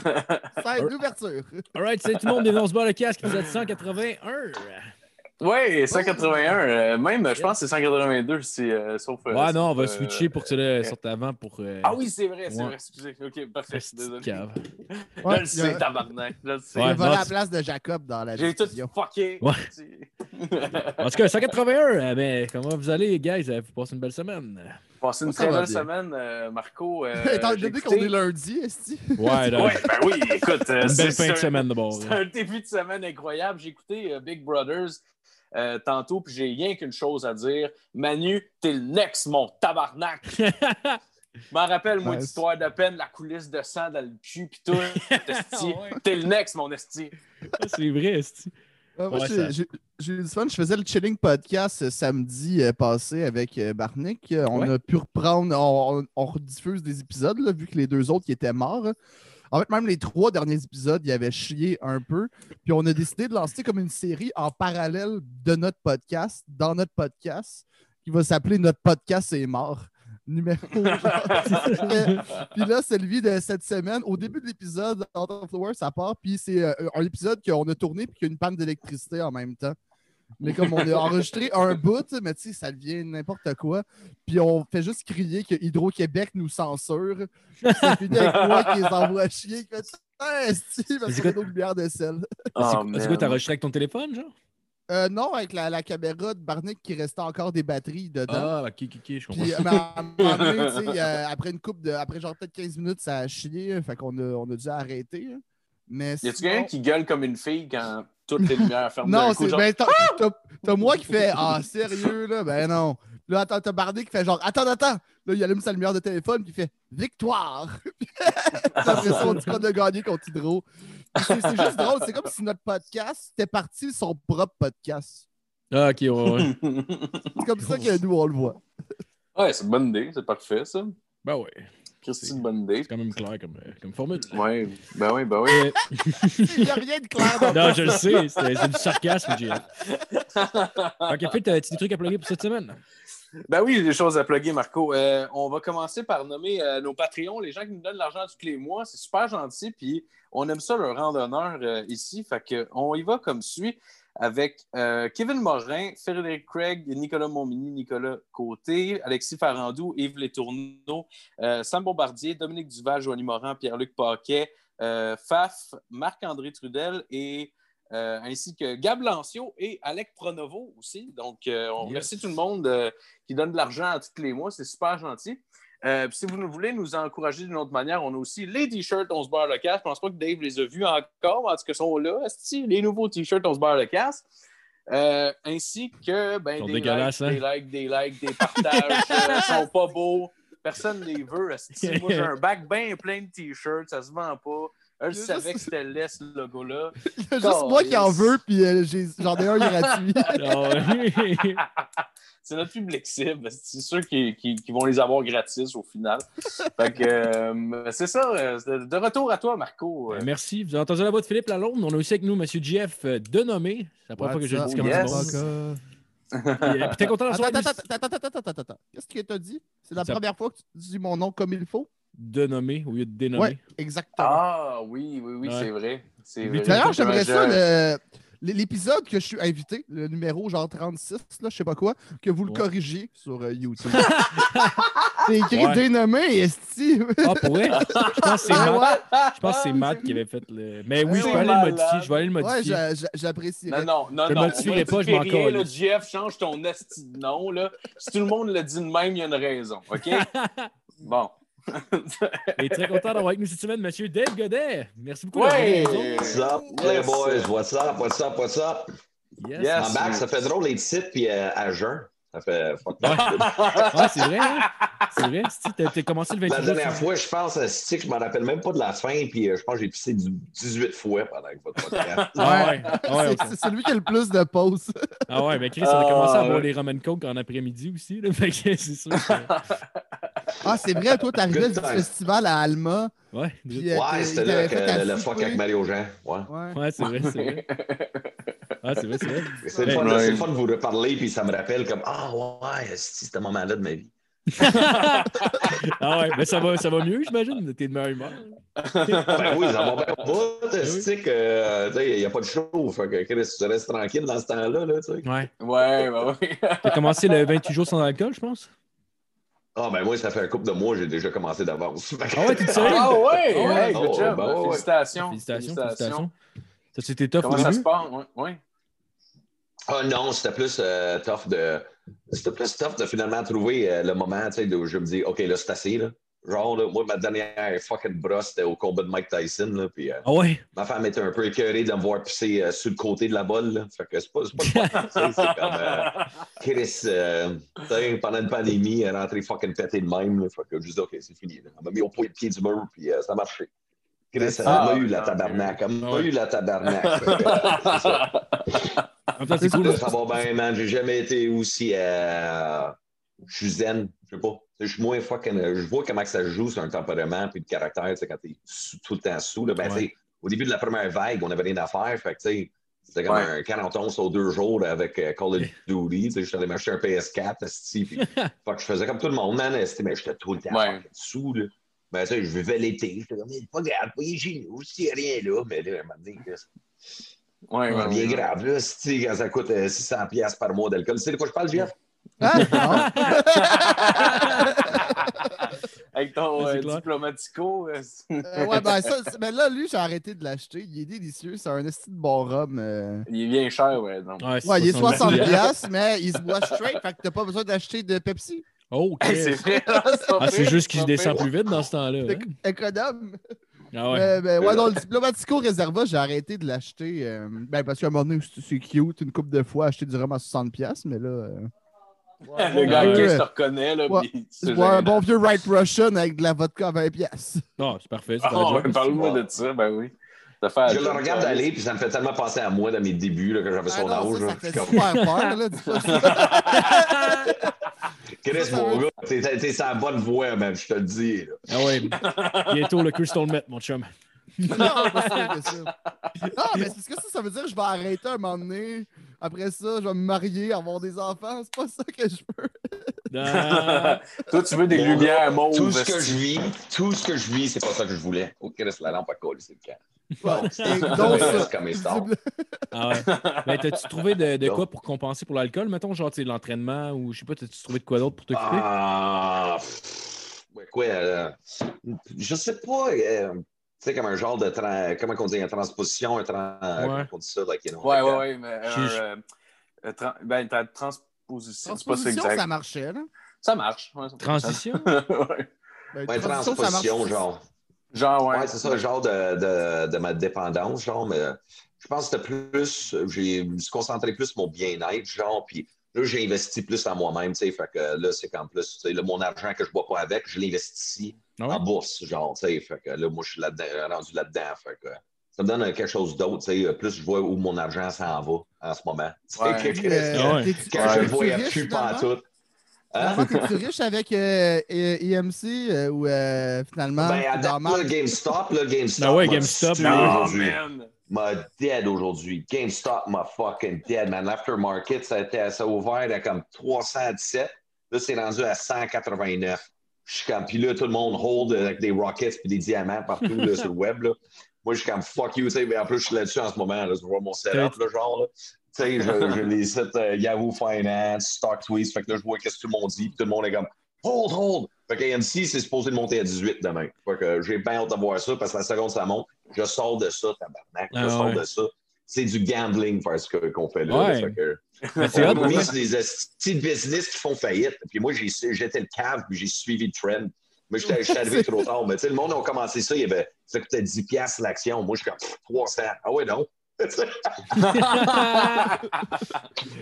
Scène d'ouverture. Alright, c'est tout le monde, on se bat le casque, épisode 181. Ouais, 181. euh, même, je pense que c'est 182, si, euh, sauf. euh, Ouais, non, on va euh, switcher pour que ça le sorte avant pour. euh, Ah oui, c'est vrai, c'est Ouais. vrai. Excusez. Ok, parfait. reste Désolé. cave. Je Ouais, le y a- sais, tabarnak. Je le sais. Ouais, non, la place de Jacob dans la J'ai tout fucké. Ouais. En tout cas, 181, euh, ben, comment vous allez, guys? Euh, Vous passez une belle semaine? Passé une très belle bien. semaine, euh, Marco. euh, Étant j'ai donné qu'on est lundi, esti. Ouais, là, Ouais, ben oui, écoute. euh, une belle fin de un- semaine de bord. C'est un début de semaine incroyable. J'ai écouté euh, Big Brothers euh, tantôt, puis j'ai rien qu'une chose à dire. Manu, t'es le next, mon tabarnak. Je m'en rappelle, moi, Nice. d'histoire de peine, la coulisse de sang dans le cul, puis tout. T'es le next, mon esti. c'est vrai, esti. Moi, Ouais, j'ai- eu du fun. Je faisais le chilling podcast euh, samedi euh, passé avec euh, Barnick. On Ouais. a pu reprendre, on, on- rediffuse des épisodes, là, vu que les deux autres qui étaient morts. hein. En fait, même les trois derniers épisodes, ils avaient chié un peu. Puis on a décidé de lancer comme une série en parallèle de notre podcast, dans notre podcast, qui va s'appeler Notre podcast est mort. Numéro. Puis là, celui de cette semaine, au début de l'épisode, Out of the World, ça part, puis c'est euh, un épisode qu'on a tourné puis qu'il y a une panne d'électricité en même temps. Mais comme on a enregistré un bout, mais tu sais, ça devient n'importe quoi. Puis on fait juste crier que Hydro-Québec nous censure. Puis Ça finit avec moi qui les envoie chier. Qui fait Ah, esti, parce C'est qu'on a quoi- nos lumières de sel. Oh, C'est quoi, t'as enregistré avec ton téléphone, genre? Euh, non, avec la, la caméra de Barnick qui restait encore des batteries dedans. Ah, ok, ok, je comprends. Puis, euh, mais à donné, euh, après une coupe de. Après genre peut-être 15 minutes, ça a chié. Fait qu'on a, on a dû arrêter. hein. Mais Y a-tu sinon- quelqu'un qui gueule comme une fille quand toutes les lumières ferment Non, c'est. genre, Ben, t'as, t'as- t'as moi qui fait Ah, sérieux, là? Ben non. Là, attends, t'as Barney qui fait genre Attends, attends. Là, il allume sa lumière de téléphone, puis il fait Victoire. Puis après ça, on dit qu'on a gagné contre Hydro. C'est, juste drôle. C'est comme si notre podcast était parti de son propre podcast. Ah, ok, ouais, ouais. C'est comme ça que nous, on le voit. Ouais, c'est une bonne idée, c'est parfait, ça. Ben ouais, Christy, c'est une bonne idée. c'est quand même clair comme, euh, comme formule. Ouais, ben oui, ben oui. Il n'y a rien de clair dans non, je le sais, c'est du sarcasme, j'ai. Ok, fait, t'as des trucs à plugger pour cette semaine? Ben oui, des choses à plugger, Marco. Euh, on va commencer par nommer euh, nos Patreons, les gens qui nous donnent l'argent tous les mois. C'est super gentil, puis on aime ça leur rendre euh, ici. Fait que on y va comme suit avec Kevin Morin, Frédéric Craig, Nicolas Montmini, Nicolas Côté, Alexis Farandou, Yves Létourneau, euh, Sam Bombardier, Dominique Duval, Joanie Morin, Pierre-Luc Paquet, Faf, Marc-André Trudel et euh, ainsi que Gab Lancio et Alec Pronovo aussi. Donc, euh, on Yes. remercie tout le monde euh, qui donne de l'argent à tous les mois. C'est super gentil. Euh, puis si vous voulez nous encourager d'une autre manière, on a aussi les t-shirts On se barre le casque. Je pense pas que Dave les a vus encore, mais en tout cas, ils sont là. les nouveaux t-shirts On se barre le casque. Euh, ainsi que ben, des, likes, hein? des likes, des likes, des partages. euh, ils sont pas beaux. Personne ne les veut. Moi, j'ai un bac bien plein de t-shirts. Ça se vend pas. Euh, Je savais juste- que c'était laid, ce logo-là. Il y a juste moi qui en veux, puis euh, j'en ai un gratuit. Ah c'est notre public cible. C'est sûr qu'ils vont les avoir gratis au final. Fait que euh, c'est ça. euh, De, retour à toi, Marco. Ben, Merci. Vous avez entendu la voix de Philippe Lalonde. On a aussi avec nous M. Jeff euh, Denomé. C'est la première fois que je le dis comme Yes. Puis, puis t'es content Attends, d'avoir attends, attends, attends, attends, attends, attends. Qu'est-ce que tu as dit? C'est la Ça- première fois que tu dis mon nom comme il faut? Denomé au lieu de dénommer. Oui, exactement. Ah oui, oui, oui, Ouais. c'est vrai. C'est Mais vrai. D'ailleurs, j'aimerais ça, le- l'épisode que je suis invité, le numéro genre 36, là, je sais pas quoi, que vous le Ouais. corrigiez sur euh, YouTube. C'est écrit Ouais. dénommé, esti. Ah, pour vrai? Je pense que c'est Matt. ouais. Je pense que c'est Matt qui avait fait le. Mais oui, je peux aller le modifier. Je vais aller le modifier. j'apprécierais. Non, non, non, Je non. modifierai pas, je m'en. Jeff, change ton esti de nom. Là. Si tout le monde le dit de même, il y a une raison. OK? Bon. Et très content d'avoir avec nous cette semaine M. Dave Godet. Merci beaucoup. What's up, Yes. Playboys? What's up? What's up? What's up? Yes. Yes. En bac, ça fait drôle les titres puis euh, à jeun. Ça fait fuck Ouais. Ouais, c'est vrai. Hein? C'est vrai. Si t'as t'as commencé le La 28 dernière fois, je pense à Stick, je me rappelle même pas de la fin, puis euh, je pense que j'ai pissé du 18 fois pendant que votre podcast. Ouais. Ouais, C'est- celui qui a le plus de pauses. Ah ouais, mais Chris, on a commencé à Ah, boire ouais. des Roman Coke en après-midi aussi. Là, fait que c'est sûr que... Ah, c'est vrai, toi, t'arrivais du festival à Alma. Ouais, Puis, euh, Ouais, c'était là que le fuck avec Mario Jean. Ouais. Ouais. ouais c'est vrai, c'est vrai. Ah, c'est vrai, c'est vrai. C'est le, Ouais. fun de- Ouais. c'est le fun de vous reparler, puis ça me rappelle comme Ah ouais, c'est ce moment-là de ma vie. ah ouais, mais ça va, ça va mieux, j'imagine. T'es de meilleure humeur. Ben oui, ça va bien pas. Stick, euh, il n'y a pas de show. Fait que Chris, tu restes tranquille dans ce temps-là. Là, tu sais. Ouais. Ouais, ben oui. T'as commencé le 28 jours sans alcool, je pense? Ah, ben moi, ça fait un couple de mois, j'ai déjà commencé d'avance. Ah ouais, t'es sérieux? Ah ouais, Ah ouais, ouais, good job. ben ouais. Félicitations. Félicitations, félicitations. Ça, c'était Comment au ça début? se passe? Ouais. ouais. Ah non, c'était plus euh, tough de. C'était plus tough de finalement trouver euh, le moment, où je me dis, OK, là, c'est assez, là. Genre, là, moi, ma dernière fucking brosse, c'était au combat de Mike Tyson, là, puis euh, Ah ouais? ma femme était un peu écœurée de me voir pisser sur le côté de la bolle, là. Fait que c'est pas, c'est pas c'est comme... Chris, pendant une pandémie, elle est rentrée fucking pétée de même, là. Fait que je dis, OK, c'est fini, là. Elle m'a mis au point de pied du mur, puis ça a marché. Chris, elle Ah, m'a eu la tabarnak, elle m'a eu la tabarnak. C'est cool. Ça va bien, man. J'ai jamais été aussi. euh, Je suis zen. Je sais pas. Je suis moins fucking. Je vois comment que ça se joue sur un tempérament puis le caractère, tu sais, quand t'es tout le temps sous. Là, ben, Ouais. au début de la première vague, on avait rien à faire. Fait que, tu sais, c'était comme Ouais. un 40 onces aux deux jours avec euh, Call of Duty. Sais, j'étais allé m'acheter un PS4, esti, puis fuck, je faisais comme tout le monde, man. mais j'étais tout le temps Ouais. sous. Là. Ben, tu sais, je vivais l'été. J'étais comme, pas grave, voyez chez nous, s'il n'y a rien là. Mais là, un moment donné, là, Ouais, bien ouais. grave. Là, esti, quand ça coûte euh, 600$ piastres par mois d'alcool. Tu sais de quoi je parle, Jeff? Ah, Avec ton euh, diplomatico. euh. Euh, ouais, ben ça, ben là, lui, j'ai arrêté de l'acheter. Il est délicieux. C'est un esti de bon rhum. euh. Il est bien cher, ouais. Donc. Ouais, il est 70. 60 piastres, mais il se boit straight. Fait que t'as pas besoin d'acheter de Pepsi. Oh, ok. Hey, c'est vrai. Ah, c'est juste qu'il descend plus vite dans ce temps-là. Hein? économe. Ah ouais. Mais, ben, ouais, non, le Diplomatico Reserva, j'ai arrêté de l'acheter. euh, ben, parce qu'à un moment donné, c'est- cute, une coupe de fois, acheter du rhum à 60$, piastres, mais là. euh, Le gars Ouais. qui se reconnaît, là. Ouais. un bon vieux Right Russian avec de la vodka à 20$. piastres. Ah, c'est parfait. job. Parle-moi de ça, ben oui. De faire Je le regarde aller, puis ça me fait tellement penser à moi dans mes débuts, là, quand j'avais Ah son âge. ça, fait Je suis comme, super peur, là. Chris, mon gars, t'es t'es sur la bonne voie, même, je te le dis. là. Ah ouais. Bientôt le Crystal Met, mon chum. non, pas sûr que ça. Non, mais c'est ce que ça, ça veut dire que je vais arrêter un moment donné. Après ça, je vais me marier, avoir des enfants. C'est pas ça que je veux. Toi, tu veux des Mon lumières mauves. Tout ce que je vis, tout ce que je vis, c'est pas ça que je voulais. Oh, Chris, la lampe a collé, c'est le cas. Bon, donc, ah ouais. Mais t'as-tu trouvé de, de quoi pour compenser pour l'alcool, mettons, genre, tu sais, l'entraînement ou je sais pas, t'as-tu trouvé de quoi d'autre pour t'occuper? Ah, ouais, quoi, euh, je sais pas, euh, sais, comme un genre de, tra- comment on dit, une transposition, un tran- comment on dit ça, like, you know, Ouais, ouais, euh, ouais. Mais, euh, euh, tra- ben, transposition, c'est pas ça transposition, exact. ça marchait, là. Ça marche. ouais, ça Transition? ouais. Ben, Ouais, transition, ça transposition, genre. Genre, ouais. Ouais, c'est ça, le genre de, de, de ma dépendance, genre, mais je pense que c'était plus, j'ai me suis concentré plus sur mon bien-être, genre, puis là, j'ai investi plus en moi-même, tu sais, fait que là, c'est qu'en plus, tu sais, là, mon argent que je bois pas avec, je l'investis ouais? en bourse, genre, tu sais, fait que là, moi, je suis là-dedans, rendu là-dedans, fait que ça me donne quelque chose d'autre, tu sais, plus je vois où mon argent s'en va en ce moment. Tu sais, Ouais. que- que- Euh, Ah que Ouais. je t'es-tu le voyais riche, plus pas tout. Hein? T'es-tu riche avec euh, euh, EMC euh, ou euh, finalement, Ben, à date, là, GameStop, là, GameStop. Ah ouais, m'a GameStop, ben. Oh, man. m'a dead aujourd'hui. GameStop m'a fucking dead, man. L'aftermarket, ça a, été, ça a ouvert à comme 317. Là, c'est rendu à 189. Je suis comme, puis là, tout le monde hold avec des rockets puis des diamants partout là, sur le web. Là. Moi, je suis comme, fuck you. tu sais, Mais en plus, je suis là-dessus en ce moment. Là, tu vois mon setup, là, genre. Là. Tu sais, je, je les sites euh, Yahoo Finance, Stock Tweets. Fait que là, je vois qu'est-ce que tout le monde dit. Puis tout le monde est comme, hold, hold. Fait que AMC, c'est supposé de monter à 18 demain. Fait que j'ai bien hâte de voir ça parce que la seconde, ça monte. Je sors de ça, tabarnak. Je Ah sors de ça. C'est du gambling, faire ce qu'on fait là. Ouais. là. Fait que, Mais c'est hot, on ouais. mise des petits business qui font faillite. Puis moi, j'étais le cave, puis j'ai suivi le trend. Moi, j'étais arrivé trop tard. Mais tu sais, le monde a commencé ça, il y avait, ça coûtait 10$ piastres l'action. Moi, je suis comme pff, 300. Ah ouais, non. Tu sais,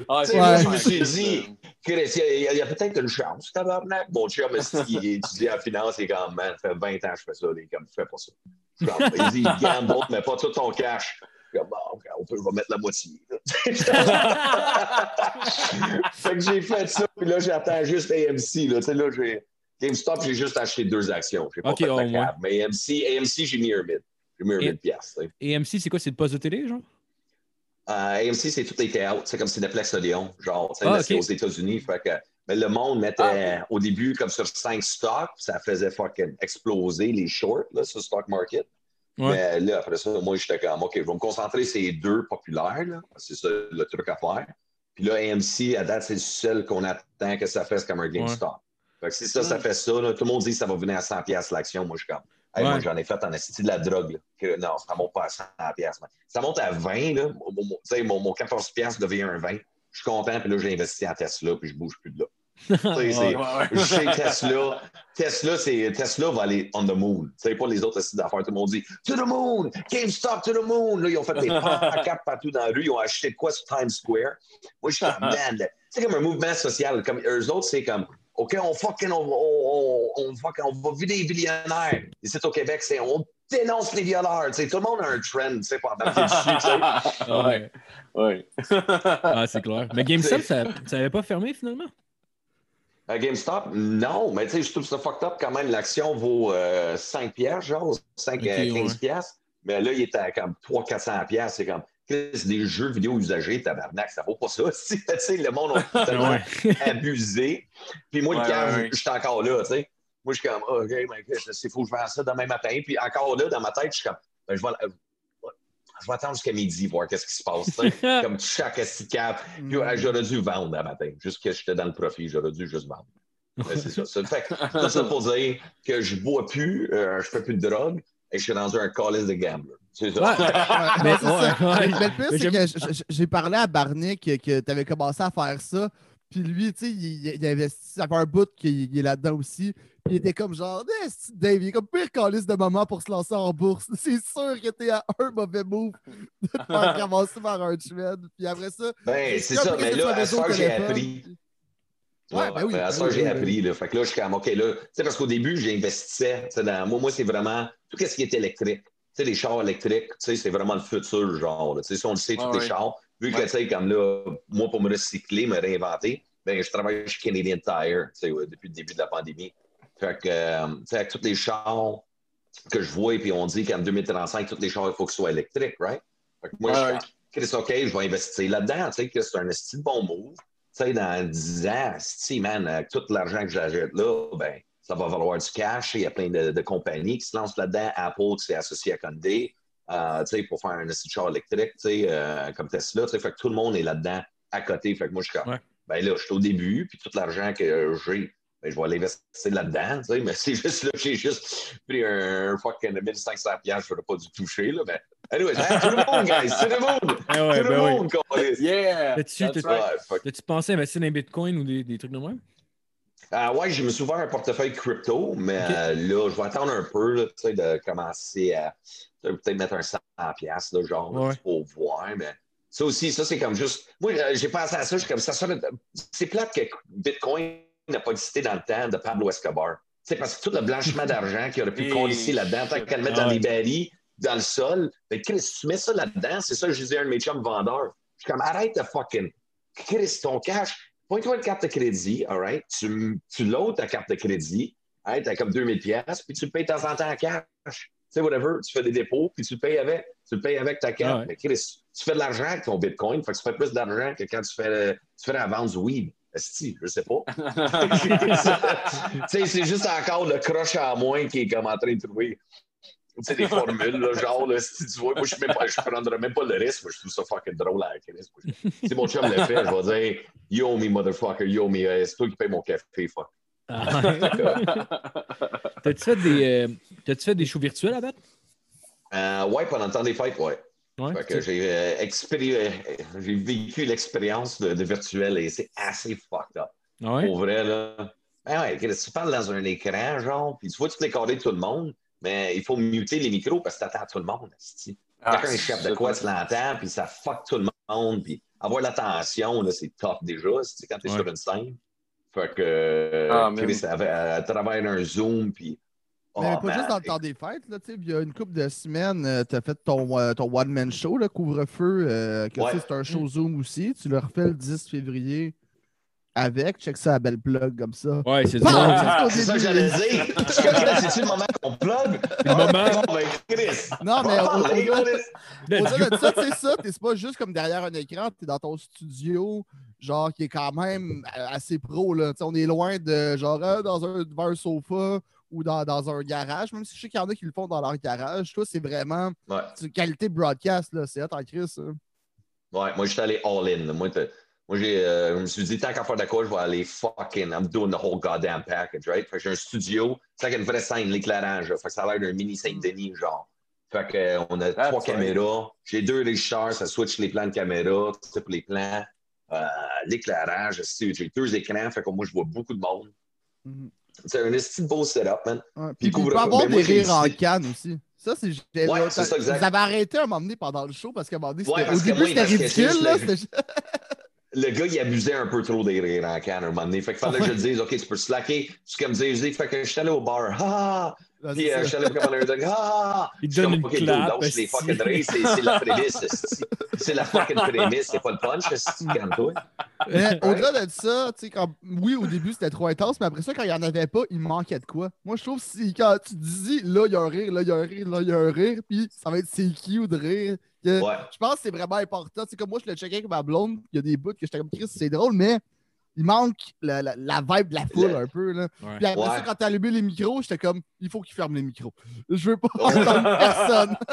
Ah, sais, moi, je me suis dit, Chris, il y a, il y a peut-être une chance, tabarnak. Mon chum, qu'il étudie en finance, il est comme, man, ça fait 20 ans que je fais ça. Il est comme, fais pas ça. Il dit, gamble, mais pas tout ton cash. Comme, bon, ok, on peut, on va mettre la moitié. fait que j'ai fait ça, puis là, j'attends juste AMC. Là, là, j'ai. GameStop, j'ai juste acheté deux actions. J'ai pas fait. Mais AMC, AMC j'ai mis un bid. J'ai mis un bid piastres. Et MC, c'est quoi? C'est le poste de télé, genre? Euh, AMC, c'est tout les théâtres. C'est comme Cineplex Odeon. Genre, Ah, là, c'est aux États-Unis. Fait que Mais le monde mettait au début comme sur cinq stocks, ça faisait fucking exploser les shorts là, sur le stock market. Ouais. Mais là, après ça, moi, j'étais comme, OK, je vais me concentrer sur les deux populaires. là. C'est ça le truc à faire. Puis là, AMC, à date, c'est le seul qu'on attend que ça fasse comme un GameStop. Fait que si ça, ça fait ça, là, tout le monde dit que ça va venir à 100$ piastres l'action. Moi, je suis comme, Hey, Ouais. moi, j'en ai fait en esti de la drogue. là. Que, non, ça monte pas à 100$. piastres, man. Ça monte à 20$. Là. Mon, mon- mon, mon 14$ piastres devient un 20$. Je suis content, puis là, j'ai investi en Tesla, puis je bouge plus de là. C'est- sais Tesla. Tesla, c'est Tesla va aller on the moon. Tu sais, pas les autres sites d'affaires. Tout le monde dit To the moon! GameStop to the moon! Là, ils ont fait des pancartes partout dans la rue. Ils ont acheté de quoi sur Times Square? Moi, je suis comme, man, c'est comme un mouvement social. Comme eux autres, c'est comme OK, on fucking, on, va- on, on, on, fucking- on va vider les millionnaires. Ici au Québec, c'est on dénonce les violeurs. Tu sais, tout le monde a un trend, tu sais, pour dessus. ouais. Ouais. Ah, c'est clair. Mais GameStop, ça n'avait pas fermé finalement? À GameStop, non, mais tu sais, je trouve ça fucked up quand même. L'action vaut euh, 5 piastres, genre, 5 Ok, à 15 ouais. piastres. Mais là, il était à comme 300-400 piastres. C'est comme, Chris, des jeux vidéo usagés, tabarnak, ça vaut pas ça. Tu sais, le monde a tellement Ouais. abusé. Puis moi, le Ouais, cave, ouais, ouais. je suis encore là, tu sais. Moi, je suis comme, OK, mais il faut que je vende ça demain matin. Puis encore là, dans ma tête, je suis comme, ben, je vais, euh, je vais attendre jusqu'à midi, voir qu'est-ce qui se passe, comme chaque cave. Puis, ouais, j'aurais dû vendre le matin. Juste que j'étais dans le profit, j'aurais dû juste vendre. C'est ça. ça. Fait ça pour dire que je bois plus, euh, je fais plus de drogue et je suis dans un calice de gambler. C'est ça. Ouais. Ouais, Mais- ça. ouais, le pire, Mais c'est que j'ai parlé à Barney que, que tu avais commencé à faire ça. Puis lui, tu sais, il, il investit, ça fait un bout qu'il il est là-dedans aussi. Puis il était comme genre, Eh, Dave, il est comme pire calice de moment pour se lancer en bourse. C'est sûr que t'es à un mauvais move de te faire ramasser par un Schwed. Puis après ça, Ben, c'est ça. Mais là, à ce j'ai appris. Ouais, ben oui, À ben ça, oui, j'ai ben appris. Là. Fait que là, je suis comme, OK, là, tu sais, parce qu'au début, j'investissais. Dans... Moi, moi c'est vraiment tout ce qui est électrique. Tu sais, les chars électriques, tu sais, c'est vraiment le futur, genre. Tu sais, si on le sait, tous Ouais, les chars, vu que, tu sais, comme là, moi, pour me recycler, me réinventer, ben, je travaille chez Canadian Tire, tu sais, ouais, depuis le début de la pandémie. Fait que, euh, tu sais, avec tous les chars que je vois, et puis on dit qu'en 2035, tous les chars, il faut qu'ils soient électriques, right? Fait que moi, Ouais, je Chris, OK, je vais investir là-dedans, tu sais, que c'est un esti de bon move. Tu sais, dans 10 ans, si, man, avec tout l'argent que j'achète là, ben, ça va valoir du cash. Il y a plein de, de compagnies qui se lancent là-dedans. Apple, qui s'est associé à Condé, euh, tu sais, pour faire un char électrique, tu sais, euh, comme Tesla. Fait que tout le monde est là-dedans à côté. Fait que moi, je suis comme, Ouais. ben là, je suis au début, puis tout l'argent que j'ai, ben, je vais l'investir là-dedans, tu sais, mais c'est juste là, j'ai juste pris un fucking 1500 piastres, je n'aurais pas dû toucher, là, mais anyway, tout le monde, guys, tout le monde, ouais, tout le ben oui. monde. Yeah! T'as- right. As-tu pensé à investir dans les bitcoins ou des, des trucs de même? Ah ouais, je me suis ouvert un portefeuille crypto, mais euh, là, je vais attendre un peu, là, tu sais, de commencer à peut-être mettre un 100 piastres, là, genre, Ouais. pour voir, mais ça aussi, ça, c'est comme juste... Moi, j'ai pensé à ça, je suis comme ça, c'est plate que Bitcoin n'a pas existé dans le temps de Pablo Escobar. C'est parce que tout le blanchiment d'argent qu'il aurait pu Et- coller là-dedans, tant qu'à le mettre Ah dans ouais. des barils, dans le sol, ben, Chris, tu mets ça là-dedans, c'est ça que je disais à un de mes chums vendeurs. Je suis comme, arrête de fucking... Chris, ton cash, Pointe-toi une carte de crédit, all right? Tu, tu loads ta carte de crédit, hey, t'as comme 2000 pièces, puis tu le payes de temps en temps en cash. Tu sais, whatever, tu fais des dépôts, puis tu le payes avec. Tu le payes avec ta carte. Ah ouais. Mais Chris, tu fais de l'argent avec ton Bitcoin, fait que tu fais plus d'argent que quand tu fais, tu fais la vente du weed. Esti, je sais pas. tu sais, c'est juste encore le croche à moins qui est comme en train de trouver. Tu sais, des formules, là, genre, là, si tu vois, moi, je ne prendrais même pas le risque. Moi, je trouve ça fucking drôle à la. Moi, je- Si mon chum le fait, je vais dire Yo, me, motherfucker, yo, me, euh, c'est toi qui paye mon café, fuck. Ah. T'as-tu fait des, euh, t'as-tu fait des shows virtuels à date? Euh, ouais, pendant le temps des fêtes, ouais. Ouais. Fait que j'ai euh, expéri- euh, j'ai vécu l'expérience de, de virtuel et c'est assez fucked up. Ah ouais? Pour vrai, là. Ben ouais, tu parles dans un écran, genre, puis tu vois les carrés de tout le monde, mais il faut muter les micros parce que t'attends tout le monde. Ah, Quelqu'un échappe de quoi, tu l'entends, puis ça fuck tout le monde, puis avoir l'attention, là, c'est top déjà, quand t'es Ouais. sur une scène. Fait que, Ah, à, à travers un Zoom, puis... Mais Oh, pas man. juste dans le temps des fêtes, là, tu sais, il y a une couple de semaines, tu as fait ton, euh, ton one-man show, le couvre-feu, euh, que Ouais. tu sais, c'est un show Zoom aussi. Tu le refais le 10 février avec. Check ça à belle plug comme ça. Ouais, c'est du Bon. Ah, C'est ça que j'allais dire. C'est-tu le moment qu'on plug? le moment. Ben, Chris. Non, mais on au- go. de ça, c'est ça. T'es pas juste comme derrière un écran, t'es dans ton studio. genre, qui est quand même assez pro, là. T'sais, on est loin de, genre, euh, dans un, devant un sofa ou dans, dans un garage, même si je sais qu'il y en a qui le font dans leur garage. Toi, c'est vraiment Ouais. une qualité broadcast, là. C'est hot en Chris, ça. Ouais, moi, j'étais allé all-in. Moi, euh, je me suis dit, tant qu'à faire de quoi, je vais aller fucking, I'm doing the whole goddamn package, right? Fait que j'ai un studio, c'est avec une vraie scène, l'éclairage. Fait que ça a l'air d'un mini Saint-Denis, genre. Fait que, euh, on a That's trois right. caméras. J'ai deux régisseurs, ça switch les plans de caméra, tout les plans. Euh, l'éclairage, c'est- j'ai deux écrans, fait que moi, je vois beaucoup de monde. Mhm. C'est un petit beau setup, man. Ouais. Puis Puis il peut avoir des rires en canne aussi. Ça, c'est. Ouais, c'est ça, exact. Vous avez arrêté un moment donné pendant le show parce qu'à un moment donné, Ouais, au que début, c'était que ridicule. Là, le gars, il abusait un peu trop des rires en canne à un moment donné. Fait qu'il fallait que je le dise, OK, tu peux slacker. C'est comme dire, je dis, fait que je suis allé au bar. Ah! Ah, Puis c'est euh, ça. je suis allé pour commander un drink. Ah! Il Je suis donne comme, une OK, dude, clap, lâche les fucking. C'est c'est la prémisse. C'est la fucking prémisse. C'est pas le punch. esti, Calme-toi. Mais Au-delà de ça, tu sais, quand... oui, au début, c'était trop intense, mais après ça, quand il n'y en avait pas, il manquait de quoi. Moi, je trouve que si, quand tu dis, là, il y a un rire, là, il y a un rire, là, il y a un rire, puis ça va être c'est cute de rire. que- Ouais. Je pense que c'est vraiment important. Tu sais, comme moi, je le checkais avec ma blonde, il y a des bouts que j'étais comme Chris, c'est drôle, mais il manque la, la, la vibe de la foule Le- un peu. Là. Ouais. Puis après Ouais. ça, quand t'as allumé les micros, j'étais comme, il faut qu'il ferme les micros. Je veux pas entendre personne.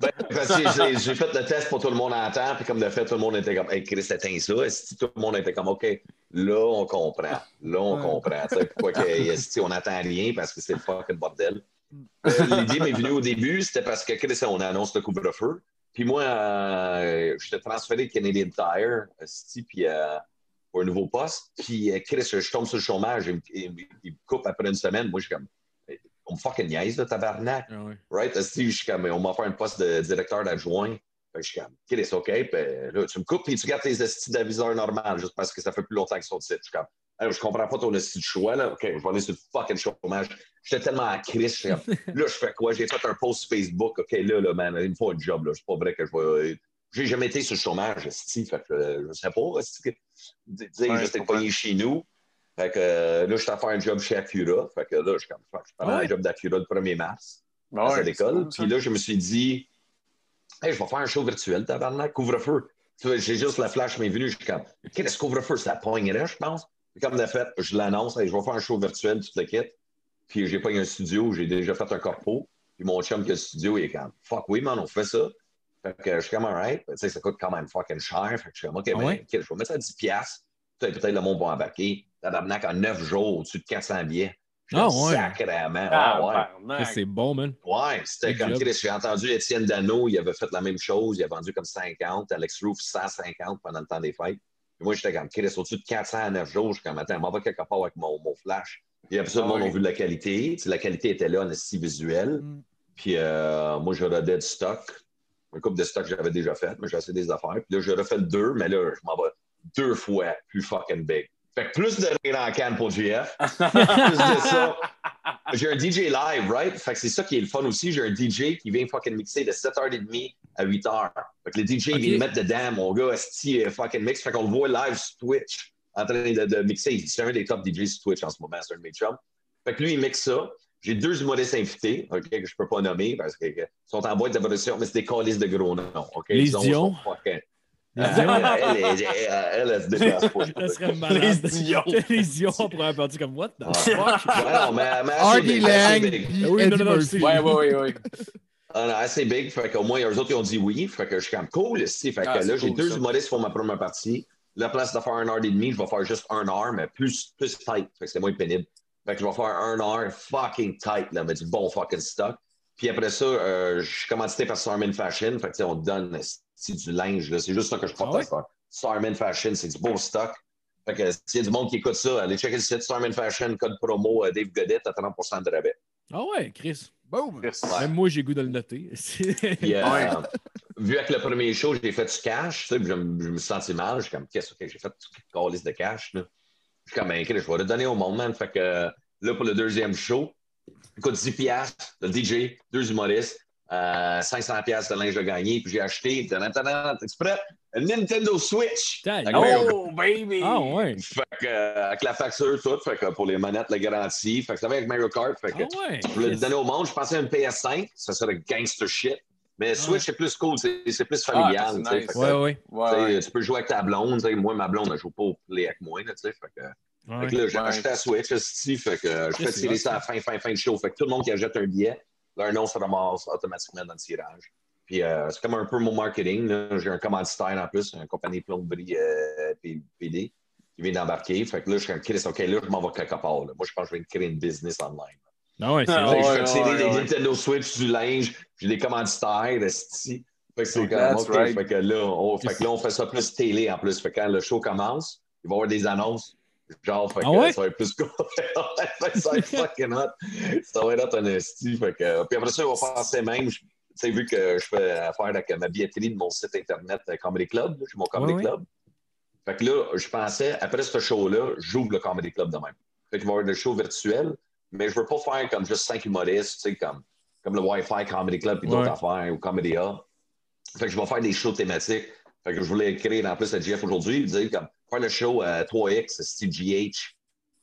Ben, j'ai- j'ai fait le test pour tout le monde en temps, puis comme de fait, tout le monde était comme, hey, Chris, éteins ça. Esti, Tout le monde était comme, OK, là, on comprend. Là, on Ouais. comprend. Tu sais, Pourquoi que, on n'attend rien parce que c'est le fucking bordel? Euh, L'idée m'est venue au début, c'était parce que Chris, on annonce le couvre-feu. Puis moi, euh, j'étais transféré de Canadian Tire, puis euh, pour un nouveau poste. Puis euh, Chris, je tombe sur le chômage, il, me- il me- coupe après une semaine. Moi, je suis comme, on me fucking niaise, là, tabarnak. Ah ouais. Right? Esti, je suis comme, on m'a offert un poste de directeur d'adjoint. Fait que je suis comme, Chris, OK, puis là, tu me coupes puis tu gardes tes estis d'aviseur normal juste parce que ça fait plus longtemps qu'ils sont ici. Je suis comme, je comprends pas ton esti de choix, là. OK, je vais aller sur le fucking chômage. J'étais tellement à Chris, je suis comme, là, je fais quoi? J'ai fait un post Facebook. OK, là, là, man, il me faut un job, là. C'est pas vrai que je vais. J'ai jamais été sur le chômage, esti. Fait que euh, je sais pas, Tu sais, Ouais, je j'étais pogné chez nous. Fait que euh, là, je suis à faire un job chez Acura. Fait que là, je je prends Ah ouais? un job d'Acura le 1er mars Ben à ouais, cette école. c'est cool, ça. Puis là, je me suis dit, hey, je vais faire un show virtuel, tabarnak, couvre-feu. J'ai juste la flash m'est venue, je suis comme, qu'est-ce que couvre-feu? Ça pognerait, je pense. Puis comme de fait, je l'annonce, hey, je vais faire un show virtuel, tu te le quittes. Puis j'ai pas eu un studio, j'ai déjà fait un corpo. Puis mon chum qui a le studio, il est comme, fuck oui, man, on fait ça. Fait que je suis comme, alright. Tu sais, ça coûte quand même fucking cher. Fait que je suis comme, OK, Ah ben, ouais? OK, je vais mettre ça à 10$. piastres. Peut-être peut-être le monde va embarquer. Tabarnak, en 9 jours, au-dessus de 400 billets. Ah ouais. Sacrément. Ah, Ouais. C'est bon, man. Ouais, c'était comme. Chris. J'ai entendu Étienne Dano, il avait fait la même chose. Il a vendu comme 50. Alex Roof, 150 pendant le temps des fêtes. Puis moi, j'étais comme Chris, au-dessus de 400 à 9 jours. Je suis comme, attends, m'en va quelque part avec mon, mon flash. Puis après ça, le Ah monde oui. a vu la qualité. Tu sais, la qualité était là, en esti visuel. Mm. Puis euh, moi, je rodais du stock. Un couple de stock que j'avais déjà fait, mais j'ai assez des affaires. Puis là, je refais le deux, mais là, je m'en vais deux fois plus fucking big. Fait que plus de rire en canne pour GF. plus de ça. J'ai un DJ live, right? Fait que c'est ça qui est le fun aussi. J'ai un DJ qui vient fucking mixer de 7h30 à 8h. Fait que le DJ Ok. vient le mettre dedans. Mon gars, euh, fucking mix. Fait qu'on le voit live sur Twitch en train de, de mixer. C'est un des top DJ sur Twitch en ce moment, c'est un de mes chums. Fait que lui, il mixe ça. J'ai deux humoristes invités, OK, que je peux pas nommer parce qu'ils sont en boîte d'évolution, mais c'est des calices de gros noms, OK? Les Ils ont- Dion. sont Les Euh, Dion. elle, elle, elle, elle, elle se déplace pas. Ça serait malade. Les Dion. Les Dion en première partie comme what the Ah. fuck? Hardy Lang, Ah oui, non, non, Ouais, ouais, ouais. Ah non, assez big. Fait qu'au moins, eux autres, ils ont dit oui. Fait que je suis comme cool ici. Fait que Ah, c'est là, j'ai cool, deux humoristes pour ma première partie. La place de faire un heure et demi, je vais faire juste un heure, mais plus, plus tight. Fait que c'est moins pénible. Fait que je vais faire un heure fucking tight, là, mais du bon fucking stock. Puis après ça, euh, je suis commandité par Starman Fashion. Fait que tu sais, on te donne c'est du linge. là. C'est juste ça que je porte Ah à faire. Fashion, c'est du beau stock. Fait que s'il y a du monde qui écoute ça, allez checker le site Starman Fashion, code promo euh, Dave Godet à 30% de rabais. Ah ouais, Chris. Boom! Chris. Même moi, j'ai goût de le noter. Puis, euh, Ouais. vu avec le premier show, j'ai fait du cash, tu sais, puis je, me- je me suis senti mal. Je suis comme, qu'est-ce que j'ai fait? Du calice de cash, là. Je suis comme, ben, je vais le donner au monde, man. Fait que là, pour le deuxième show, écoute, 10 piastres, le DJ, deux humoristes, euh, 500 piastres de linge de gagné, puis j'ai acheté, es-tu prêt? Un Nintendo Switch! Mario Oh, baby! Ah ouais. Fait que, euh, avec la facture, tout, fait que pour les manettes, la garantie, fait que ça va avec Mario Kart, fait que Ah ouais. je voulais le donner au monde. Je pensais à une PS5, ça serait gangster shit. Mais Switch, c'est plus cool, c'est plus Ah, familial. tu sais. nice. Fait que, Ouais, ouais. Ouais, tu sais, ouais. Tu peux jouer avec ta blonde. Moi, ma blonde, elle joue pas au play avec moi. Là, fait que, ouais. fait que là, j'ai Ouais. acheté la Switch, esti, fait que euh, je fais tirer ça à la fin, fin, fin de show. Fait que tout le monde qui achète un billet, leur nom se ramasse automatiquement dans le tirage. Puis euh, c'est comme un peu mon marketing. J'ai un commanditaire en plus, une compagnie plomberie euh, PD qui vient d'embarquer. Fait que là, je suis un Chris, OK, là, je m'en vais quelque part. là. Moi, je pense que je vais créer une business online. Ah ouais, c'est Ah, vrai. Ouais, je fais tirer ouais, des ouais. Nintendo Switch, du linge, j'ai des commanditaires, esti. Fait que c'est comme, That's OK. right. Fait, que là, on, fait que là, on fait ça plus télé en plus. Fait que quand le show commence, il va y avoir des annonces. Genre, fait que Ah ouais? ça va être plus cool. Fait que ça va être fucking hot. Ça va être hot un esti. Fait que, puis après ça, on va penser même, tu sais, vu que je fais affaire avec ma billetterie de mon site internet euh, Comedy Club, j'ai mon Comedy Ouais, ouais. Club. Fait que là, je pensais, après ce show-là, j'ouvre le Comedy Club de même. Fait qu'il va y avoir des shows virtuels, mais je veux pas faire comme juste cinq humoristes, tu sais, comme, comme le Wi-Fi Comedy Club et d'autres Ouais. affaires, ou Comedy. Fait que je vais faire des shows thématiques. Fait que je voulais écrire en plus à Jeff aujourd'hui, dire comme faire le show à 3X, Steve GH. Tu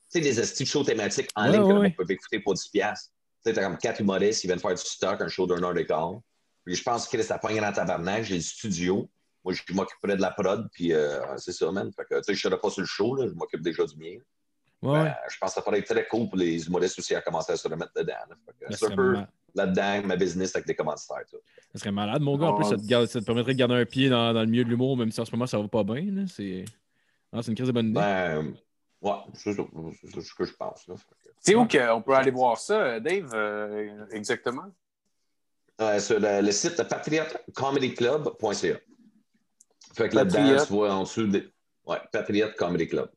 sais, des de shows thématiques en Ouais, ligne que ouais, monde peut écouter pour 10$. piastres. Tu sais, t'as comme quatre humoristes, ils viennent faire du stock, un show d'un heure de quart. Puis je pense que ça pogne dans tabarnak, j'ai le studio. Moi, je m'occuperais de la prod, puis euh, c'est ça, man. Fait que, tu sais, je serais pas sur le show, là, je m'occupe déjà du mien. Ouais. Ben, je pense que ça pourrait être très cool pour les humoristes aussi à commencer à se remettre dedans. là. Fait que Ça C'est un peu là-dedans, ma business avec des commanditaires. tout. ça serait malade, mon gars. En plus, ça te, garde- ça te permettrait de garder un pied dans, dans le milieu de l'humour, même si en ce moment, ça va pas bien. C'est Ah, c'est une crise de bonne idée. Ben, ouais, c'est ce que je pense. C'est où qu'on peut aller voir ça, Dave, euh, exactement? Euh, sur le, le site patriotcomedyclub.ca. Fait que là-dedans, tu vois en dessous des. Ouais, Patriot Comedy Club.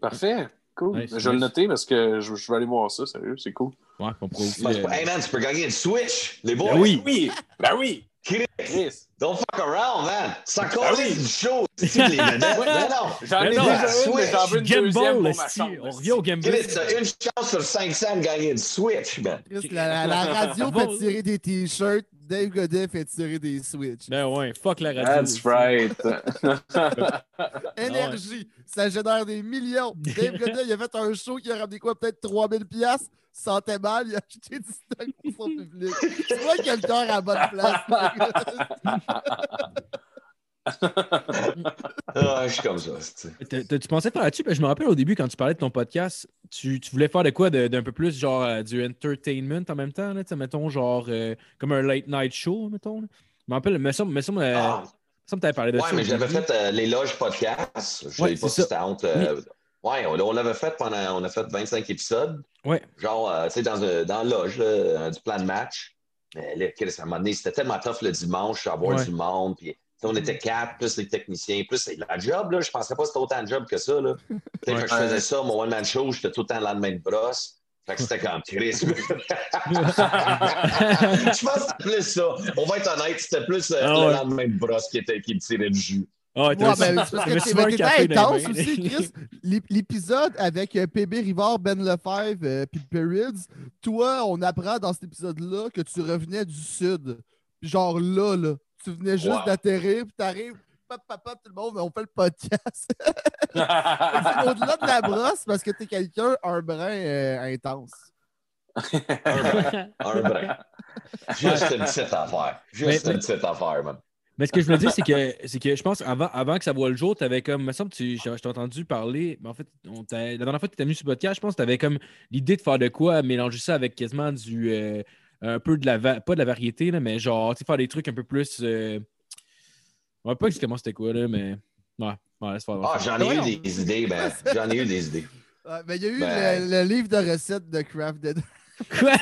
Parfait. Cool. Nice, je vais le noter parce que je, je vais aller voir ça, sérieux, c'est cool. Ouais, on pourrait aussi. Euh, Hey man, tu peux gagner une Switch, les boys. Ben oui. Oui! Ben oui! Chris, Chris! don't fuck around, man. Ça Ben compte oui. du show. C'est les vedettes. Ouais. Ben non. J'en ai Mais non, déjà une, mais j'en veux une Game deuxième Ball, pour ma chambre. On revient au Game Ball. Chris, t'as une chance sur 500 de gagner une Switch, man. Chris, la, la- la radio fait tirer des t-shirts, Dave Godet fait tirer des Switch. Ben ouais, fuck la radio. That's right. Énergie, ça génère des millions. Dave Godet, il a fait un show qui a ramené quoi, peut-être 3000 pièces sentait mal, il a acheté du stock pour son public. Tu vois qu'il a le cœur à la bonne place. Ah, je suis comme ça. Tu pensais faire là-dessus? Ben, je me rappelle au début, quand tu parlais de ton podcast, tu, tu voulais faire de quoi d'un peu plus genre euh, du entertainment en même temps, là, mettons, genre euh, comme un late night show, mettons. là. Je me rappelle, mais ça, mais ça, euh, Ah, ça me parlé de ouais, ça. mais j'avais fait euh, les loges podcast. Je Ouais, pas c'est si ça. c'était honte. euh, Ouais, on, on l'avait fait pendant. On a fait 25 épisodes. Ouais. Genre, tu sais, dans, un- dans loge, du plan de match. Mais là, à un moment donné, c'était tellement tough le dimanche, avoir Ouais. du monde. Puis, on était quatre, plus les techniciens, plus la job, là. Je pensais pas que c'était autant de job que ça, là. Tu Ouais. que je faisais ça, mon one-man show, j'étais tout le temps le lendemain de brosse. Fait que c'était comme Chris. je pense que c'était plus ça. On va être honnête, c'était plus euh, Ah le lendemain de brosse qui, était, qui me tirait du jus. Ah, Ouais, ben, c'est parce que les intense aussi, Chris. L'ép- L'épisode avec euh, PB Rivard, Ben Lefebvre euh, puis Perrids, toi, on apprend dans cet épisode-là que tu revenais du Sud. Genre là, là, tu venais juste d'atterrir, puis t'arrives, pop, pop, pop, tout le monde, on fait le podcast. Au-delà de la brosse parce que t'es quelqu'un, un brin euh, intense. Un brin. Un brin. Juste une petite affaire. Juste Mais- une petite affaire, man. Mais ce que je voulais dire, c'est que, c'est que je pense avant, avant que ça voit le jour, tu avais comme. Il me semble que tu- je je t'ai entendu parler. Mais en fait, on la dernière fois que tu étais venu sur le podcast, je pense que tu avais comme l'idée de faire de quoi, mélanger ça avec quasiment du. euh, un peu de la. va- Pas de la variété, là, mais genre, tu sais, faire des trucs un peu plus. Euh... On va pas exactement c'était quoi, là, mais. Ouais, ouais, laisse faire. Ah, j'en ai eu des idées, ben. J'en ai eu des idées. Il y a eu Ben- le, le livre de recettes de Craft Dinner. Quoi?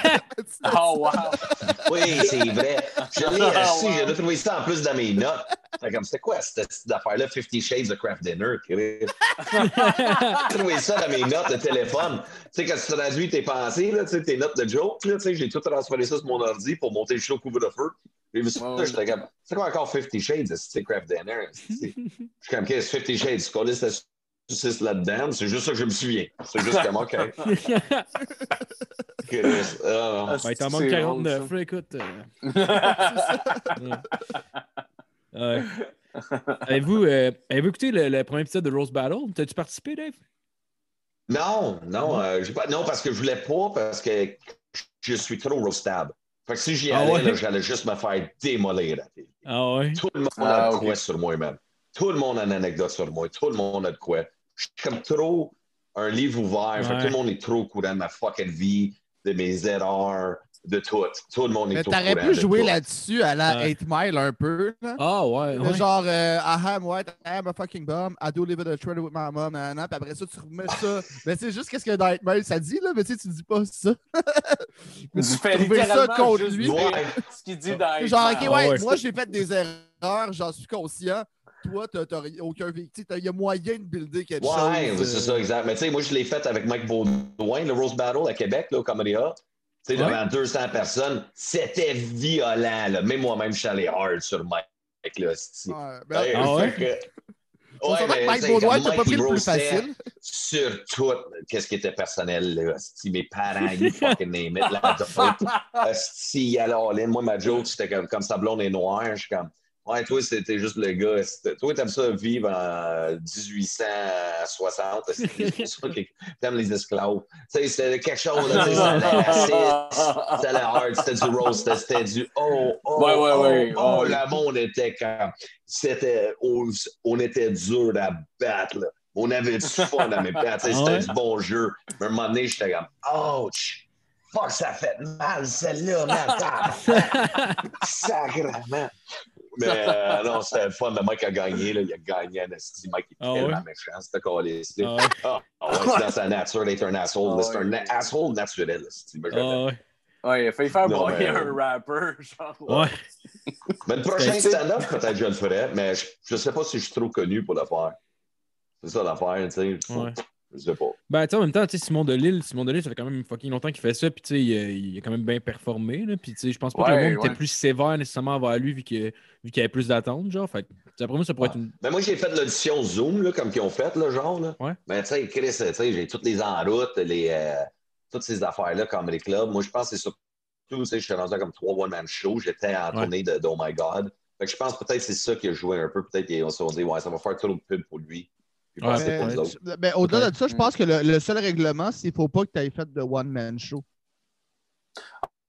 oh, wow! Oui, c'est vrai. Je l'ai assis, wow. j'ai retrouvé ça en plus dans mes notes. Comme, c'était quoi cette, cette affaire-là, Fifty Shades of Craft Dinner? J'ai retrouvé ça dans mes notes de téléphone. Tu sais, quand tu traduis tes pensées, là, tu sais, tes notes de joke, là, tu sais, j'ai tout transféré ça sur mon ordi pour monter le show couvre-feu. J'ai vu ça, j'étais comme, c'est quoi encore Fifty Shades, c'est Craft Dinner? C'est- Je suis comme, qu'est-ce que Fifty Shades? Tu connais cette saucisse là-dedans? C'est juste ça que je me souviens. C'est juste comme, OK. Chris, ah, Ouais, il t'en manque C'est 49, drôle, là, écoute. euh, ça. ouais. Avez-vous euh, avez-vous écouté le, le premier épisode de Rose Battle? T'as-tu participé, Dave? Non, non, euh, pas, non, parce que je voulais pas, parce que je suis trop roastable. Fait que si j'y Ah allais, ouais? j'allais juste me faire démolir. Ah ouais? Tout le monde Ah, a de quoi sur moi, man. Tout le monde a une anecdote sur moi. Tout le monde a de quoi. Je suis comme trop un livre ouvert. Fait que Ouais. tout le monde est trop au courant de ma fucking vie, de mes erreurs, de tout. Tout le monde est Mais au t'aurais courant pu de jouer là-dessus à la Ouais. 8 Mile un peu. Ah ouais, ouais. Genre, euh, I am white, I am a fucking bum, I do live in a trailer with my mom, nanana. Puis après ça, tu remets ça. Mais c'est juste qu'est-ce que dans 8 Mile ça dit, là, mais tu sais, tu dis pas ça. Mais Tu fais trouver ça littéralement contre juste lui. ce qu'il dit dans Genre, ok, Hitman. ouais, Ah ouais. moi j'ai fait des erreurs, j'en suis conscient. Toi, t'as t'as aucun vécu. Il y a moyen de builder quelque Ouais, chose. c'est euh, ça, exact. Mais tu sais, moi, je l'ai fait avec Mike Baudouin, le Rose Battle à Québec, là, au Comedy. Tu sais, Ouais. devant 200 personnes. C'était violent, là. Même moi-même, je suis allé hard sur Mike, là. Ouais, ben, Ah ouais? fait que- Ouais, mais, Mike tu Baudouin, t'as pas pris le plus facile. Sur tout, qu'est-ce qui était personnel, là. Si mes parents, you fucking name it, là, de allait all-in. Moi, ma joke, c'était comme, comme sa blonde est noire. Je suis comme, ouais, toi, c'était juste le gars. C'était- Toi, t'aimes ça vivre en 1860. c'est pour ça que T'aimes les esclaves. C'était quelque chose, allait assez- ça allait hard. C'était du roast, c'était- c'était du oh, oh, Ouais, ouais, oh, ouais. oh, Ouais. le monde était comme, c'était, on, on était dur à battre, là. On avait du fun à mes sais, Ah C'était du bon jeu. Mais à un moment donné, j'étais comme, ouch! Fuck, ça fait mal, celle-là, man! Sacrement! Mais euh, non, c'était le fun. Le mec a gagné. Là. Il a gagné un esti. Mike est Ah tellement ouais? méchant. C'était caliste. Ah? Ah, ah ouais, c'est dans sa nature d'être un asshole. Ah c'est un na- asshole naturel. Ah ouais? Ouais, il a failli faire Non, broyer mais- un rapper. Genre, Ouais. mais le prochain stand-up, peut-être je le ferais, mais je, je sais pas si je suis trop connu pour le faire. C'est ça l'affaire, tu sais. Ouais. Je sais pas. Ben, tu sais, en même temps, Simon Delille, Simon Delille, ça fait quand même fucking longtemps qu'il fait ça, puis tu sais, il, a- il a quand même bien performé, là, puis tu sais, je pense pas que le monde ouais. était plus sévère nécessairement envers lui vu qu'il y avait plus d'attentes, genre, fait après moi, ça pourrait être une... Mais moi, j'ai fait l'audition Zoom, là, comme qu'ils ont fait, là, genre. Là. Ouais. Mais tu sais, Chris, tu sais, j'ai toutes les en route, les, euh, toutes ces affaires-là, comme les clubs. Moi, je pense que c'est surtout, tu sais, je suis rendu comme trois one-man show. J'étais en tournée de, de Oh My God. Fait que je pense peut-être que c'est ça qui a joué un peu. Peut-être qu'ils se sont dit, ouais, ça va faire trop de pub pour lui. Ouais, autres. ben, Au-delà de ça, je pense que le, le seul règlement, c'est qu'il ne faut pas que tu aies fait de one-man show.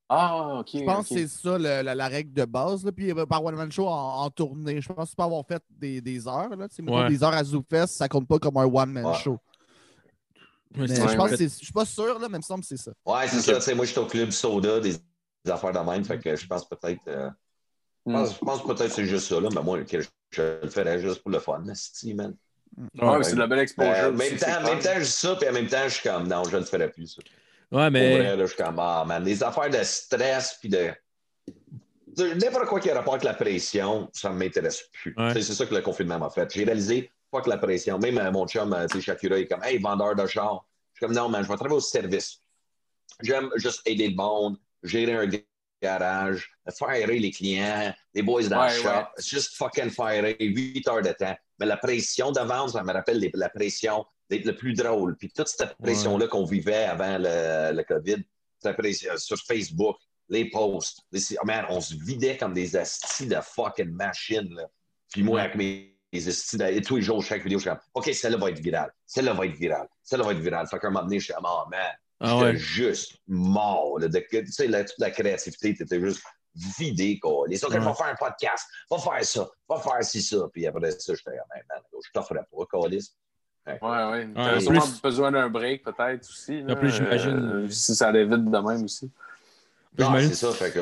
Ah, ok. Je pense que c'est ça le- la, la règle de base. Là. Puis euh, par one-man show en, en tournée, je pense que tu peux avoir fait des, des heures. Là. Ouais. Des heures à ZooFest, ça compte pas comme un one-man Ouais. show. Mais Ouais, je pense que je suis pas sûr, là, mais il me semble que c'est ça. Ouais, c'est ça. Moi, j'étais au club soda, des, des affaires de même. Fait que je pense peut-être. euh, je pense, je pense peut-être que c'est juste ça, là. Mais moi, je, je le ferais juste pour le fun, esti, man. Ouais, c'est de la belle exposure. Euh, aussi, même, temps, même temps, je dis ça, puis en même temps, je suis comme, non, je ne le ferai plus, ça. Ouais, Pour mais... vrai, là, je suis comme, ah, man, les affaires de stress, puis de. N'importe quoi qui a rapport avec la pression, ça ne m'intéresse plus. Ouais. C'est ça que le confinement m'a fait. J'ai réalisé, pas que la pression. Même euh, mon chum, euh, tu sais, Shakira, il est comme, hey, vendeur de char. Je suis comme, non, man, je vais travailler au service. J'aime juste aider le monde, gérer un garage, firer les clients, les boys dans Ouais, le shop. ouais. C'est juste fucking firer 8 heures de temps. Mais la pression de vendre, ça me rappelle les- la pression d'être le plus drôle. Puis toute cette pression-là qu'on vivait avant le, le COVID, pression sur Facebook, les posts, les- oh man, on se vidait comme des astis de fucking machines. Là. Puis moi, Ouais. avec mes et tous les jours, chaque vidéo, je suis comme, OK, celle-là va être virale, celle-là va être virale, celle-là va être virale. Fait qu'à un moment donné, je suis comme, oh man, Ah J'étais ouais. juste mort. là, de- tu sais, la- toute la créativité, tu étais juste vidé. Quoi. Les autres, Ouais. va faire un podcast, va faire ça, va faire ci, ça. Puis après ça, j'étais comme, hey, man, je t'offrais pas, Calis. Ouais, ouais. T'as en sûrement plus- besoin d'un break, peut-être aussi. là. Plus, j'imagine- Euh, si ça allait vite de même aussi. C'est ça, fait que.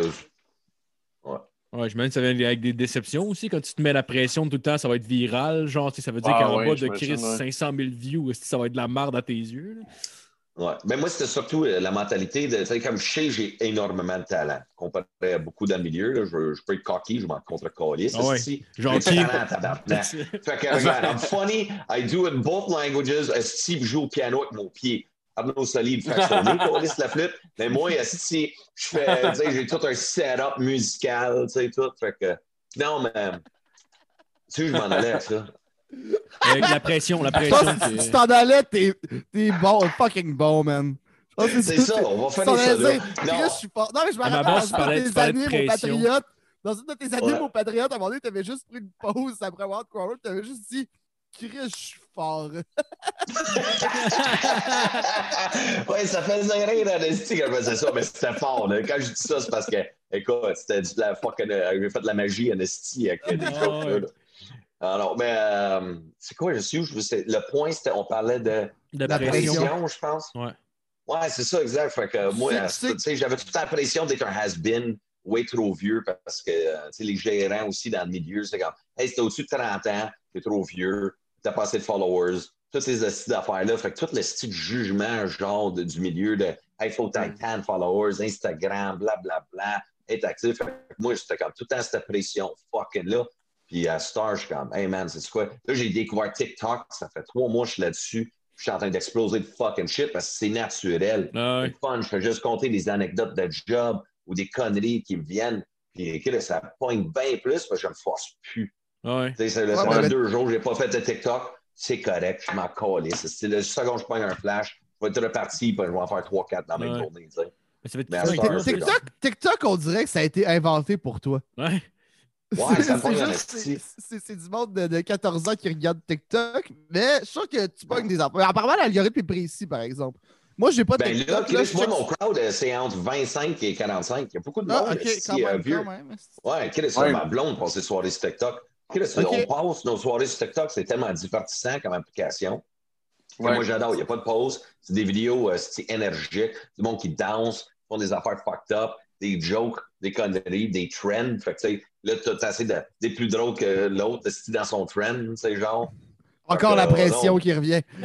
Ouais, j'imagine que ça vient avec des déceptions aussi. Quand tu te mets la pression tout le temps, ça va être viral. Genre, ça veut dire Ah qu'en ouais, bas de Chris, ouais. 500 000 views, ça va être de la merde à tes yeux. là? Ouais. Mais moi, c'était surtout euh, la mentalité de, tu sais, comme je sais, j'ai énormément de talent. Comparé à beaucoup dans le milieu, là, je, je peux être cocky, je m'en contre Calis. Ah ouais. Gentil. Talent, tabarnak. Fait que, regarde, I'm funny, I do it in both languages. Si je joue au piano avec mon pied, Arnaud Soli, fait son nez, la flûte. Mais moi, si je fais, tu sais, j'ai tout un setup musical, tu sais, tout. Fait que, non, mais, tu sais, je m'en allais ça? Avec la pression, la pression. Si tu c'est- t'en allais, t'es t'es bon, fucking bon, man. C'est ça, on va t'en ça, là. Non. je suis fort. Non, mais je me À rappelle, dans tes parlais de années au pression. Patriote, dans une de tes années Ouais. au Patriote, à un moment donné, t'avais juste pris une pause après avoir Crowder, t'avais juste dit, Chris, je suis fort. ouais, ça faisait rire à l'esti quand je faisais ça, mais c'était fort. là. Quand je dis ça, c'est parce que Écoute, c'était de la fucking. euh, J'ai fait de la magie esti avec euh, des Ah, ouais. là. Alors, mais euh, c'est quoi, je suis où? Je sais- Le point, c'était, on parlait de De La pression. pression, je pense. Ouais. Ouais, c'est ça, exact. Fait que moi, j'avais toute la pression d'être un has-been, way trop vieux, parce que euh, tu sais, les gérants aussi dans le milieu, c'est comme, hey, t'es au-dessus de 30 ans, t'es trop vieux, t'as pas assez de followers, toutes ces astuces d'affaires-là. Fait que tout le style de jugement, genre, de- du milieu de, hey, faut que t'aies tant de followers, Instagram, blablabla, être actif. Fait que moi, j'étais comme tout le temps cette pression fucking là. Puis à Star, je suis comme, hey man, c'est quoi? Là, j'ai découvert TikTok, ça fait trois mois que je suis là-dessus. Je suis en train d'exploser de fucking shit parce que c'est naturel. Ah, ouais. C'est fun. Je fais juste compter des anecdotes de job ou des conneries qui me viennent. Puis ça pointe bien plus parce que je me force plus. Ah, ouais. Tu sais, ça, Ouais, fait deux jours, j'ai pas fait de TikTok. C'est correct, je m'en calisse. C'est le second que je pogne un flash, je vais être reparti, puis je vais en faire 3-4 dans la même Ouais. journée. tu sais. Mais ça fait. TikTok, TikTok, on dirait que ça a été inventé pour toi. Ouais. Ouais, ça C'est du monde de, de 14 ans qui regarde TikTok, mais je suis sûr que tu pognes des affaires. Apparemment, l'algorithme est précis, par exemple. Moi, j'ai pas de Ben là, TikTok. là, je moi, mon crowd, euh, c'est entre 25 et 45. Il y a beaucoup de monde Ah, ok, ici, quand euh, même, vieux. quand même. Ouais, Chris, Ouais. ma blonde passe ses soirées sur TikTok. Chris, Ok. on passe nos soirées sur TikTok, c'est tellement divertissant comme application. Ouais. Moi, j'adore. Il n'y a pas de pause. C'est des vidéos euh, énergiques, du monde qui danse, font des affaires fucked up, des jokes, des conneries, des trends. Fait que, tu sais, là, tu as assez de- des plus drôles que l'autre, c'est dans son trend, c'est genre. Encore la Euh, pression non. qui revient.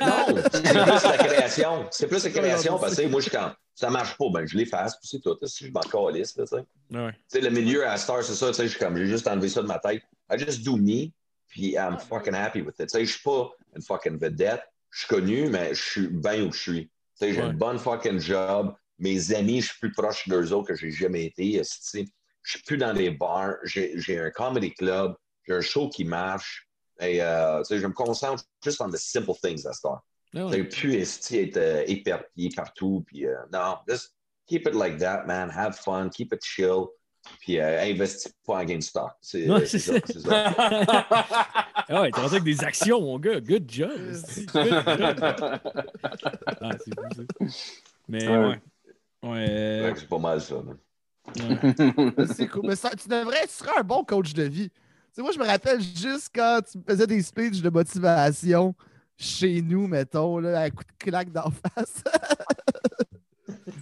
Non, c'est plus la création. C'est plus la création parce que moi, je quand ça marche pas, ben je l'efface, puis c'est tout. Si je m'en calisse, tu sais. Le milieu à Star, c'est ça, tu sais, je suis comme, j'ai juste enlevé ça de ma tête. I just do me, puis I'm fucking happy with it. Tu sais, je suis pas une fucking vedette. Je suis connu, mais je suis bien où je suis. Tu sais, j'ai Ouais. une bonne fucking job. Mes amis, je suis plus proche d'eux autres que j'ai jamais été. Tu sais, je suis plus dans les bars. J'ai j'ai un comedy club. J'ai un show qui marche. Et, euh, je me concentre juste on the simple things à Star. Ah, Tu ouais. sais, plus esti être euh, éparpillé partout. Puis, euh, non, just keep it like that, man. Have fun, keep it chill. Puis, euh, investis pas en GameStop. C'est Ouais, c'est c'est ça. Ah ouais, t'es rendu avec des actions, mon gars. Good job. esti. Good job. Ah, c'est. Mais Ouais. ouais. Ouais. C'est pas mal ça. man. Ouais. C'est cool. Mais ça, tu devrais, tu serais un bon coach de vie. Tu sais, moi, je me rappelle juste quand tu me faisais des speeches de motivation chez nous, mettons, là, à coup de claque d'en face.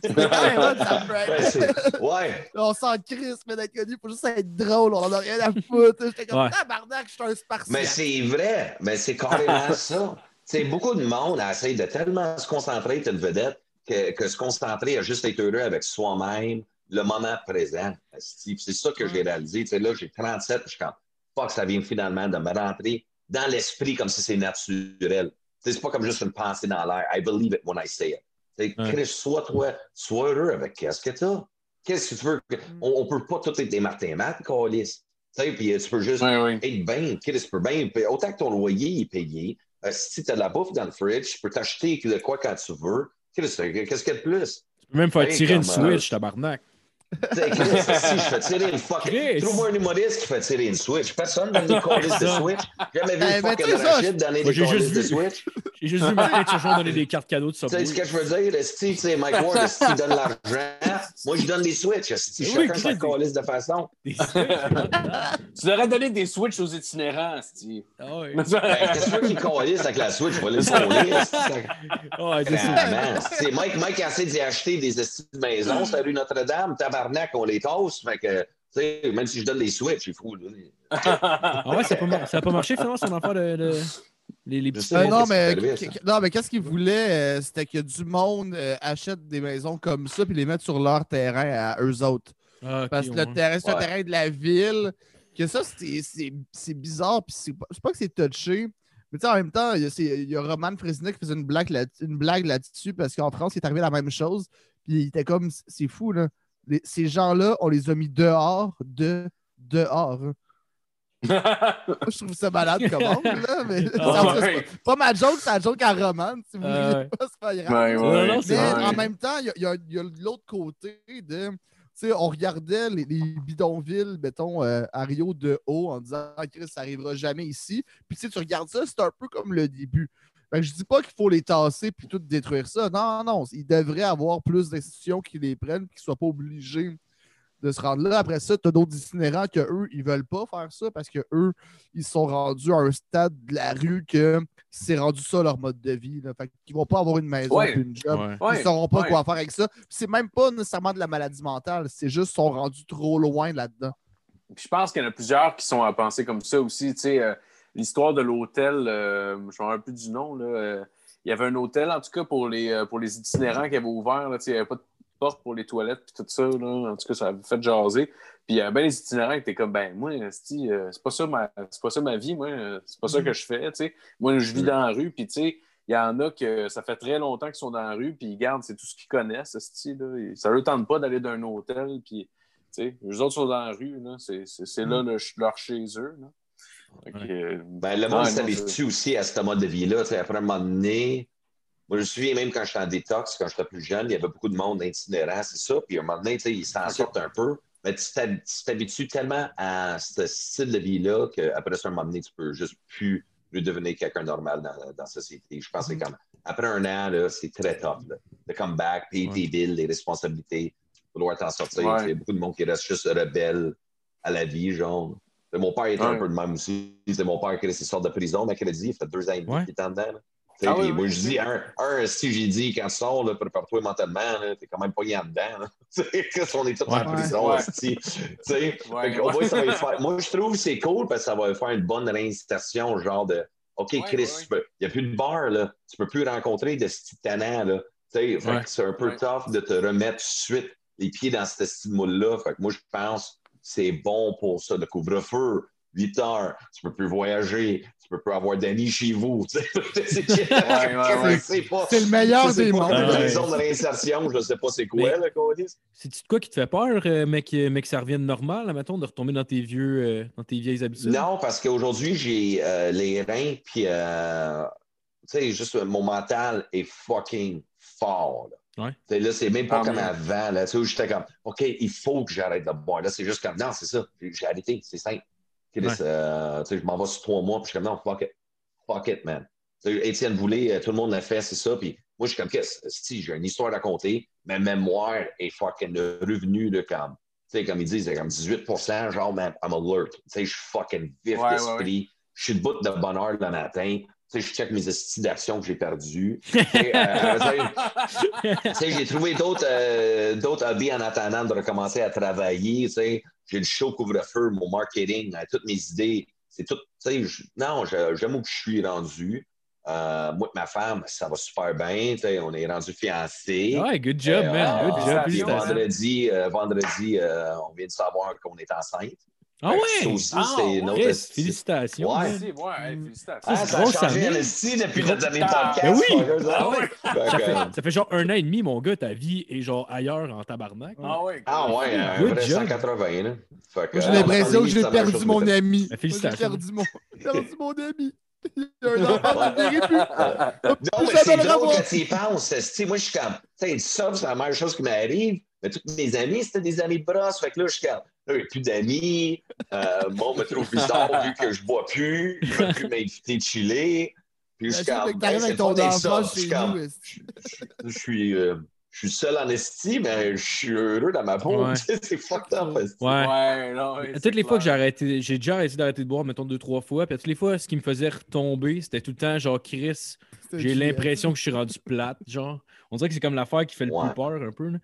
Ouais, ouais. On s'en crisse, mais d'être connu, faut juste être drôle, on en a rien à foutre. J'étais comme, Ouais. tabarnak, je suis un spartiate. Mais c'est vrai. Mais c'est carrément ça. C'est beaucoup de monde essaie de tellement se concentrer, être une vedette, que, que se concentrer à juste être heureux avec soi-même, le moment présent. C'est ça que j'ai réalisé. Tu sais, là, j'ai 37, je suis comme, fuck, ça vient finalement de me rentrer dans l'esprit comme si c'est naturel. Tu sais, C'est pas comme juste une pensée dans l'air. I believe it when I say it. Tu sais, Ouais. Chris, sois toi, sois heureux avec qu'est-ce que tu as. Qu'est-ce que tu veux? On, on peut pas tout être des Martin Matt, Calis. Tu sais, puis euh, tu peux juste Oui, oui. être bien, Chris, tu peux bien, autant que ton loyer est payé, euh, si tu as de la bouffe dans le fridge, tu peux t'acheter de quoi quand tu veux. Chris, qu'est-ce qu'il y a de plus? Tu peux même faire tirer une euh, Switch, tabarnak. Tu sais, Chris, si je fais tirer une fucking. Chris. Trouve-moi un humoriste qui fait tirer une Switch. Personne donne des colis de. Switch. J'ai jamais vu une ben, fucking Rachid donner des colis de. Switch. J'ai juste vu Martin Turgeon donner des cartes cadeaux de Tu sais Subway. ce que je veux dire? Tu sais, Mike Ward, il donne l'argent? Moi, je donne des Switch. Oui, Chacun sa colis de façon? Tu devrais donner des Switch aux itinérants, Steve. Ah ouais. Ben, Qu'est-ce que tu avec la Switch? Je vais les. Ah Mike, Mike a essayé d'y acheter des estis de maison, c'est la rue Notre-Dame, tabarnak, on les tosse. Fait que, tu sais, même si je donne des switches, il faut. là. Ah ouais, ça a pas, marché finalement son affaire de. de- Les, les petits. Euh, non, qu'est-ce mais, qu- non, mais qu'est-ce qu'ils voulaient, euh, c'était que du monde euh, achète des maisons comme ça puis les mette sur leur terrain à eux autres. Ah, Parce que ouais. le terrain, c'est un Ouais. terrain de la ville. Que ça, c'est- c'est c'est bizarre. Puis c'est pas, que c'est touché. Mais tu sais, en même temps, il y a, y Roman Fresnick qui faisait une blague, là, une blague là-dessus parce qu'en France, il est arrivé la même chose. Puis il était comme, c'est fou, là. Les- ces gens-là, on les a mis dehors, de, dehors. Moi, je trouve ça malade comme angle, là. Mais ouais. pas, pas ma joke, c'est la joke à Roman. Si vous voulez pas, c'est pas grave. Ouais, Non, ouais. non, c'est Mais en même temps, il y a, il y a- a l'autre côté de. Tu sais, on regardait les, les bidonvilles, mettons, euh, à Rio de haut en disant Ah, Chris, ça arrivera jamais ici. Puis tu sais, tu regardes ça, c'est un peu comme le début. Fait que je dis pas qu'il faut les tasser puis tout détruire ça. Non, non, il devrait avoir plus d'institutions qui les prennent et qui ne soient pas obligés de se rendre là. Après ça, tu as d'autres itinérants que eux, ils veulent pas faire ça parce que eux, ils sont rendus à un stade de la rue que c'est rendu ça leur mode de vie. Là. Fait qu'ils vont pas avoir une maison Ouais. puis une job. Ouais. Ils Ouais, ne sauront pas ouais. quoi faire avec ça. C'est même pas nécessairement de la maladie mentale, c'est juste qu'ils sont rendus trop loin là-dedans. Puis je pense qu'il y en a plusieurs qui sont à penser comme ça aussi. Tu sais, euh, l'histoire de l'hôtel, euh, je me rappelle plus du nom. Là, euh, il y avait un hôtel, en tout cas, pour les, euh, pour les itinérants qui avaient ouvert. Là, il n'y avait pas de porte pour les toilettes puis tout ça. Là. En tout cas, ça avait fait jaser. Puis il y avait bien les itinérants qui étaient comme, ben moi, euh, c'est pas, ça ma- c'est pas ça ma vie, moi. euh, C'est pas ça que je fais. Moi, je vis dans la rue. Puis tu sais, il y en a que ça fait très longtemps qu'ils sont dans la rue, puis ils gardent, c'est tout ce qu'ils connaissent, là. Ça leur tente pas d'aller d'un hôtel, puis tu sais, eux autres sont dans la rue, là. C'est, là le- leur chez eux. Là. Euh, Ben, le monde s'habitue aussi à ce mode de vie-là? Après un moment donné, moi, je me souviens même quand j'étais en détox, quand j'étais plus jeune, il y avait beaucoup de monde itinérant, c'est ça. Puis à un moment donné, ils s'en sortent un peu. Mais tu t'hab- tu t'habitues tellement à ce style de vie-là qu'après ça, un moment donné, tu peux juste plus redevenir quelqu'un de normal dans, dans la société. Je pense que c'est comme après un an, c'est très tough. Là. Le comeback, payer Ouais. tes billes, les responsabilités, vouloir t'en sortir. Ouais. Il y a beaucoup de monde qui reste juste rebelle à la vie, genre. Mais Mon père était un peu de même aussi. C'est mon père qui est sort de prison mercredi. Il fait deux ans et demi qu'il est en dedans. Ah oui, moi, oui, je dis, un, un, si j'ai dit, quand tu sors, là, prépare-toi mentalement, t'es quand même pas en dedans. Qu'est-ce qu'on est tous Ouais. en prison, Ouais. ça va faire- Moi, je trouve que c'est cool parce que ça va faire une bonne réincitation, genre de OK, Chris, peux- il n'y a plus de bar, là. Tu peux plus rencontrer de ce titanant, là. C'est un peu tough de te remettre tout de suite les pieds dans ce moule-là. Moi, je pense c'est bon pour ça. Le couvre-feu, 8 heures, tu peux plus voyager, tu peux plus avoir d'amis chez vous. c'est ouais, ouais. le meilleur des mondes. La raison de réinsertion, je ne sais pas c'est quoi, Mais- là, qu'on dit. C'est-tu de quoi qui te fait peur, euh, mais, que, mais que ça revienne normal, mettons, de retomber dans tes vieux euh, dans tes vieilles habitudes? Non, parce qu'aujourd'hui, j'ai euh, les reins, puis, euh, tu sais, juste mon mental est fucking fort. Là, Ouais. Là c'est même pas Tant comme avant. Là, où j'étais comme, OK, il faut que j'arrête de boire. Là, c'est juste comme, non, c'est ça, j'ai arrêté, c'est simple. Ouais. euh, je m'en vais sur trois mois, puis je suis comme, non, fuck it. Fuck it, man. Étienne Boulay, euh, tout le monde l'a fait, c'est ça. Puis moi, je suis comme, qu'est-ce si j'ai une histoire à raconter, ma mémoire est fucking revenue de comme, tu sais, comme ils disent, c'est comme 18% genre, man, I'm alert. Tu sais, je suis fucking vif ouais, d'esprit. Je suis debout de bonne heure le matin. Sais, je check mes d'actions que j'ai perdues. Euh, j'ai trouvé d'autres euh, d'autres hobbies en attendant de recommencer à travailler. J'ai le show couvre-feu, mon marketing, euh, toutes mes idées. C'est tout. non, j'aime où je suis rendu. Euh, moi et ma femme, ça va super bien. On est rendu fiancés. Ouais, good job, man. Good job. vendredi, vendredi on vient de savoir qu'on est enceinte. Ah Fait que ouais! Ça aussi, Ah, c'est une autre. Chris, esti- félicitations. Ouais. Merci, félicitations. Ah, c'est ça a ça changé revient. en esti depuis notre dernier podcast. Ben oui! Ah ouais. Ça que, fait, ça fait genre un an et demi, mon gars, ta vie est genre ailleurs en tabarnak. Ah ouais. Ah ouais, un vrai job. 180. Là. Que, j'ai euh, l'impression que j'ai la même perdu mon que- ami. Ben, félicitations. J'ai perdu mon, perdu mon ami. Il y a un enfant qui ne verrait plus. Non, mais c'est le drôle quand tu y penses. Moi, je suis comme, tu sais, ça, c'est la meilleure chose qui m'arrive. Mais tous mes amis, c'était des amis de brosse. Fait que là, je suis là, il n'y a plus d'amis. Euh, bon, me trouve bizarre vu que je bois plus. Il ne plus m'inviter de chiller. Puis je suis comme, ben, c'est ton enfant. Je suis comme, je suis, euh, je suis seul en esti, mais je suis heureux dans ma peau. Ouais. C'est fucked up. Ouais. Ouais, non, toutes les fois que j'ai arrêté, j'ai déjà arrêté d'arrêter de boire, mettons deux, trois fois. Puis à toutes les fois, ce qui me faisait retomber, c'était tout le temps genre Chris, j'ai l'impression que je suis rendu plate. Genre, on dirait que c'est comme l'affaire qui fait le Ouais. plus peur un peu. là.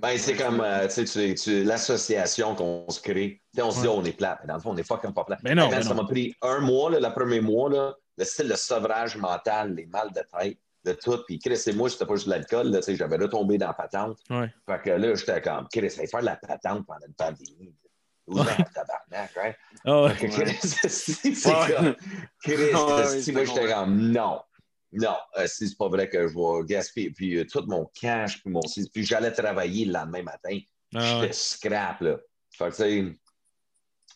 Ben, c'est comme euh, tu sais, tu- tu- l'association qu'on se crée. On se dit, Ouais. oh, on est plate. Mais dans le fond, on est fucking pas plate. Ben non, ça m'a pris un mois, là, le premier mois, là, le style de sevrage mental, les mal de tête, de tout. Puis Chris et moi, c'était pas juste de l'alcool. J'avais retombé dans la patente. Ouais. Fait que là, j'étais comme, Chris, allez faire de la patente pendant une pandémie. Ouvert Ouais. tabarnak, right? Ah Ouais. Chris, c'est comme, Chris, moi, j'étais comme, non. Non, euh, si c'est pas vrai que je vais gaspiller. Puis euh, tout mon cash, puis mon. Puis j'allais travailler le lendemain matin. Ah J'étais ouais. scrap, là. Fait que, tu sais,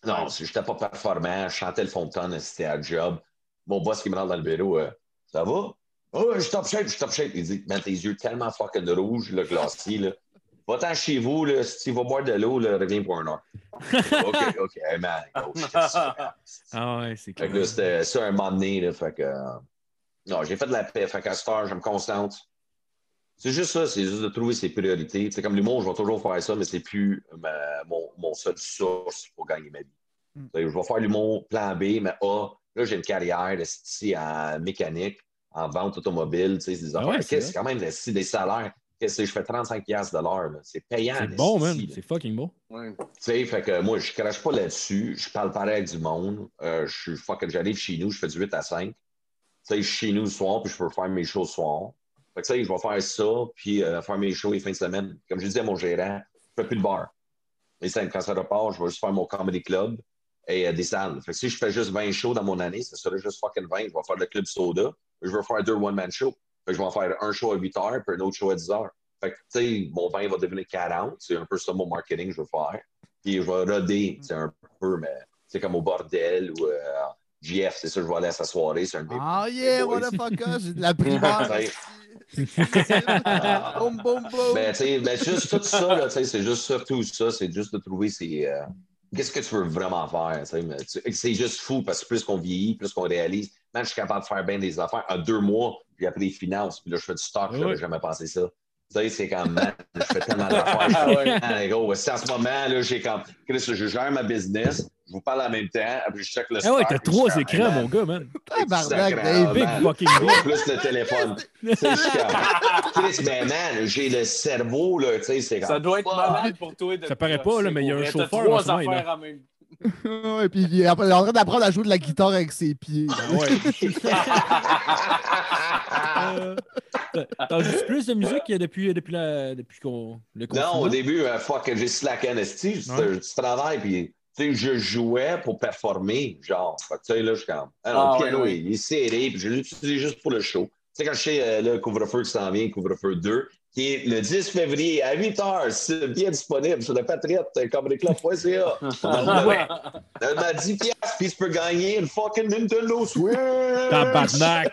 non, si j'étais pas performant, je chantais le fond de tonne, c'était à job. Mon boss qui me rentre dans le bureau, euh, ça va? Oh, je top shape, je top shape. Il dit, man, tes yeux tellement fucking rouges, le glacier, là. Va-t'en chez vous, là. Si tu vas boire de l'eau, reviens pour un heure. OK, OK, man. Oh. Ah ouais, c'est Fait clair. que là, c'était ça un moment donné, là. Fait que, non, j'ai fait de la paix. Fait qu'à cette heure, je me concentre C'est juste ça, c'est juste de trouver ses priorités. C'est comme l'humour, je vais toujours faire ça, mais c'est plus ma- mon, mon seul source pour gagner ma vie. Mm. Tu sais, Je vais faire l'humour plan B, mais A, là, j'ai une carrière ici en mécanique, en vente automobile, tu sais, c'est des Ah affaires. ouais, c'est quand même des salaires. Qu'est-ce que je fais 35$ piastres de l'heure. là. C'est payant. C'est bon, man. C'est fucking bon. Ouais. Tu sais, fait que moi, je crache pas là-dessus. Je parle pareil avec du monde. Euh, je suis fucking, j'arrive chez nous, je fais du 8 à 5. Chez nous le soir, puis je peux faire mes shows le soir. Fait que, tu sais, je vais faire ça, puis euh, faire mes shows les fins de semaine. Comme je disais à mon gérant, je fais plus de bar. Et ça, quand ça repart, je vais juste faire mon comedy club et euh, des salles. Fait que si je fais juste 20 shows dans mon année, ça serait juste fucking 20. Je vais faire le club soda. Je vais faire deux one-man shows. Fait que je vais faire un show à 8 heures, puis un autre show à 10 heures. Fait que, tu sais, mon 20 va devenir 40. C'est un peu ça mon marketing que je veux faire. Puis je vais roder, c'est un peu, mais c'est comme au bordel ou euh, GF, c'est ça, je vais aller à sa soirée. C'est un Ah yeah, boys. motherfucker, j'ai de la primaire. Boum, boum, boum. Ben, tu sais, ben, juste tout ça, là, tu sais, c'est juste surtout ça, c'est juste de trouver ses. euh, Qu'est-ce que tu veux vraiment faire? C'est juste fou parce que plus qu'on vieillit, plus qu'on réalise. Man, je suis capable de faire bien des affaires en deux mois, puis après les finances, puis là, je fais du stock, Ouais. j'avais jamais pensé ça. Tu sais, c'est comme, man, je fais tellement d'affaires. Ah ouais. Gros, c'est en ce moment, là, j'ai comme, Chris, je gère ma business, je vous parle en même temps, après je check le Ah ouais, t'as puis trois écrans, mon gars, man. Tabarnak, man. fucking plus le téléphone. Tu sais, je suis comme, Chris, ben man, j'ai le cerveau, là, tu sais, c'est comme. Ça doit être malade pour toi. de Ça paraît pas, là, mais il y a un chauffeur trois en affaires même Ouais, puis il est en train d'apprendre à jouer de la guitare avec ses pieds. Ah ouais. Euh, t'as- T'en joues plus de musique depuis, depuis, la, depuis qu'on, le confinement? Non, au début, euh, fuck, j'ai slacké esti. Tu Ouais. tu travailles, puis tu sais, je jouais pour performer, genre. Tu sais, là, je suis comme. Ah, non, Ah, le piano, ouais, ouais. il est serré, puis je l'utilise juste pour le show. Tu sais, quand je sais euh, le couvre-feu qui s'en vient, couvre-feu 2, qui est le 10 février à 8 h, c'est bien disponible sur le Patriote, euh. Elle m'a 10 piastres, puis je peux gagner une fucking Nintendo Switch. Tabarnak!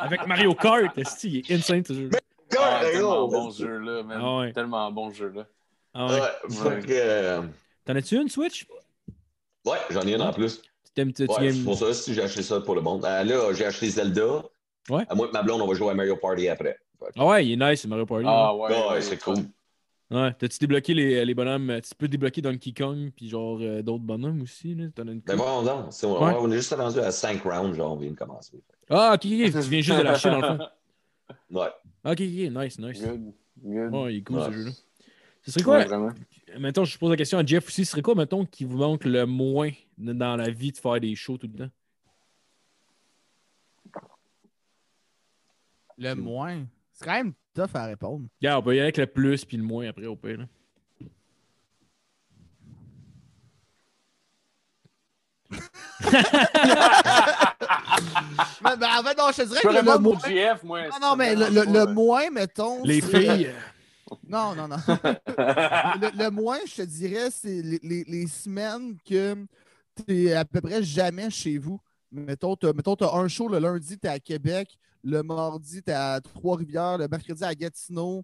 Avec Mario Kart, esti, il est insane ce jeu. Ah, tellement gros. bon jeu là, man. Ah ouais. Tellement bon jeu là. Ah ouais. Que, euh, T'en as-tu une Switch? ouais, j'en ai une en plus. Tu Ouais, pour ça si j'ai acheté ça pour le monde. Euh, là, j'ai acheté Zelda. Ouais. À moi et ma blonde, on va jouer à Mario Party après. Ah ouais, il est nice, Mario Party. Ah ouais. ouais. C'est cool. Ouais. T'as-tu débloqué les, les bonhommes? Tu peux débloquer Donkey Kong, puis genre euh, d'autres bonhommes aussi, là? T'en as une Ben bon, non. c'est- on, Ouais. on est juste rendu à 5 rounds, genre, on vient de commencer. Ah, ok, ok, tu viens juste de l'acheter dans le fond. Ouais. Ok, ok, nice, nice. Good. Good. Ouais, il est cool ce jeu-là. Ce serait quoi? Ouais, vraiment. Mettons, je pose la question à Jeff aussi. Ce serait quoi, mettons, qui vous manque le moins dans la vie de faire des shows tout le temps? Le moins? C'est quand même tough à répondre. Yeah, on peut y aller avec le plus puis le moins après, au pire. là. Mais, mais en fait, non, je te dirais Je que le, moins. GF, moi. Non, non, mais le, le- le moins, mettons. Les filles. Non, non, non. le, le moins, je te dirais, c'est les, les- les semaines que tu es à peu près jamais chez vous. Mettons, tu as, un show le lundi, tu es à Québec, le mardi, tu es à Trois-Rivières, le mercredi à Gatineau.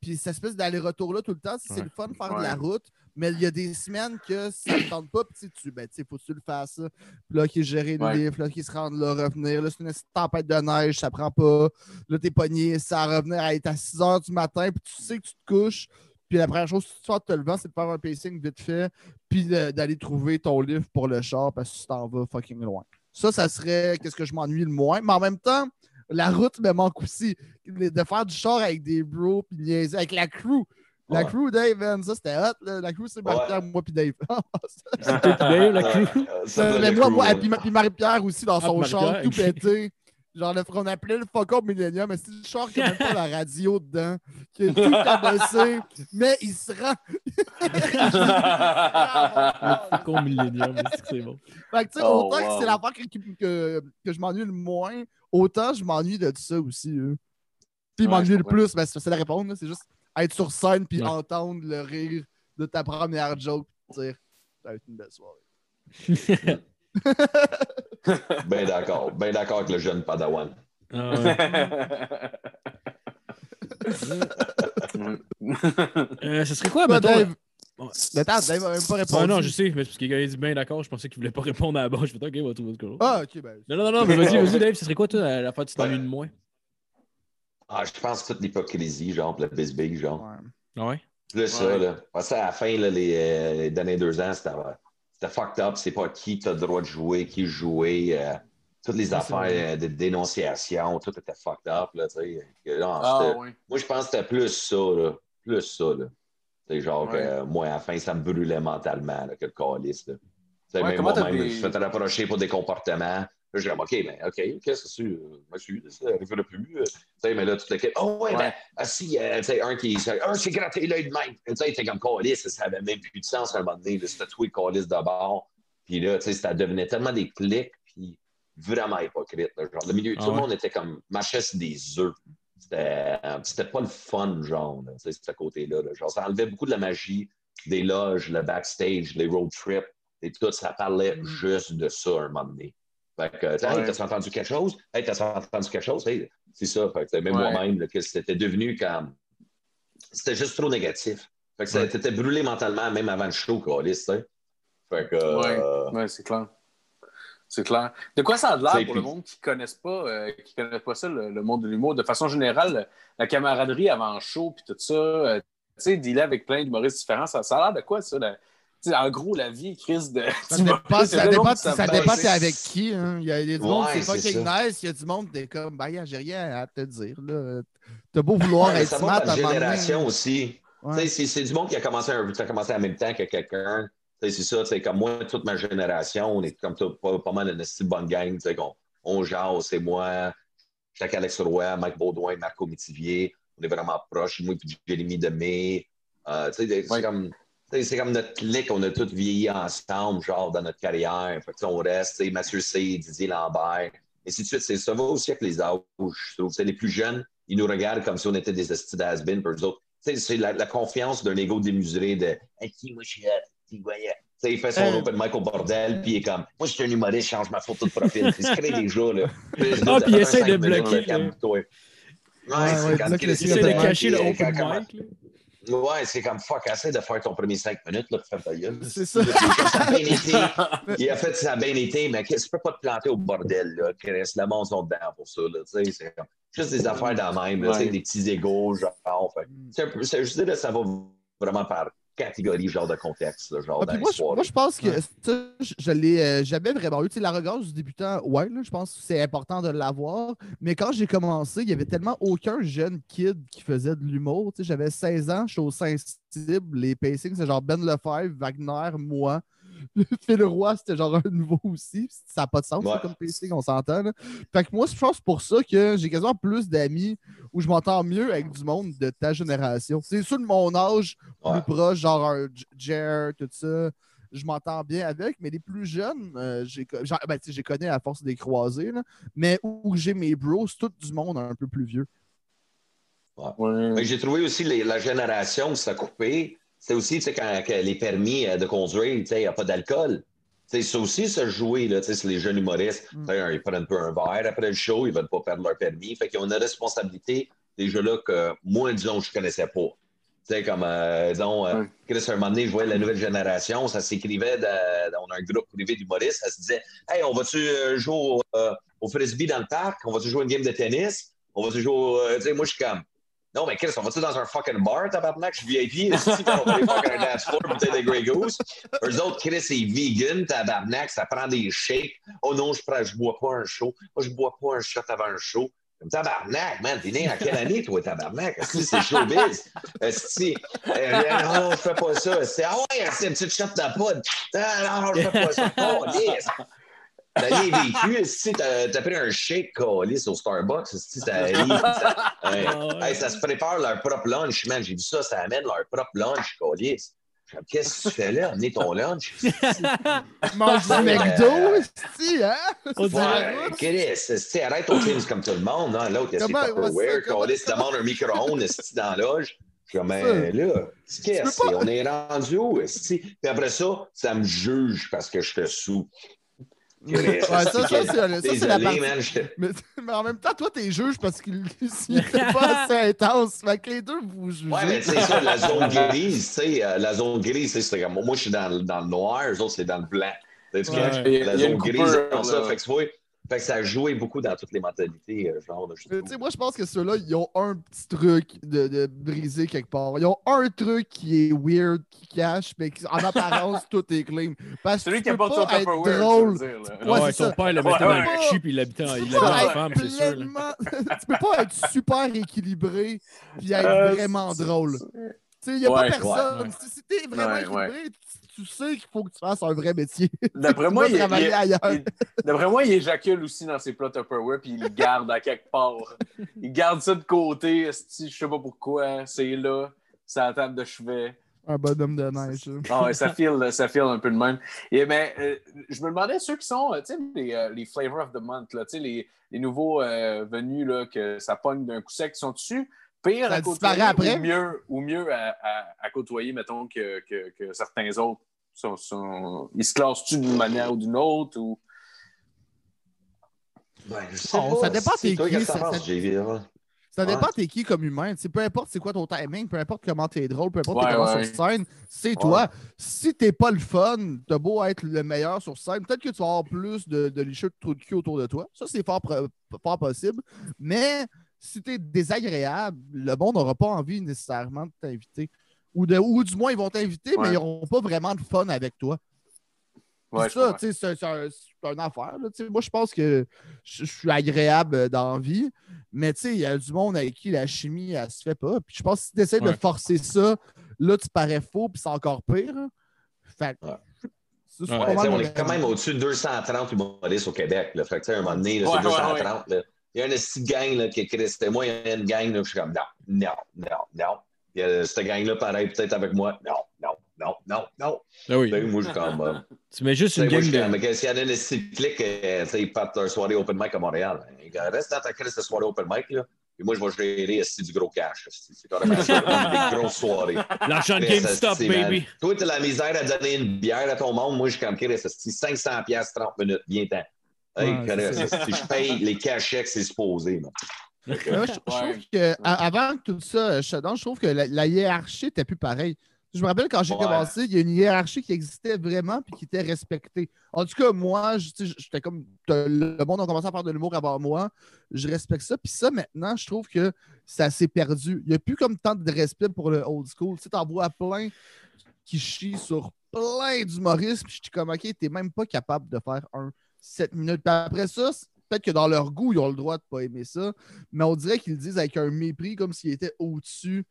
Puis cette espèce d'aller-retour-là tout le temps, c'est Ouais. le fun de faire de la route, mais il y a des semaines que ça ne tente pas, puis tu ben, tu sais, faut que tu le fasses. Puis là, qui est gérer le livre, là, qui se rendre là, revenir. Là, c'est une tempête de neige, ça prend pas. Là, t'es pogné, ça va revenir à être à 6 h du matin, puis tu sais que tu te couches. Puis la première chose que tu sors de te levant, c'est de faire un pacing vite fait, puis d'aller trouver ton livre pour le char parce que tu t'en vas fucking loin. Ça, ça serait qu'est-ce que je m'ennuie le moins. Mais en même temps, la route me manque aussi. De faire du char avec des bros, puis niaiser, avec la crew. La Ouais. crew, Dave, man, ça c'était hot. là. La crew, c'est Marie-Pierre, moi, puis Dave. Puis Dave, la crew? Ouais, ça, mais moi, crew, moi, puis, Ma- puis Marie-Pierre aussi dans Ah, son char, tout pété. Genre, le, on appelait le fuck up Millennium, mais c'est le char qui a même pas la radio dedans, qui est tout cabossé, mais il se rend. Con millénium, c'est que c'est bon. Fait que, tu sais, Oh, autant que c'est l'affaire que, que, que je m'ennuie le moins, autant je m'ennuie de ça aussi. hein. Puis Ouais, m'ennuie le plus, ben, c'est facile à répondre, c'est juste être sur scène puis Ouais. entendre le rire de ta première joke, puis dire, ça va être une belle soirée. Ben d'accord. Ben d'accord avec le jeune Padawan. Ah ouais. Euh, ce serait quoi, mettons? Dave, mais attends, Dave a même pas répondu. Ah non, je sais, mais c'est parce qu'il a dit bien d'accord, je pensais qu'il voulait pas répondre à la base. Je fais OK, on va trouver ce gars. Ah, ok, ben. Non, non, non, mais vas-y, vas-y, Dave, ce serait quoi, toi, la- l'affaire que tu t'ennuies de moins? Ah, je pense toute l'hypocrisie, genre, le bisbig, genre. Ouais. Ah ouais? Plus ça, Ouais. là. Parce que à la fin, là, les, euh, les derniers deux ans, c'était c'était fucked up. C'est pas qui tu as le droit de jouer, qui jouer. euh, toutes les affaires euh, de dénonciation, tout était fucked up, là, Ah, oui. Moi, je pense que c'était plus ça, là. Plus ça, là. C'est genre Ouais. que moi, à la fin, ça me brûlait mentalement, là, que le calice, là. Tu sais, Ouais, même t'as moi-même, je me suis fait rapprocher pour des comportements. Là, j'ai dit, OK, mais OK, qu'est-ce que c'est? Euh, Monsieur, ça n'arrivera plus. euh. Tu sais, mais là, toute l'équipe, oh, ouais, ben, ah, si, euh, tu sais, un qui, un s'est gratté l'œil de même. Tu sais, t'es comme calice, ça avait même plus de sens à un moment donné, c'était tout le calice de bord. Puis là, tu sais, ça devenait tellement des clics, puis vraiment hypocrite. là. Genre, le milieu, Ah tout le monde était comme, marchait sur des œufs. C'était c'était pas le fun, genre, tu sais, ce côté-là. là. Genre, ça enlevait beaucoup de la magie des loges, le backstage, les road trips et tout. Ça parlait Mm. juste de ça un moment donné. Fait que, tu sais, hey, Ouais. t'as entendu quelque chose? Hey, t'as entendu quelque chose? Hey, c'est ça. Fait que, même Ouais. moi-même, que c'était devenu comme. C'était juste trop négatif. Fait que Ouais. t'étais brûlé mentalement, même avant le show, Calis, tu sais. Fait que. euh, Oui, c'est clair. C'est clair. De quoi ça a de l'air pour le monde qui ne connaissent pas, euh, qui connaissent pas ça, le, le monde de l'humour? De façon générale, la camaraderie avant le show, puis tout ça, euh, tu sais, dealer avec plein d'humoristes différents, ça, ça a l'air de quoi, ça? la- en gros, la vie, Chris, de. Ça dépend, ça c'est dépend, ça qui c'est avec qui. Hein. Il y a a du monde Ouais, c'est c'est ça. nice, il y a du monde qui est comme, ben, j'ai rien à te dire. là. T'as beau vouloir mais être ça smart à donné, génération aussi. Ouais. C'est c'est du monde qui a commencé, qui a commencé en même temps que quelqu'un. Tu sais, C'est ça, tu sais, comme moi, toute ma génération, on est comme tout- pas, pas mal une style bonne gang. tu sais, qu'on- On jase, c'est moi, Jacques Alex Roy, Mike Baudouin, Marco Métivier. On est vraiment proches. Moi et Jérémy Demé. Euh, tu sais, c'est Ouais. comme. C'est comme notre clique, on a tous vieilli ensemble, genre dans notre carrière. Fait que, tu sais, on reste, tu sais, Mathieu C, Didier Lambert, et ainsi de suite. C'est- Ça va aussi avec les âges, je trouve. Tu sais, les plus jeunes, ils nous regardent comme si on était des estis has-been pour eux autres. Tu sais, c'est la, la confiance d'un ego démesuré de Hey, qui moi je suis hot, qui voyait. Tu sais, il fait son Euh. open mic au bordel, puis il est comme Moi, je suis un humoriste, je change ma photo de profil. Il se crée déjà, là. Ah, puis il essaie de bloquer, là. Ouais, Ouais, c'est ouais, site Il essaie de cacher le open mic. Ouais, c'est comme fuck, essaie de faire ton premier 5 minutes, là, pour faire ta gueule. C'est ça. Il a fait ça a bien été, mais qu'est-ce que tu peux pas te planter au bordel, là? Chris, le monde sont dedans pour ça, là. Tu sais, c'est comme juste des affaires dans la même, là, tu sais, Ouais. des petits égaux, genre. Fait. c'est- je dirais que ça va vraiment par catégorie, genre de contexte, genre Ah, moi, je, l'histoire. moi, je pense que ça, je, je l'ai euh, jamais vraiment eu. Tu sais, l'arrogance du débutant, ouais, là, je pense que c'est important de l'avoir. Mais quand j'ai commencé, il y avait tellement aucun jeune kid qui faisait de l'humour. Tu sais, J'avais 16 ans, je suis au Saint-Cible. Les pacings, c'est genre Ben Lefebvre, Wagner, moi. Phil Roy, c'était genre un nouveau aussi. Ça n'a pas de sens ça, Ouais. comme pacing, on s'entend. Fait que moi, je pense pour ça que j'ai quasiment plus d'amis où je m'entends mieux avec du monde de ta génération. C'est sûr de mon âge, plus Ouais. proche, genre un Jer, tout ça, je m'entends bien avec, mais les plus jeunes, euh, j'ai ben, connais à force des croisés, là, mais où, où j'ai mes bros, c'est tout du monde un peu plus vieux. Ouais. J'ai trouvé aussi les- la génération s'est coupée. C'est aussi tu sais, quand, que les permis euh, de conduire, tu sais, il n'y a pas d'alcool. Tu sais, Ça aussi, se jouer, là, tu sais, c'est les jeunes humoristes. Mm. Ils prennent un peu un verre après le show, ils ne veulent pas perdre leur permis. Fait qu'ils ont une responsabilité déjà là que moi, disons, je ne connaissais pas. Tu sais, comme, euh, disons, euh. Chris, un moment donné, je voyais la nouvelle génération, ça s'écrivait, a un groupe privé d'humoristes, ça se disait Hey, on va-tu euh, jouer au, euh, au frisbee dans le parc? On va-tu jouer une game de tennis? On va-tu jouer au. tu sais, moi, je suis comme. Non, mais Chris, on va-tu dans un fucking bar, tabarnak? Je suis VIP, que on va fucking un dance floor, peut-être des Grey Goose? Eux autres, Chris, c'est vegan, tabarnak, ça prend des shakes. Oh non, je prends, je bois pas un show. Moi, je bois pas un shot avant un show. Tabarnak, man, t'es né en quelle année, toi, tabarnak? Est-ce que c'est showbiz? Est-ce que euh, non, je fais pas ça. C'est, ah ouais, c'est une petite shot de poudre. Ah, non, je fais pas ça. Oh, lisse. T'as si t'as, pris un shake, calice, au Starbucks, si ça, hey, Ah hey, ça se prépare leur propre lunch, man. J'ai vu ça, ça amène leur propre lunch, dis, Qu'est-ce que tu fais là? Amener ton lunch? Mange du. McDo, si, hein? Ouais, Chris, arrête ton film comme tout le monde. hein. L'autre, il a ses Tupperware, ça, demande un micro-ondes dans la loge. Je C'est mais là, qu'est-ce On est rendu où? Puis après ça, ça me juge parce que je te sous. Ouais, ça, ça, c'est ça, c'est la partie. man, je Mais, mais en même temps, toi, t'es juge parce qu'il n'était pas assez intense. Fait que les deux, vous jugez. Ouais, mais tu sais, ça, la zone grise, tu sais, euh, la zone grise, tu sais, c'est comme, moi, je suis dans, le- dans le noir, eux autres, c'est dans le blanc. Tu sais, Ouais. Il y a- La zone grise, comme ça, fait que tu vois, Fait que ça a joué beaucoup dans toutes les mentalités, euh, genre, je moi, je pense que ceux-là, ils ont un petit truc de, de brisé quelque part. Ils ont un truc qui est weird, qui cache, mais qui- en apparence, tout est clean. Parce que Celui tu qui a peux pas être drôle. dire. Ouais, Ouais, son ça. père le Ouais, mettait dans ouais. le cul puis il l'habitait en- Tu il peux l'avait pas en être femme, c'est sûr. tu peux pas être super équilibré puis être Euh, vraiment drôle. Tu sais, il n'y a Ouais, pas personne. ouais. Si, t'es vraiment Ouais, équilibré, tu, sais qu'il faut que tu fasses un vrai métier. D'après moi, il, d'après moi, il éjacule aussi dans ses plats Tupperware puis il le garde à quelque part. Il garde ça de côté, je sais pas pourquoi, c'est là, c'est à la table de chevet. Un bonhomme de neige. Ah ouais, ça file, ça file un peu de même. Et ben, euh, je me demandais ceux qui sont, euh, tu sais, les, euh, les flavors of the month, là, les, les nouveaux euh, venus là, que ça pogne d'un coup sec, sont dessus pire Ça à disparaît côtoyer après? ou mieux, ou mieux à, à- à côtoyer, mettons, que, que- que certains autres? Sont, sont- Ils se classent-tu d'une manière ou d'une autre? Ou... Ben, Oh, ça dépend t'es qui, ça- dépend t'es qui comme humain. Peu importe c'est quoi ton timing, peu importe comment t'es drôle, peu importe Ouais, t'es comment ouais. sur scène, c'est toi. Si t'es pas le fun, t'as beau être le meilleur sur scène, peut-être que tu vas avoir plus de, de licheux de trous de cul autour de toi. Ça, c'est fort possible. Mais si t'es désagréable, le monde n'aura pas envie nécessairement de t'inviter. Ou, de, ou du moins, ils vont t'inviter, mais ils n'auront pas vraiment de fun avec toi. Ouais, ça, tu sais, c'est un- une affaire. là, tu moi, je pense que je, je suis agréable dans la vie, mais tu sais, il y a du monde avec qui la chimie, elle se fait pas. Puis je pense que si tu essaies de forcer ça, là, tu parais faux, puis c'est encore pire. Fait ça, tu on est quand même au-dessus de 230 humoristes au Québec. Là. Fait que, tu à un moment donné, c'est Ouais, ouais, 230. là. Il y a une petite gang là, qui est Christ. Moi, il y a une gang, là, je suis comme non, non, non, non. Il y a cette gang-là, pareil, peut-être avec moi. Non, non, non, non, non. Ah oui. Ben, moi, je suis comme. euh, Tu mets juste une moi, gang suis comme, de. mais qu'est-ce qu'il y en a une cyclique, euh, tu sais, ils partent leur soirée open mic à Montréal. Disent, Reste dans ta crise de soirée open mic, là. Et moi, je vais gérer esti, du gros cash. C'est carrément ça, des grosses soirées. L'argent de Chris, GameStop, baby. Toi, t'as la misère à donner une bière à ton monde. Moi, je suis comme Chris, esti, 500 pièces 30 minutes, bien temps. Hey, Ouais, esti, je paye les cachets que c'est supposé. moi. Je, je Ouais. trouve que avant que tout ça, euh, shut down, je trouve que la, la hiérarchie n'était plus pareille. Je me rappelle quand j'ai Ouais. commencé, il y a une hiérarchie qui existait vraiment et qui était respectée. En tout cas, moi, je- j'étais comme le monde a commencé à faire de l'humour avant moi. Je respecte ça. Puis ça, maintenant, je trouve que ça s'est perdu. Il n'y a plus comme tant de respect pour le old school. Tu sais, t'en vois plein qui chient sur plein d'humoristes. Puis je suis comme, OK, t'es même pas capable de faire un 7 minutes. Puis après ça, peut-être que dans leur goût, ils ont le droit de pas aimer ça. Mais on dirait qu'ils le disent avec un mépris, comme s'ils étaient au-dessus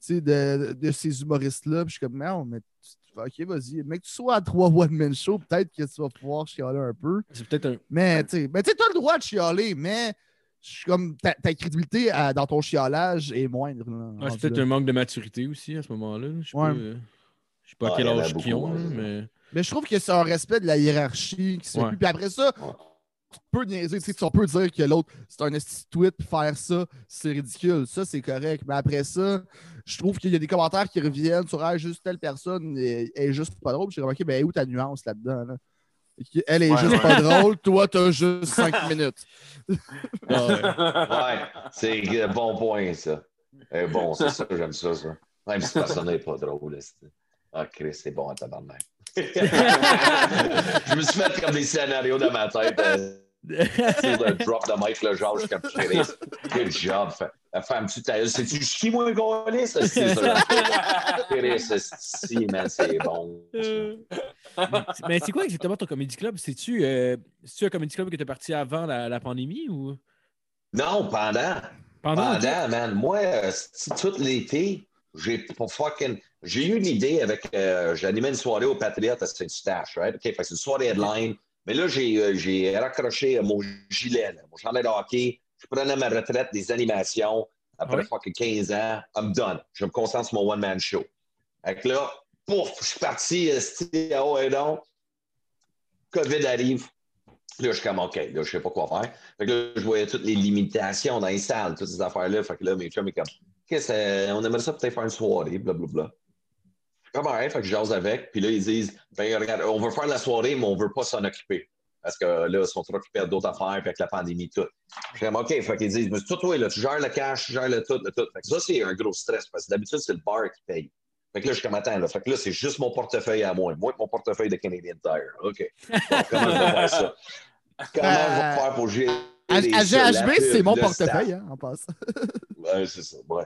tu sais, de, de ces humoristes-là. Puis je suis comme, merde, mais tu- ok, vas-y. Mais que tu sois à trois one-man show, peut-être que tu vas pouvoir chialer un peu. C'est peut-être un. Mais tu sais, mais tu as le droit de chialer, mais je suis comme ta, ta crédibilité à- dans ton chialage est moindre. c'est peut-être un manque de maturité aussi à ce moment-là. là. Je sais Ouais. pas, euh, je sais pas à Ouais, quel âge qu'ils ont, ouais. mais. Mais je trouve que c'est un respect de la hiérarchie qui se fait Ouais. plus. Puis après ça, tu peux niaiser, tu sais, tu peux dire que l'autre, c'est un esti tweet, puis faire ça, c'est ridicule. Ça, c'est correct. Mais après ça, je trouve qu'il y a des commentaires qui reviennent sur ah, juste telle personne est, est juste pas drôle. Puis J'ai remarqué, ben où ta nuance là-dedans? Là? Elle est Ouais, juste ouais. pas drôle, toi, t'as juste cinq minutes. Ouais. Ouais, c'est un bon point, ça. Eh, bon, c'est ça, j'aime ça, ça. Même si personne n'est pas drôle. Ah, Chris, c'est bon à tabarnak. Je me suis fait comme des scénarios dans ma tête. euh, sur le drop de Mike le genre, je Chris. Good job. Fa- La femme, tu t'as. C'est-tu qui, moi, ça? C'est ça. C'est bon. ça. Mais c'est quoi exactement ton comedy club? C'est-tu euh, c'est-tu un comedy club que tu es parti avant la, la pandémie ou? Non, pendant. pendant? Pendant, man. Moi, euh, tout l'été, j'ai pas fucking. J'ai eu une idée avec. euh, J'animais une soirée au Patriote à Saint-Eustache, right? OK, c'est une soirée headline. Mais là, j'ai euh, raccroché euh, mon gilet, là, mon chandail de hockey. Je prenais ma retraite des animations après fucking 15 ans. I'm done. Je me concentre sur mon one-man show. Fait que là, pouf, je suis parti, esti, ah ouais, donc. COVID arrive. Là, je suis comme, OK, là, je sais pas quoi faire. Fait que là, je voyais toutes les limitations dans les salles, toutes ces affaires-là. Fait que là, mes chums, ils comme, qu'est-ce on aimerait ça peut-être faire une soirée, blablabla. Ouais, fait que je jase avec. Puis là, ils disent, ben, regarde, on veut faire la soirée, mais on veut pas s'en occuper. Parce que là, ils sont trop occupés d'autres affaires, puis avec la pandémie, tout. Je comme, OK, fait qu'ils disent, mais toi, toi, là, tu gères le cash, tu gères le tout, le tout. Fait que ça, c'est un gros stress, parce que d'habitude, c'est le bar qui paye. Fait que là, je suis comme, attends, là. Fait que là, c'est juste mon portefeuille à moi. Moi, mon portefeuille de Canadian Tire. OK. Comment je vais faire ça? Comment je vais faire pour gérer. À, à GHB, c'est mon le portefeuille, hein, en passe. Ouais, c'est ça. Ouais.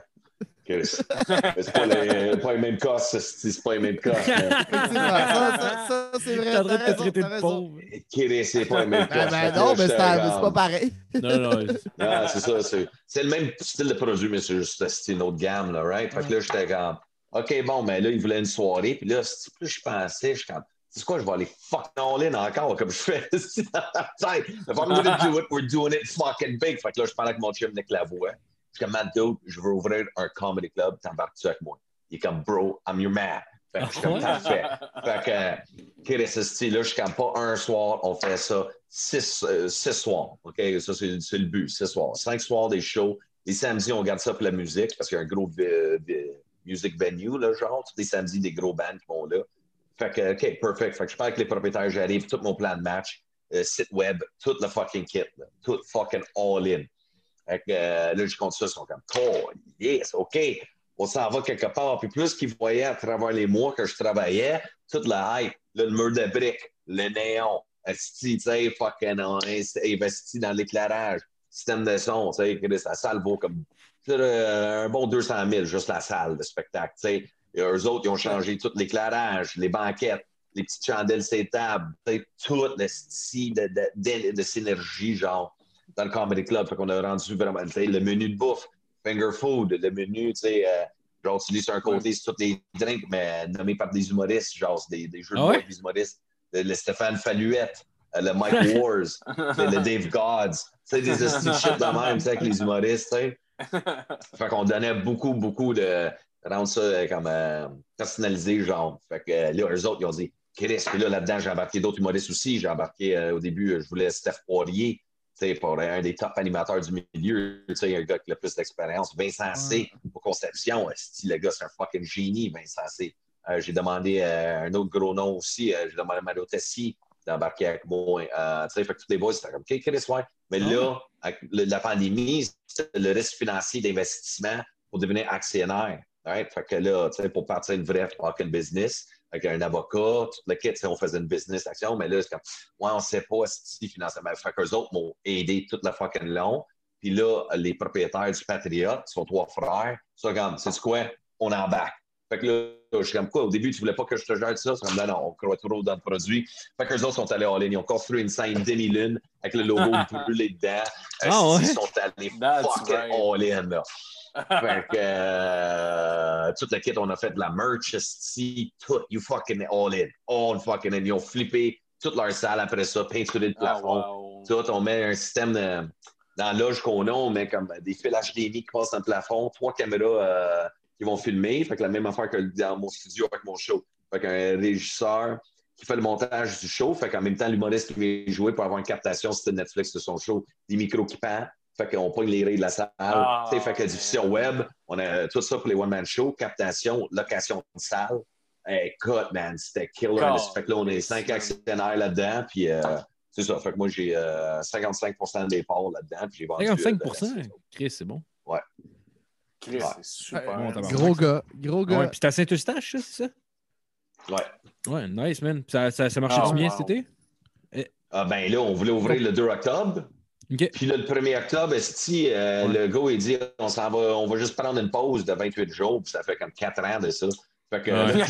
C'est pas les, pas les mêmes cas, c'est pas les mêmes cas. Ça, ça, ça, c'est vrai. T'es en train de t'as te traiter t'as de raison. pauvre. Chris, c'est pas les mêmes cas. Ben, ben non, mais c'est pas, pareil. Non, non. Ah, c'est ça. C'est c'est le même style de produit, mais c'est juste c'est une autre gamme, là, right? Fait que là, j'étais comme, OK, bon, mais là, il voulait une soirée. Puis là, c'est- plus je pensais, je suis comme, c'est quoi, je vais aller fuck all in encore, comme je fais. If I'm gonna do it, we're doing it fucking big. Fait que là, je parlais avec mon chum Nick Lavoie. Je suis comme, Matt Dude, je veux ouvrir un comedy club, t'embarques-tu avec moi? Il est comme, bro, I'm your man. Fait que je suis comme, parfait. Fait que, Chris, ce style-là, je suis comme pas un soir, on fait ça six, euh, six soirs. OK? Ça, c'est le but, six soirs. Cinq soirs des shows. Les samedis, on garde ça pour la musique parce qu'il y a un gros euh, euh, music venue, là, genre. Tous les samedis, des gros bands qui vont là. Fait que, OK, perfect. Fait que je parle avec les propriétaires, j'arrive, tout mon plan de match, euh, site web, tout le fucking kit, là, tout fucking all-in. Fait que euh, là, je compte ça, ils sont comme, oh, yes, OK, on s'en va quelque part. Puis plus qu'ils voyaient à travers les mois que je travaillais, toute la hype, là, le mur de briques, le néon, tu sais, fucking, on est investi dans l'éclairage, système de son, tu sais, que la salle vaut comme euh, un bon 200 000, juste la salle de spectacle, tu sais. Et eux autres, ils ont changé tout l'éclairage, les banquettes, les petites chandelles, ces tables, tu sais, tout le style de, de, de, de synergie, genre, dans le Comedy Club. Fait qu'on a rendu vraiment, le menu de bouffe, finger food, le menu, tu sais, euh, genre, tu lis sur un côté, c'est tous les drinks, mais nommés par des humoristes, genre, c'est des, des jeux de Ah des humoristes. Le, le Stéphane Falluette, euh, le Mike Wars, le, Dave Gods, tu sais, des shit de même, tu sais, avec les humoristes, tu sais. Fait qu'on donnait beaucoup, beaucoup de. rendre ça euh, comme euh, personnalisé, genre. Fait que euh, là, eux autres, ils ont dit, Chris, puis là, là-dedans, j'ai embarqué d'autres humoristes aussi. J'ai embarqué euh, au début, je voulais Steph Poirier, pour un des top animateurs du milieu, tu sais, un gars qui a le plus d'expérience. Vincent C, pour Conception, le gars, c'est un fucking génie, Vincent C. Euh, j'ai demandé euh, un autre gros nom aussi, euh, j'ai demandé à Mario Tessi d'embarquer avec moi. Tu sais, fait que tous les boys, c'était comme, OK, Chris, ouais. Mais là, avec le- la pandémie, le risque financier d'investissement pour devenir actionnaire. Right? Fait que là, pour partir une vraie fucking business, avec un avocat, tout le kit, on faisait une business action, mais là, c'est comme, ouais, on sait pas si financièrement. Fait qu'eux autres m'ont aidé toute la fucking long. Puis là, les propriétaires du Patriot, qui sont trois frères, sont comme, c'est quoi? On embarque. Fait que là, je suis comme quoi, au début, tu voulais pas que je te gère ça? C'est comme, non, non, on croit trop dans le produit. Fait qu'eux autres sont allés en ligne. Ils ont construit une scène demi-lune avec le logo brûlé dedans. Ah ouais? Ils sont allés fucking all-in, là. Fait que euh, toute la kit, on a fait de la merch, tout, you fucking all in, all fucking in. Ils ont flippé toute leur salle après ça, peinturé le Ah, plafond. wow. Tout, on met un système de, dans la loge qu'on a, on met comme des fils HDMI qui passent dans le plafond, trois caméras euh, qui vont filmer. Fait que la même affaire que dans mon studio avec mon show. Fait qu'un régisseur qui fait le montage du show, fait qu'en même temps, l'humoriste qui vient jouer pour avoir une captation, c'était Netflix de son show, des micros qui pendent. Fait qu'on pogne les rayons de la salle. Ah, fait que diffusion web, on a tout ça pour les one-man shows, captation, location de salle. Écoute, man, c'était killer. God. Fait que là, on est cinq actionnaires là-dedans, puis euh, c'est ça. Fait que moi, j'ai euh, 55% des parts là-dedans, puis j'ai vendu... euh, 55 le- Chris, c'est bon. Chris, Ouais. c'est super. Bon. Gros gars, gros gars. Ouais, puis à Saint-Eustache, ça, c'est ça? Ouais. Ouais, nice, man. Puis Ça, ça, ça marchait Ah, bien wow. cet été? Ah, ben là, on voulait ouvrir le 2 octobre. Puis là, le 1er octobre, esti, euh, Ouais. le gars, il dit on s'en va, on va juste prendre une pause de 28 jours, puis ça fait comme 4 ans de ça. Fait que. Ouais.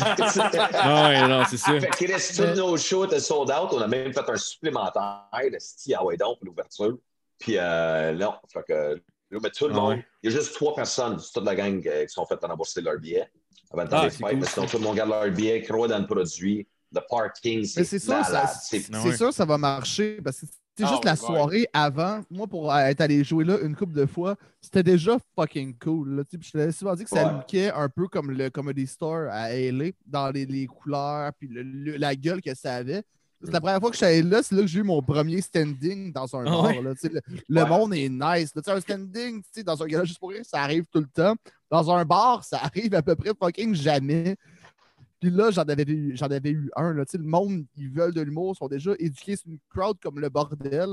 Ah ouais, non, c'est ça. fait qu'il reste tous nos shows étaient sold out. On a même fait un supplémentaire de esti à Waydon pour l'ouverture. Puis euh, non, fait que. là, mais tout le Ah monde, ouais. il y a juste trois personnes, c'est toute la gang euh, qui sont faites rembourser leur billet avant de Ah, les fêtes. cool, mais sinon, tout le monde garde leur billet, croit dans le produit. Le parking, Mais c'est c'est sûr, malade. ça, C'est c'est Ah ouais. sûr, ça va marcher parce que c'est Ah juste ouais, la ouais. soirée avant. Moi, pour être allé jouer là une couple de fois, c'était déjà fucking cool. Là, tu sais, je t'avais souvent dit que ça Ouais. lookait un peu comme le Comedy Store à LA, dans les, les couleurs puis le- le- la gueule que ça avait. C'est la première fois que je suis allé là, c'est là que j'ai eu mon premier standing dans un Ah bar. ouais? là, tu sais, le le Ouais. monde est nice. là. Tu sais, un standing tu sais, dans un gala juste pour rire, ça arrive tout le temps. Dans un bar, ça arrive à peu près fucking jamais. Puis là, j'en avais eu, j'en avais eu un. Là. Le monde, ils veulent de l'humour, ils sont déjà éduqués sur une crowd comme le bordel.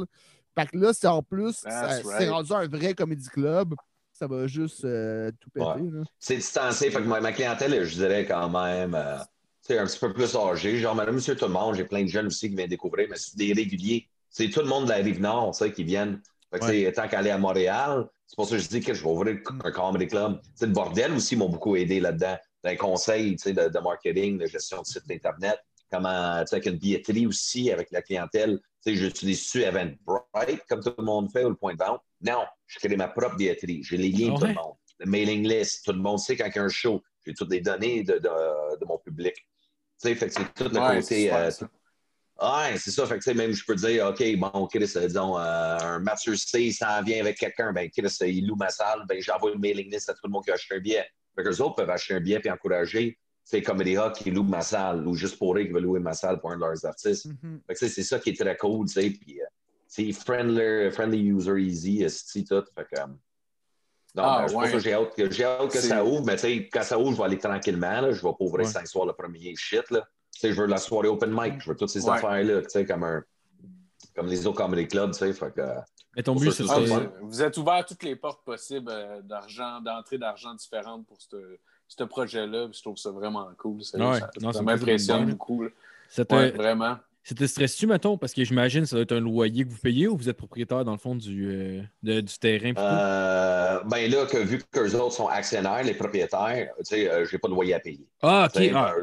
Fait que là, c'est en plus, ça- c'est right. rendu un vrai comédie club. Ça va juste euh, tout péter. Ouais. c'est distancé. Fait que ma, ma clientèle, je dirais quand même, euh, tu sais, un petit peu plus âgée. Genre, madame, monsieur, tout le monde, j'ai plein de jeunes aussi qui viennent découvrir, mais c'est des réguliers. c'est tout le monde de la rive nord, sais, qui viennent. Fait que, tant qu'aller à Montréal, c'est pour ça que je dis que je vais ouvrir un comedy club. Sais, le bordel aussi m'ont beaucoup aidé là-dedans. D'un conseil, de, de marketing, de gestion de site Internet comment, tu sais, avec une billetterie aussi, avec la clientèle. Tu sais, j'utilise-tu Eventbrite comme tout le monde fait ou le point de vente? Non, je crée ma propre billetterie. J'ai les liens de tout le monde. Le mailing list, tout le monde sait quand il y a un show. J'ai toutes les données de, de, de mon public. Tu sais, fait que c'est tout le côté. Euh, ouais, c'est ça. Fait que, tu sais, même je peux dire, OK, bon, Chris, disons, euh, un Mathieu C s'en vient avec quelqu'un, ben, Chris, il loue ma salle, ben, j'envoie une mailing list à tout le monde qui a acheté un billet. Fait que les autres peuvent acheter un billet et encourager c'est Comedy Hut qui loue ma salle ou juste pour eux qui veut louer ma salle pour un de leurs artistes. Mm C'est ça qui est très cool, tu sais. Puis euh, c'est friendly, friendly user easy, c'est tout. Fait que, um, non, ah, ben, ouais. j'ai hâte, hâte, que ça ouvre, mais tu sais, quand ça ouvre, je vais aller tranquillement. Là, je vais pas ouvrir cinq soirs le premier shit. Là. je veux la soirée open mic, je veux toutes ces affaires-là, tu sais, comme, un, comme les autres comedy clubs, tu sais. Fait que, mais ton but, c'est ça. Vous êtes ouvert toutes les portes possibles euh, d'argent, d'entrée d'argent différentes pour ce ce projet-là. Je trouve ça vraiment cool. Ça, m'impressionne beaucoup. Vraiment. C'était stressé, mettons, parce que j'imagine que ça doit être un loyer que vous payez ou vous êtes propriétaire, dans le fond, du, euh, du terrain? Euh, ben là, que, vu que les autres sont actionnaires, les propriétaires, tu sais, euh, j'ai pas de loyer à payer. Ah, OK. Ah,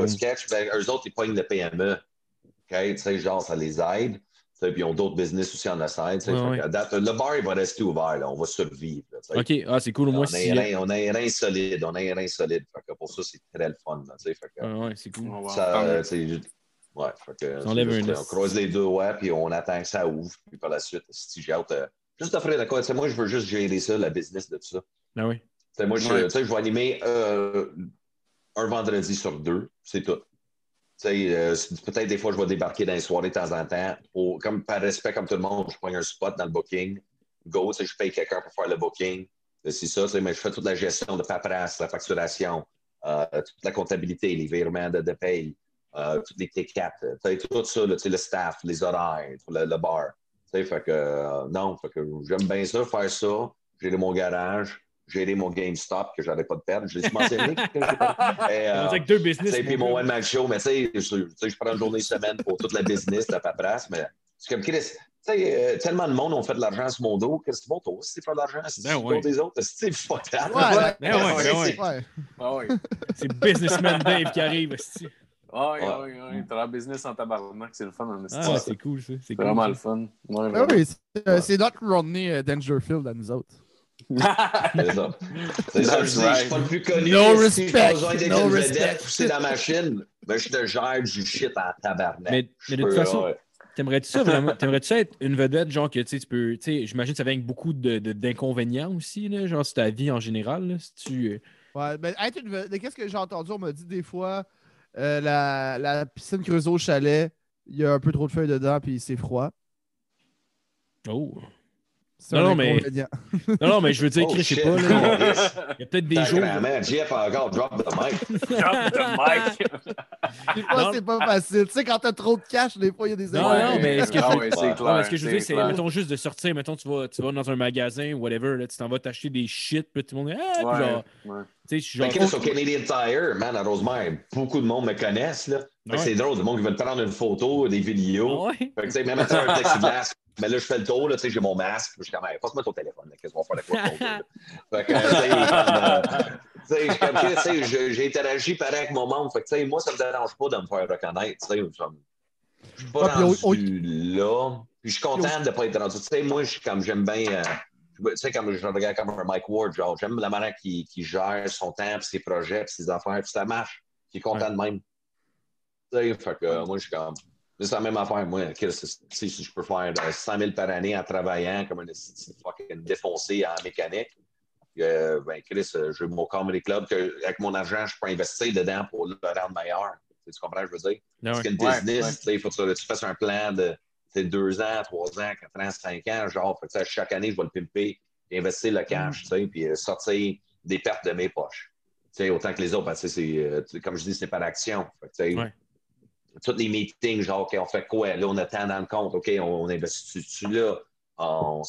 au sketch, ben, eux autres, ils pognent le PME. OK? Tu sais, genre, ça les aide. Puis ils ont d'autres business aussi en side. Le bar, il va rester ouvert. Là. On va survivre. OK. Ah, c'est cool. Moi, on, a un rein, on a un rein solide. On a un rein solide. Fait pour ça, c'est très le fun. Là, fait que, ouais, c'est cool. Ça, ouais, fait que, on croise les deux, ouais, puis on attend que ça ouvre. Puis par la suite, si j'ai hâte. Euh, juste offrir de quoi. Moi, je veux juste gérer ça, la business de tout ça. Ah oui. moi, je, je vais animer euh, un vendredi sur deux. C'est tout. Euh, peut-être des fois, je vais débarquer dans les soirées de temps en temps. comme, par respect, comme tout le monde, je prends un spot dans le booking. Go, je paye quelqu'un pour faire le booking. C'est ça, mais je fais toute la gestion de paperasse, la facturation, euh, toute la comptabilité, les virements de, paye, euh, toutes les tickets, tout ça, le staff, les horaires, le, bar. Fait que, non, j'aime bien ça, faire ça, gérer mon garage gérer mon GameStop que j'avais pas de perdre. Je l'ai mentionné. euh, avec deux business. Puis mon One Man Show, mais tu sais, je, prends une journée semaine pour toute la business, la paperasse, mais c'est comme Chris. sais, euh, tellement de monde ont fait de l'argent sur mon dos. Qu'est-ce que bon, toi aussi, tu fais de l'argent sur ben ouais. des autres? C'est fatal. Ouais, ben ouais, ben ouais. C'est Businessman Dave qui arrive. Oui, oui, oui. T'as la business en tabarnak, c'est le fun en Ah, c'est cool, ça. C'est vraiment le fun. Ouais, ah oui, c'est notre Rodney euh, Dangerfield à nous autres c'est ça. C'est ça, je dis, je suis pas le plus connu. No respect. Si no respect. pousser dans ma machine, ben, je te gère du shit en tabarnak. Mais, mais de toute façon, T'aimerais-tu ça vraiment? T'aimerais-tu être une vedette, genre que tu peux. Tu sais, j'imagine que ça vient avec beaucoup d'inconvénients de, aussi, là, genre sur ta vie en général. Là, si tu... Euh, ouais, ben être une vedette. Qu'est-ce que j'ai entendu? On m'a dit des fois euh, la, la piscine creusée au chalet, il y a un peu trop de feuilles dedans, puis c'est froid. Oh! Non, non, mais... non, non, mais je veux dire, oh, je sais pas. Là, il y a peut-être des jours. Jeff a encore drop the mic. drop the mic. des fois, c'est pas facile. Tu sais, quand t'as trop de cash, des fois, il y a des Non, non, mais ce que, ah, ouais, clair, non, ce que je veux dire, c'est, mettons, juste de sortir. Mettons, tu vas, tu vas dans un magasin, whatever, là, tu t'en vas t'acheter des shit, puis tout le monde. Ah, ouais, genre. Ouais. Tu sais, genre. Mais au Canadian Tire, man, à Rosemère, beaucoup de monde me connaissent, là. C'est drôle, du monde qui veut te prendre une photo, des vidéos. Fait que, tu sais, même à un plexiglas mais là, je fais le tour, tu sais, j'ai mon masque, je suis comme, hey, passe-moi ton téléphone, qu'est-ce qu'on va faire la quoi Fait que, tu sais, euh, j'ai interagi pareil avec mon monde. Fait que, tu sais, moi, ça me dérange pas de me faire reconnaître, tu sais. Je suis pas ah, rendu là. Puis je suis content de ne pas être rendu. Tu sais, moi, je suis comme, j'aime bien. Euh, tu sais, comme je regarde comme un Mike Ward, genre, j'aime la manière qu'il gère son temps, puis ses projets, puis ses affaires, puis ça marche. Il est content de même. Tu sais, fait que moi, je suis comme. C'est la même affaire, moi. Si je peux faire 100 euh, 000 par année en travaillant comme un fucking défoncé en mécanique, euh, ben Chris, euh, j'ai mon comedy club que, avec mon argent, je peux investir dedans pour le rendre meilleur. Tu comprends ce que je veux dire? Parce qu'une business, il faut que tu fasses un plan de deux ans, trois ans, quatre ans, cinq ans, genre, chaque année, je vais le pimper, investir le cash, mm. puis sortir des pertes de mes poches. autant que les autres, parce que comme je dis, c'est pas d'action tous les meetings, genre, OK, on fait quoi? Là, on a tant dans le compte, OK, on, investit dessus là? On,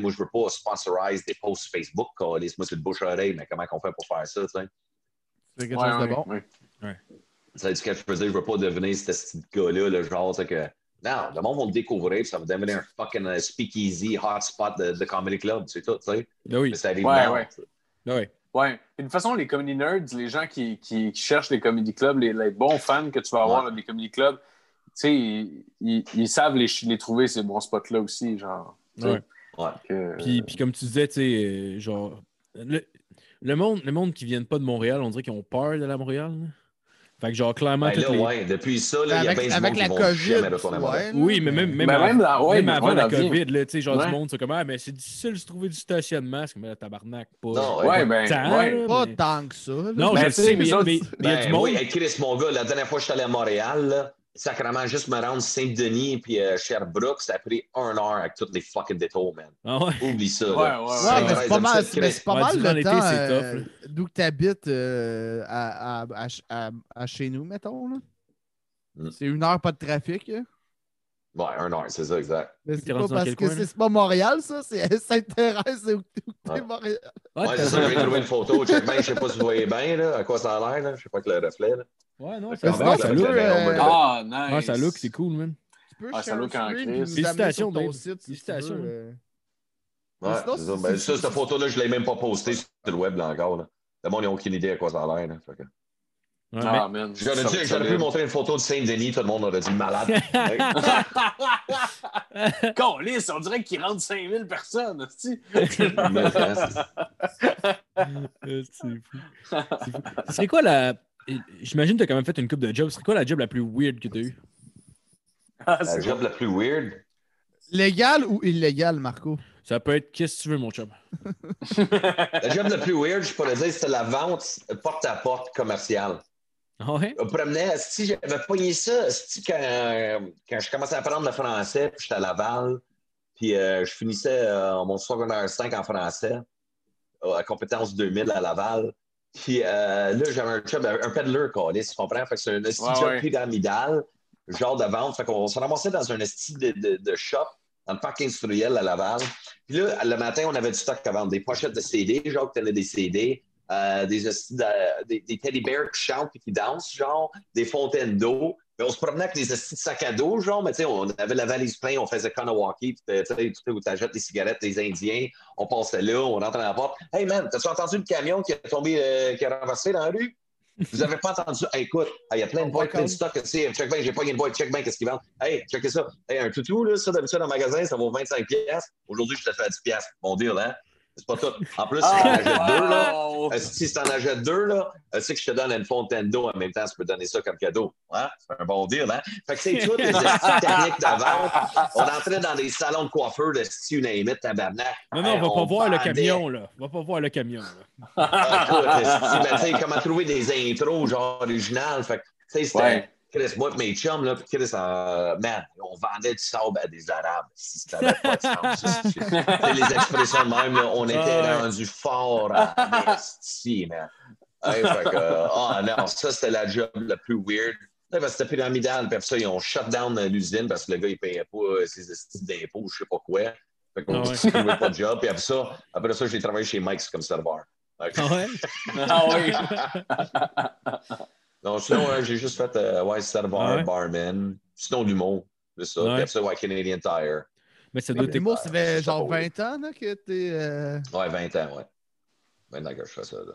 moi, je veux pas sponsoriser des posts Facebook, laisse-moi sur le bouche-oreille, mais comment on fait pour faire ça, tu sais? C'est quelque chose de bon? Ouais. Ça dit ce que je veux dire, je veux pas devenir ce petit gars-là, le genre, que Non, le monde va le découvrir, puis ça va devenir un fucking euh, speakeasy hotspot de, de Comedy Club, c'est tout, tu sais. Ben oui. Mais ça arrive Ouais, ouais. Ben oui. Ouais. Et de toute façon, les comedy nerds, les gens qui, qui, qui cherchent les comedy clubs, les, les bons fans que tu vas avoir Ouais. là, des comedy clubs, tu sais, ils, ils- ils savent les, les trouver, ces bons spots-là aussi, genre. Ouais. Ouais. que- Puis, puis comme tu disais, tu sais, euh, genre, le, le monde, le monde qui vient pas de Montréal, on dirait qu'ils ont peur de la Montréal. Fait que genre, clairement, Ben là, les- ouais, depuis ça, là, il y a Avec, bien du avec monde la qui vont COVID. ouais, Oui, mais même, même, Ben, avant, même ouais, même avant ouais, la la. COVID, là, tu sais, genre Ouais. du monde, c'est comme, ah, mais c'est difficile de se trouver du stationnement. C'est comme, ah, tabarnak, pas. Non, Ouais, ouais. ben, tant, Pas que ça. là. Non, Ben, je sais, mais il y a- les mais autres- mais il y a du Ben, monde. oui, hey, Chris, mon gars, la dernière fois que je suis allé à Montréal, là, sacrément, juste me rendre Saint-Denis puis euh, Sherbrooke, ça a pris un heure avec toutes les fucking détours, man. Ah ouais? Oublie ça. Ouais, là. ouais, Ouais, c'est pas mal, mais c'est pas Ouais, mal le temps euh, d'où que tu habites à, à, à, à- à chez nous, mettons. Là. Mm. C'est une heure pas de trafic. là. Ouais, un heure, c'est ça, exact. Mais c'est pas parce que c'est c'est pas Montréal, ça. C'est Sainte-Thérèse, c'est t'es Ouais. Montréal. Ouais, c'est ça, j'ai trouvé une photo. Je sais pas si vous voyez bien, là, à quoi ça a l'air, là. Je sais pas que le reflet, là. Ouais, non, Mais ça, ça, look. euh, Ah, nice. Ah, ça look, c'est cool, man. Tu peux Ah, ça look en crise. Félicitations, ton site, Félicitations, euh. Ouais, Mais sinon, c'est ça. c'est- Ben, c'est- ça, cette photo-là, je l'ai même pas postée sur le web, là, encore, là. Le monde n'a aucune idée à quoi ça a l'air, là. Ouais, Ah. J'aurais pu montrer une photo de Saint-Denis, tout le monde aurait dit malade. Câlisse, on dirait qu'il rentre 5000 personnes, c'est- c'est. C'est quoi la. J'imagine que tu as quand même fait une coupe de job. Ce serait quoi la job la plus weird que tu as eue? Ah, La c'est job la plus weird? Légal ou illégal, Marco? Ça peut être qu'est-ce que tu veux, mon chum? La job la plus weird, je pourrais dire, c'était la vente porte-à-porte commerciale. Ah ouais? On promenait, si j'avais pogné ça, si quand, quand je commençais à apprendre le français, puis j'étais à Laval, puis euh, je finissais euh, mon secondaire 5 en français, euh, à compétence 2000 à Laval. Puis euh, là, j'avais un job, un peddler, quoi, tu comprends? Fait que c'est un esti Ouais, pyramidal, genre de vente. Fait qu'on se ramassait dans un esti de, de, de shop, dans le parc industriel à Laval. Puis là, le matin, on avait du stock à vendre, des pochettes de CD, genre que t'avais des CD, euh, des, des, teddy bears qui chantent et qui dansent, genre, des fontaines d'eau. Mais on se promenait avec des de sacs à dos, genre, mais tu sais, on avait la valise pleine, on faisait Kanawaki, puis tu sais, où t'achètes des cigarettes des Indiens, on passait là, on rentrait dans la porte. Hey man, t'as-tu entendu le camion qui a tombé, euh, qui a renversé dans la rue? Vous avez pas entendu? Écoute, il y a plein de boîtes, plein de stock. Tu sais, check bien, j'ai pas une boîte, check bien, qu'est-ce qu'ils vendent. Hey, checkez ça. Hey, un toutou, là, ça, d'habitude, dans le magasin, ça vaut 25 pièces. Aujourd'hui, je te fais à 10 pièces. Bon deal, hein? C'est pas tout. En plus, si t'en achètes deux, là, euh, si t'en achètes deux, là, euh, c'est que je te donne une fontaine d'eau en même temps, tu peux donner ça comme cadeau. Hein? C'est un bon deal, hein? Fait que c'est toutes les techniques de vente. On entrait dans des salons de coiffeur de style unamite, tabarnak. Non, non, on va pas voir le camion, là. On va pas voir le camion, là. Écoute, ben, tu sais, comment trouver des intros, genre, originales? Fait que, tu sais, c'était... Chris, moi et mes chums, là, puis Chris, euh, man, on vendait du sable à des Arabes. Si ça n'avait pas de sens. sais, les expressions de même, là, on était rendu fort en esti, man. Hey, fait que, ah non, ça, c'était la job la plus weird. Ouais, parce que C'était pyramidal, puis après ça, ils ont shut down l'usine parce que le gars, il payait pas euh, ses estis d'impôts, je sais pas quoi. Fait qu'on ne trouvait pas de job. Puis après ça, après ça, j'ai travaillé chez Mike's comme serveur. Ah ouais? Ah oui. non, sinon, euh, j'ai juste fait euh, ouais, serveur, Ah ouais? barman. Sinon, l'humour. C'est ça. Ouais. Puis après ça, ouais, Canadian Tire. Mais ça doit être. L'humour, ça fait genre pas, 20 ans là, que t'es. euh, Ouais, 20 ans, ouais. Maintenant que je fais ça, là.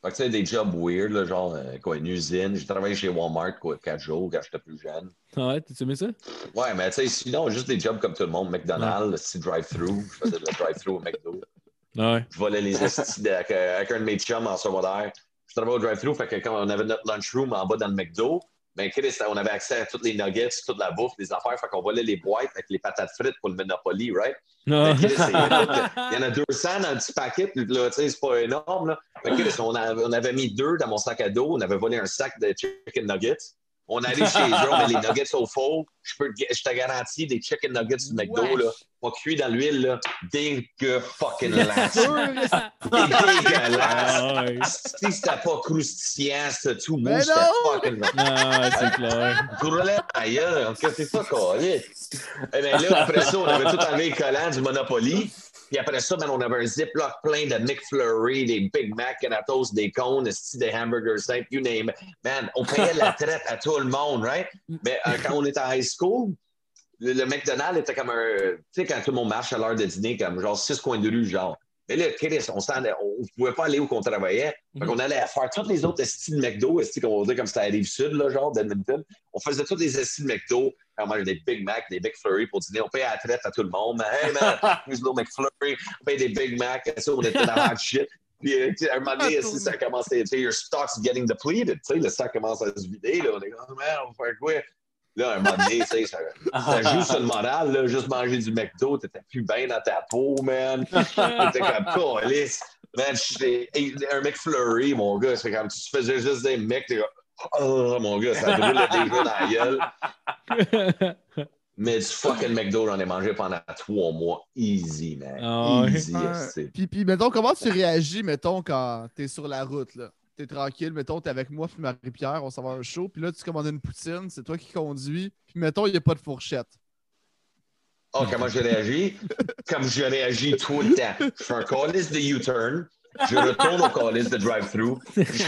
Fait que tu sais, des jobs weird, là, genre, euh, quoi, une usine. J'ai travaillé chez Walmart, quoi, 4 jours quand j'étais plus jeune. Ah ouais, t'as aimé ça? Ouais, mais tu sais, sinon, juste des jobs comme tout le monde. McDonald's, le petit drive-thru. Je faisais le drive-thru au McDo. Ah ouais. Je volais les estis avec, euh, avec un de mes chums en secondaire. Je travaillais au drive-thru, fait que quand on avait notre lunchroom en bas dans le McDo, ben, Chris, on avait accès à toutes les nuggets, toute la bouffe, les affaires, fait qu'on volait les boîtes avec les patates frites pour le Monopoly, right? Ah. Chris, il y en a- il y en a 200 dans le petit paquet, puis là, tu sais, c'est pas énorme, là. Fait que, Chris, on, a- on avait mis deux dans mon sac à dos, on avait volé un sac de chicken nuggets. On arrive chez eux, on met les nuggets au four. Je, peux, te- je te garantis, des chicken nuggets du McDo, là, pas cuits dans l'huile, là, dégueu fucking lasse. Dégueulasse. Si c'était pas croustillant, c'était tout mou, c'était fucking Ah, c'est clair. Groulet ailleurs, c'est pas collé. Eh bien là, après ça, on avait tout enlevé les collants du Monopoly. Puis après ça, ben, on avait un Ziploc plein de McFlurry, des Big Mac, Canatos, des cônes, esti, des hamburgers you name it. Man, on payait la traite à tout le monde, right? Mais euh, quand on était à high school, le, le McDonald's était comme un. Tu sais, quand tout le monde marche à l'heure de dîner, comme genre six coins de rue, genre. Mais là, Chris, on ne pouvait pas aller où qu'on travaillait. Fait qu'on allait faire tous les autres styles de McDo, esti qu'on va dire comme c'était à la rive sud, là, genre, d'Edmonton. On faisait tous les styles de McDo. On mangeait des Big Mac, des Big Flurry pour dîner. On payait à la traite à tout le monde. Hey man, here's little McFlurry. On payait des Big Mac. Ça, on était dans la shit. Puis, euh, à un moment donné, si ça commence à your stock's getting depleted. Tu sais, le stock commence à se vider. Là. On est comme, oh, man, on va faire quoi? Là, à un moment donné, tu sais, ça, ça joue sur le moral, là, juste manger du McDo, t'étais plus bien dans ta peau, man. T'étais comme, calice. Man, un McFlurry, mon gars, c'est comme, tu faisais juste des mecs, t'es comme, oh, mon gars, ça brûle déjà dans la gueule. Mais du fucking McDo, j'en ai mangé pendant trois mois. Easy, man. Ouais. Easy, Ouais. Puis, puis, mettons, comment tu réagis, mettons, quand t'es sur la route, là? T'es tranquille, mettons, t'es avec moi, puis Marie-Pierre, on s'en va à un show, puis là, tu commandes une poutine, c'est toi qui conduis, puis mettons, il n'y a pas de fourchette. Oh, comment j'ai réagi? Comme je réagis tout le temps. Je fais un calice de U-turn. Je retourne au calice de drive-thru. Je suis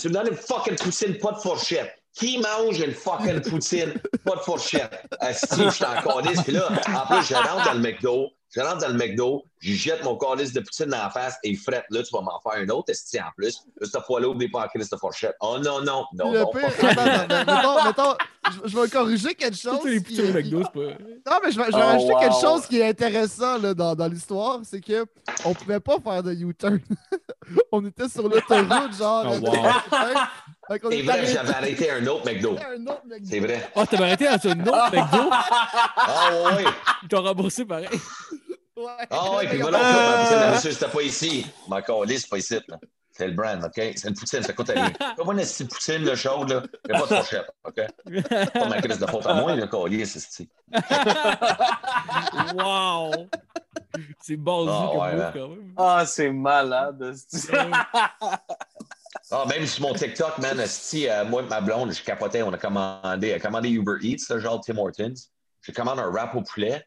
tu me donnes une fucking poutine, pas de fourchette. Qui mange une fucking poutine, pas de fourchette? Asti, je suis en calice. Puis là, en plus, je rentre dans le McDo. Je rentre dans le McDo, je jette mon calice de poutine dans la face et frette. Là, tu vas m'en faire un autre, esti, en plus. Là, cette fois-là, oublie pas en calice de fourchette. Oh non, non, non, le non. pire, pas- attends, attends, mettons, mettons, je, je vais corriger quelque chose. Qui-. Non, mais je vais, je vais Oh, rajouter wow. quelque chose qui est intéressant là, dans, dans l'histoire, c'est que on pouvait pas faire de U-turn. on était sur l'autoroute, genre. Oh, wow. C'est est vrai, arrêté j'avais arrêté un autre McDo. à un autre McDo. C'est vrai. Oh, t'avais arrêté dans un autre McDo? Ah ouais. Ils t'ont remboursé pareil. Ouais. Ah oui, puis la monsieur, c'était pas ici. Ma colisse, c'est pas ici. là. C'est le brand, OK? C'est une poutine, ça coûte rien. Pas moi une petite poutine, le chaude, là. A pas de fourchette, OK? Pas ma crise de faute à moi, le collier, c'est ici. wow! C'est ballsy Ah, comme ouais, hein. quand même. Ah, c'est malade. Ah, même sur mon TikTok, man, esti, euh, moi et ma blonde, je capotais, on a commandé, a commandé Uber Eats, là, genre Tim Hortons. Je commande un wrap au poulet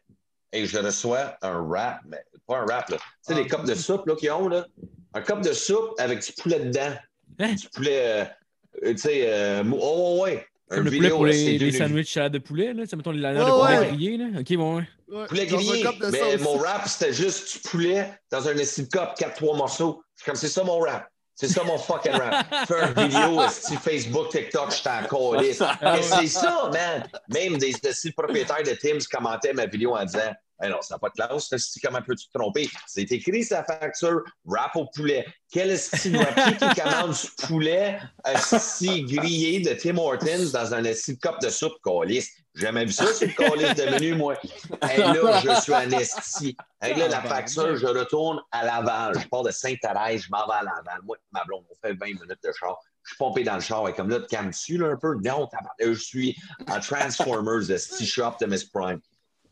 et je reçois un wrap, mais pas un wrap, là. Tu sais, les copes de soupe, là, qu'ils ont, là. Un cup de soupe avec du poulet dedans. Hein? Du poulet, euh, tu sais, euh, mou- oh, ouais, ouais. Comme Un le poulet vidéo, pour là, les, sandwichs salade de poulet, là. Ça, mettons, les lanières Ouais, de poulet ouais. grillé, là. Ok, bon, ouais. Ouais, Poulet grillé. Mais sauce. mon rap, c'était juste du poulet dans un esti de cup, 4-3 morceaux. Comme, c'est ça mon rap. C'est ça mon fucking rap. Fais une vidéo, esti, Facebook, TikTok, je t'en calisse. Mais c'est ça, man. Même des esti propriétaires de Tim's commentaient ma vidéo en disant, hey non, ça n'a pas de classe, comment peux-tu te tromper? C'est écrit sa facture, rap au poulet. Quel esti? Qui commande du poulet esti grillé de Tim Hortons dans un esti de cup de soupe, calisse? J'ai jamais vu ça sur le calice de menu, moi. Et là, je suis un esti. Et là, la facture, je retourne à Laval. Je pars de Sainte-Thérèse, je m'en vais à Laval. Moi, ma blonde, on fait 20 minutes de char. Je suis pompé dans le char. Et comme là, te calmes-tu là, un peu? Non, je suis en Transformers, de Sti Shop de Miss Prime.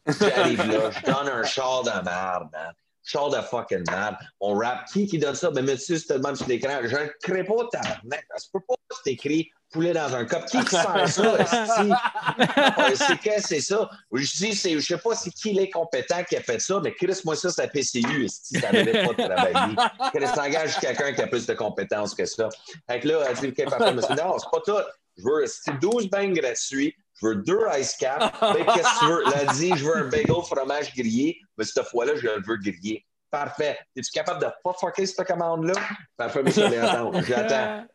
J'arrive là, je donne un char de merde, man. Char de fucking merde. On rap. Qui qui donne ça? Ben, monsieur, c'est tellement sur l'écran. Je ne crée pas, tabarnak. Ça se peut pas c'est écrit poulet dans un cup. Qui qui sert ça? Euh, c'est que c'est ça. Je dis, c'est, je sais pas c'est qui les compétent qui a fait ça, mais Chris, moi, ça, c'est la PCU, esti, ça n'avait pas de travailler. Chris engage quelqu'un qui a plus de compétences que ça. Fait que là, elle dit, OK, papa, monsieur, non, c'est pas tout. Je veux esti, 12 beignes gratuits. Je veux deux ice caps. Qu'est-ce que tu veux? Elle a dit, je veux un bagel fromage grillé, mais cette fois-là, je le veux grillé. Parfait. Es-tu capable de pas fucker cette commande-là? Parfait, mais je vais attendre. J'attends.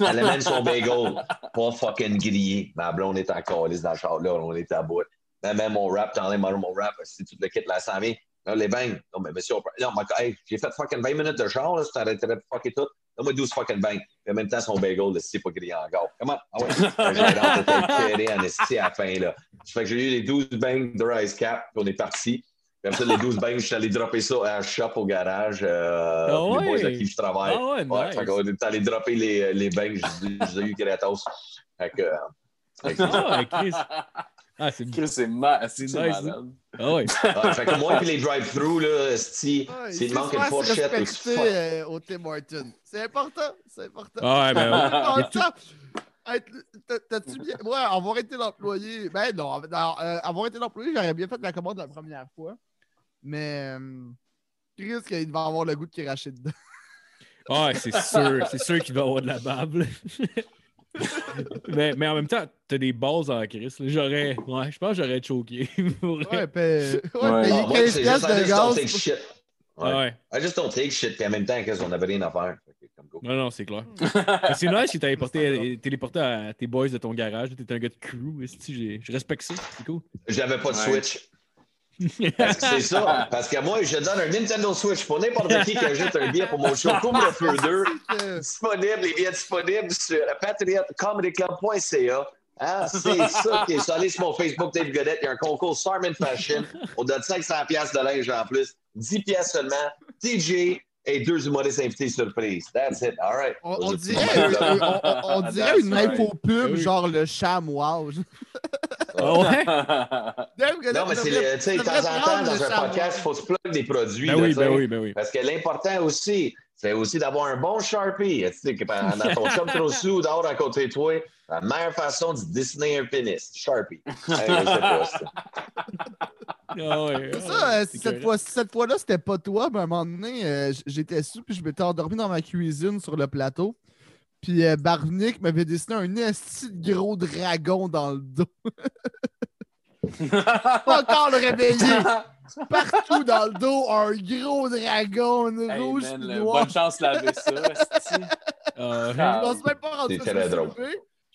Elle amène son bagel, pas fucking grillé. Ma blonde est en calice dans le char, là, on est à bout. Elle met mon rap, t'enlèves mon, mon rap, si tu le quittes, ça vient. Là, les bangs. Non, mais monsieur, on non, mais, hey, j'ai fait fucking 20 minutes de char, là, si t'arrêterais de fucker tout. Donne-moi 12 fucking bangs. Puis en même temps, son bagel, c'est pas grillé encore. Comment? Ah ouais. J'ai en esti à la fin, là. Fait que j'ai eu les 12 bangs de Rice Cap, puis on est parti. Après ça, les 12 bangs, je suis allé dropper ça à un shop au garage. Euh, Ah les boys à qui je travaille. Ah ouais, Ouais, nice. fait qu'on est allé dropper les, les bangs, je les ai eu gratos. Fait que. euh, fait que- Ah, Chris. Ah, c'est Chris, c'est ma... c'est nice, malade. Ah, ouais. ouais, fait que moi, puis les drive-thru, là, si, s'il il manque se fourchette respecter, euh, au Tim Hortons. C'est important, c'est important. Ah, ouais, ben, t'as- T'as-tu bien. Ouais, avoir été l'employé. Ben non, non, euh, avoir été l'employé, j'aurais bien fait la commande la première fois. Mais. euh, Chris, qu'il va avoir le goût de cracher dedans. Ah, ouais, c'est sûr. C'est sûr qu'il va avoir de la bable. mais, mais en même temps, t'as des balles en crise. J'aurais. Ouais, je pense que j'aurais choqué. Pour. Ouais, paye, ouais, Ouais. payer Ah, moi, 15 c'est piastres de gaz. take shit. Ouais. Ouais. I just don't take shit, puis en même temps, qu'est-ce qu'on avait rien à faire? Non, non, c'est clair. C'est nice que t'as porté- téléporté à tes boys de ton garage. T'es un gars de crew. Je respecte ça. C'est cool. J'avais pas de Ouais. Switch. C'est ça. Parce que moi, je donne un Nintendo Switch pour n'importe qui qui ajoute un billet pour mon show Couvre-feu 2. Euh, Disponible, les billets disponibles sur patriotcomedyclub.ca. Hein, c'est ça qui est. Allez sur mon Facebook Dave Godette, il y a un concours Sarmin Fashion. On donne 500 pièces de linge en plus, 10 pièces seulement, DJ et deux humoristes invités surprise. That's it. All right. On, dirait, euh, bucks. on- on- on dirait une right. infopub, Oui. genre le cham wow. Ah ouais? Non, mais c'est le- tu sais, de temps en temps, dans un podcast, il faut se plug des produits. Ben là, oui, ben oui, ben oui. Parce que l'important aussi, c'est aussi d'avoir un bon Sharpie. Tu sais, que dans ton chum trop sous, dehors à côté de toi, la meilleure façon de dessiner un pénis, Sharpie. C'est ça, euh, cette correct. fois- cette fois-là, c'était pas toi, mais à un moment donné, euh, j'étais sous, puis je m'étais endormi dans ma cuisine sur le plateau. Puis euh, Barnick m'avait dessiné un esti de gros dragon dans le dos. Pas encore le réveiller. Partout dans le dos, un gros dragon, une Hey, rouge, man, noir. bonne chance de laver ça. esti. Ah, Je pense même pas me très suis drôle.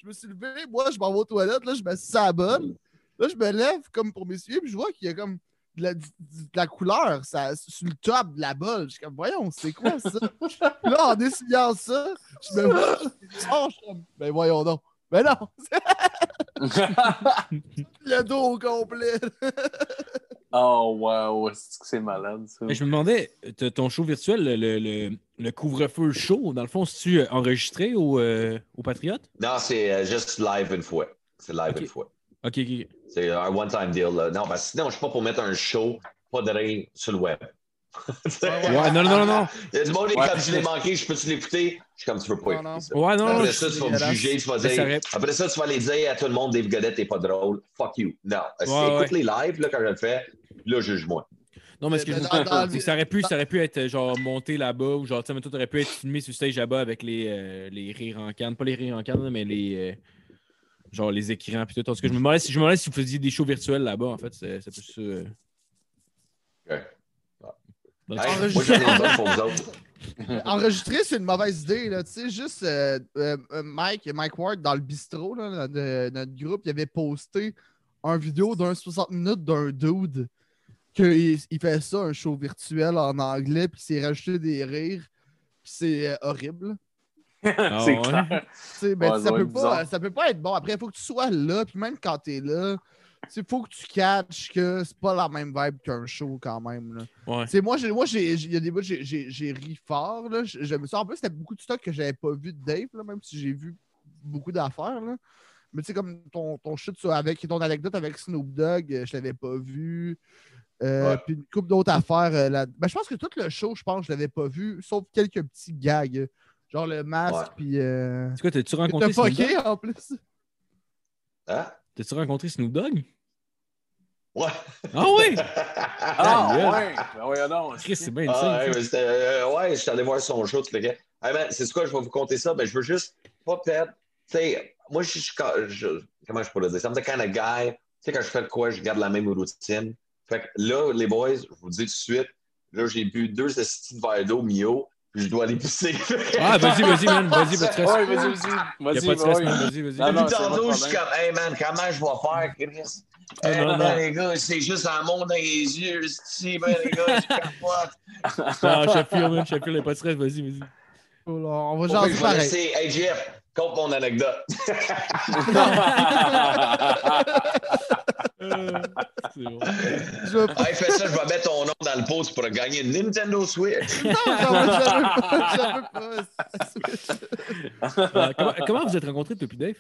Je me suis levé, moi, je m'en vais aux toilettes, là, je me suis à la bonne. Là, je me lève comme pour m'essuyer, puis je vois qu'il y a comme de la, la couleur ça, sur le top de la bolle. Je suis comme, voyons, c'est quoi ça? Là, en essuyant ça, je me vois, je suis comme, ben voyons donc. Ben non, le dos au complet. oh, wow. C'est que c'est malade, ça. Mais je me demandais, ton show virtuel, le, le- couvre-feu show, dans le fond, c'est-tu euh, enregistré au, euh, au Patriote? Non, c'est euh, juste live une fois. C'est live Ok. une fois. Ok, ok. C'est un one-time deal. là. Non, parce que sinon, je suis pas pour mettre un show, pas de rire sur le web. Ouais, non, non, non, non. Il y a du monde Ouais. comme je l'ai manqué, je peux-tu l'écouter? Je suis comme tu veux pas Non, non. écouter ça. Ouais, non, non. Après ça, tu vas me juger, tu vas dire. Après ça, tu vas aller dire à tout le monde, Dave Godette, t'es pas drôle. Fuck you. Non. Si Ouais, écoute les lives, là, quand je le fais, là, juge-moi. Non, mais ce que je veux c'est que ça aurait pu, ça aurait pu être genre monté là-bas ou genre, tu sais, mais tout aurait pu être filmé sur stage là-bas avec les, euh, les rires en canne. Pas les rires en canne, mais les. euh, genre les écrans puis tout. Parce que je me demandais si, je me demandais si vous faisiez des shows virtuels là-bas, en fait. C'est plus ça. euh. Ok. Donc, Hey, autres. Enregistrer, c'est une mauvaise idée. Là. Tu sais, juste euh, euh, euh, Mike, Mike Ward, dans le bistrot, là, de notre groupe, il avait posté un vidéo d'un 60 minutes d'un dude qu'il il fait ça, un show virtuel en anglais, puis il s'est rajouté des rires. Puis c'est euh, horrible. c'est ouais? clair. Ben, Ouais, ça, peut pas, ça peut pas être bon. Après, il faut que tu sois là, puis même quand tu es là, il faut que tu catches que c'est pas la même vibe qu'un show quand même. Là. Ouais. Moi, j'ai, moi il y a des bouts, j'ai, ri fort. Là. Je, je me en plus, c'était beaucoup de stock que j'avais pas vu de Dave, là, même si j'ai vu beaucoup d'affaires. Là. Mais tu sais, comme ton, ton sur- avec ton anecdote avec Snoop Dogg, euh, je l'avais pas vu. Euh, Ouais. Puis une couple d'autres affaires. euh, là. Ben, je pense que tout le show, je pense, je l'avais pas vu, sauf quelques petits gags. Genre le masque, Ouais. puis. Euh... C'est quoi, t'as-tu que rencontré Snoop Dogg? en plus? Hein? T'as-tu rencontré Snoop Dogg? Ouais. Ah oui! Ah, gueule. ouais. Ben, donc. Chris, c'est bien Ah, ouais, mais euh, ouais, je suis allé voir son show, tout le gars. Hey, man, c'est quoi, je vais vous compter ça, ben, je veux juste pas perdre. Tu sais, moi, je suis. je- Comment je pourrais dire? Ça me the kind of guy. Tu sais, quand je fais de quoi, je garde la même routine. Fait que là, les boys, je vous dis tout de suite, là, j'ai bu deux petits de verre d'eau Mio, puis je dois aller pisser. Ah, vas-y, vas-y, man. Vas-y, pas de stress. Ouais, vas-y, vas-y. Vas-y, man. Vas-y, vas-y. Non, non, Depuis tantôt, je suis comme, hey man, comment je vais faire, Chris? Ah, Hey, non, man, non. les gars, c'est juste un monde dans les yeux, si, ben, les gars, je capote. Ah, Sheffield, man. Y a pas de stress. Vas-y, vas-y. Oh là, on va vais pareil. laisser, hey Jeff, compte mon anecdote. Euh, c'est bon. Je veux pas. hey, fais ça, je vais mettre ton nom dans le post pour gagner une Nintendo Switch. Non, j'en pas. j'en veux pas. Euh, comment, comment vous êtes rencontrés, toi puis Dave?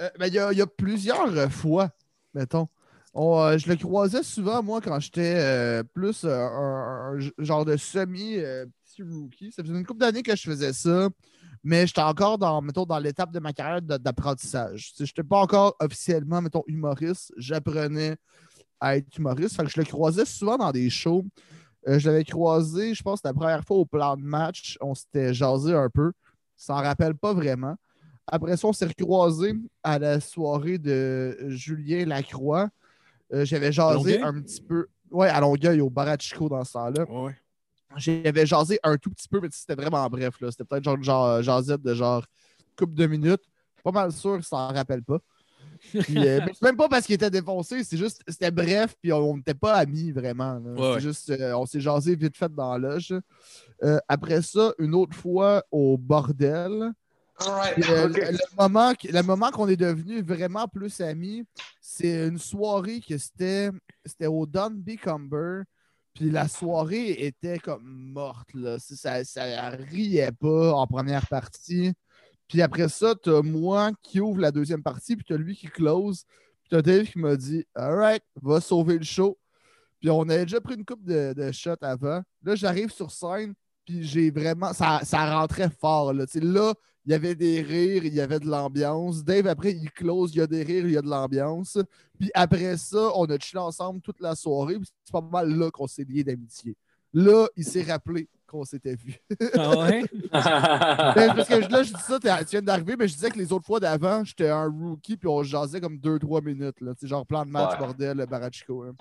Euh, ben, il y, a, il y a plusieurs fois, mettons. On, euh, je le croisais souvent, moi, quand j'étais euh, plus euh, un, un genre de semi-petit rookie. Ça faisait une couple d'années que je faisais ça, mais j'étais encore dans, mettons, dans l'étape de ma carrière d'apprentissage. Je n'étais pas encore officiellement, mettons, humoriste. J'apprenais à être humoriste. Fait que je le croisais souvent dans des shows. Euh, je l'avais croisé, je pense, la première fois au plan de match. On s'était jasé un peu. Ça s'en rappelle pas vraiment. Après ça, on s'est recroisés à la soirée de Julien Lacroix. Euh, J'avais jasé Longueuil? un petit peu. Ouais, à Longueuil, au Barachico dans ce temps-là. Ouais. J'avais jasé un tout petit peu, mais c'était vraiment bref. là. C'était peut-être genre, genre jasette de genre couple de minutes. Pas mal sûr qu'il s'en rappelle pas. Puis, euh, mais c'est même pas parce qu'il était défoncé, c'est juste, c'était bref, puis on n'était pas amis vraiment. là. Ouais, C'est ouais. juste, euh, on s'est jasé vite fait dans la loge. Euh, après ça, une autre fois au bordel. Puis, euh, le, le moment, que- le moment qu'on est devenus vraiment plus amis, c'est une soirée que c'était c'était au Dunby Cumber. Puis la soirée était comme morte. Là. Ça, ça riait pas en première partie. Puis après ça, t'as moi qui ouvre la deuxième partie, puis t'as lui qui close. Puis t'as Dave qui m'a dit Alright, va sauver le show. Puis on avait déjà pris une coupe de, shots avant. Là, j'arrive sur scène, puis j'ai vraiment. Ça, ça rentrait fort. Là, là il y avait des rires, il y avait de l'ambiance. Dave, après, il close, il y a des rires, il y a de l'ambiance. Puis après ça, on a chillé ensemble toute la soirée. puis C'est pas mal là qu'on s'est liés d'amitié. Là, il s'est rappelé qu'on s'était vu. Ah ouais? Ben, parce que là, je dis ça, t'es- tu viens d'arriver, mais je disais que les autres fois d'avant, j'étais un rookie, puis on jasait comme 2-3 minutes. Là, genre plan de match, Ouais. bordel, le Barachico. hein.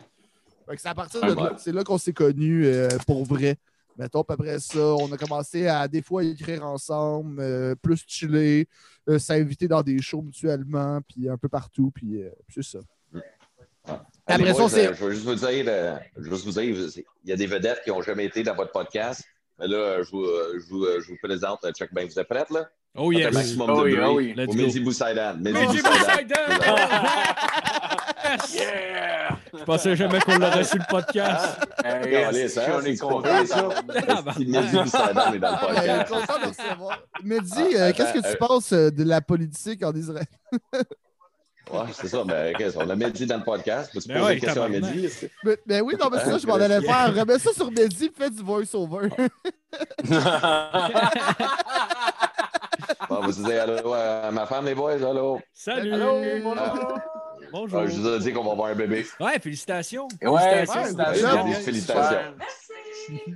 Fait que c'est à partir Ouais, de là, c'est là qu'on s'est connus euh, pour vrai. Mettons, après ça, on a commencé à des fois écrire ensemble, euh, plus chiller, euh, s'inviter dans des shows mutuellement, puis un peu partout, puis euh, puis c'est ça. Après ça, c'est- je veux juste vous dire, je veux juste vous dire, il y a des vedettes qui n'ont jamais été dans votre podcast. Mais là, je vous, je vous, je vous présente. Check Ben, vous êtes prêts, là? Oh yes! un maximum Oh de oh oui. Go. Mehdi Boussaïdan. Mehdi Mehdi! Yeah! Je pensais jamais qu'on l'aurait sur le podcast. Hey, Calais, est-ce hein, qu'on est c'est content, pas ça? Si Mehdi Boussaïdan est dans le podcast. content de recevoir. Mehdi, Ah, euh, qu'est-ce que tu euh, penses euh, de la politique en Israël? Ouais, c'est ça. Ben, qu'est-ce qu'on a Mehdi dans le podcast? Peux-tu Ben poser ouais, une question à. Mehdi? Mais, mais oui, non, mais c'est ça, je m'en allais faire. Remets ça sur Mehdi, fais du voice-over. Bon, vous disiez allô à ma femme, les boys, allô? Salut! Allô, bonjour. Bonjour! Ah, je vous ai dit qu'on va avoir un bébé. Ouais, félicitations! Ouais, Félicitations. félicitations. Des félicitations.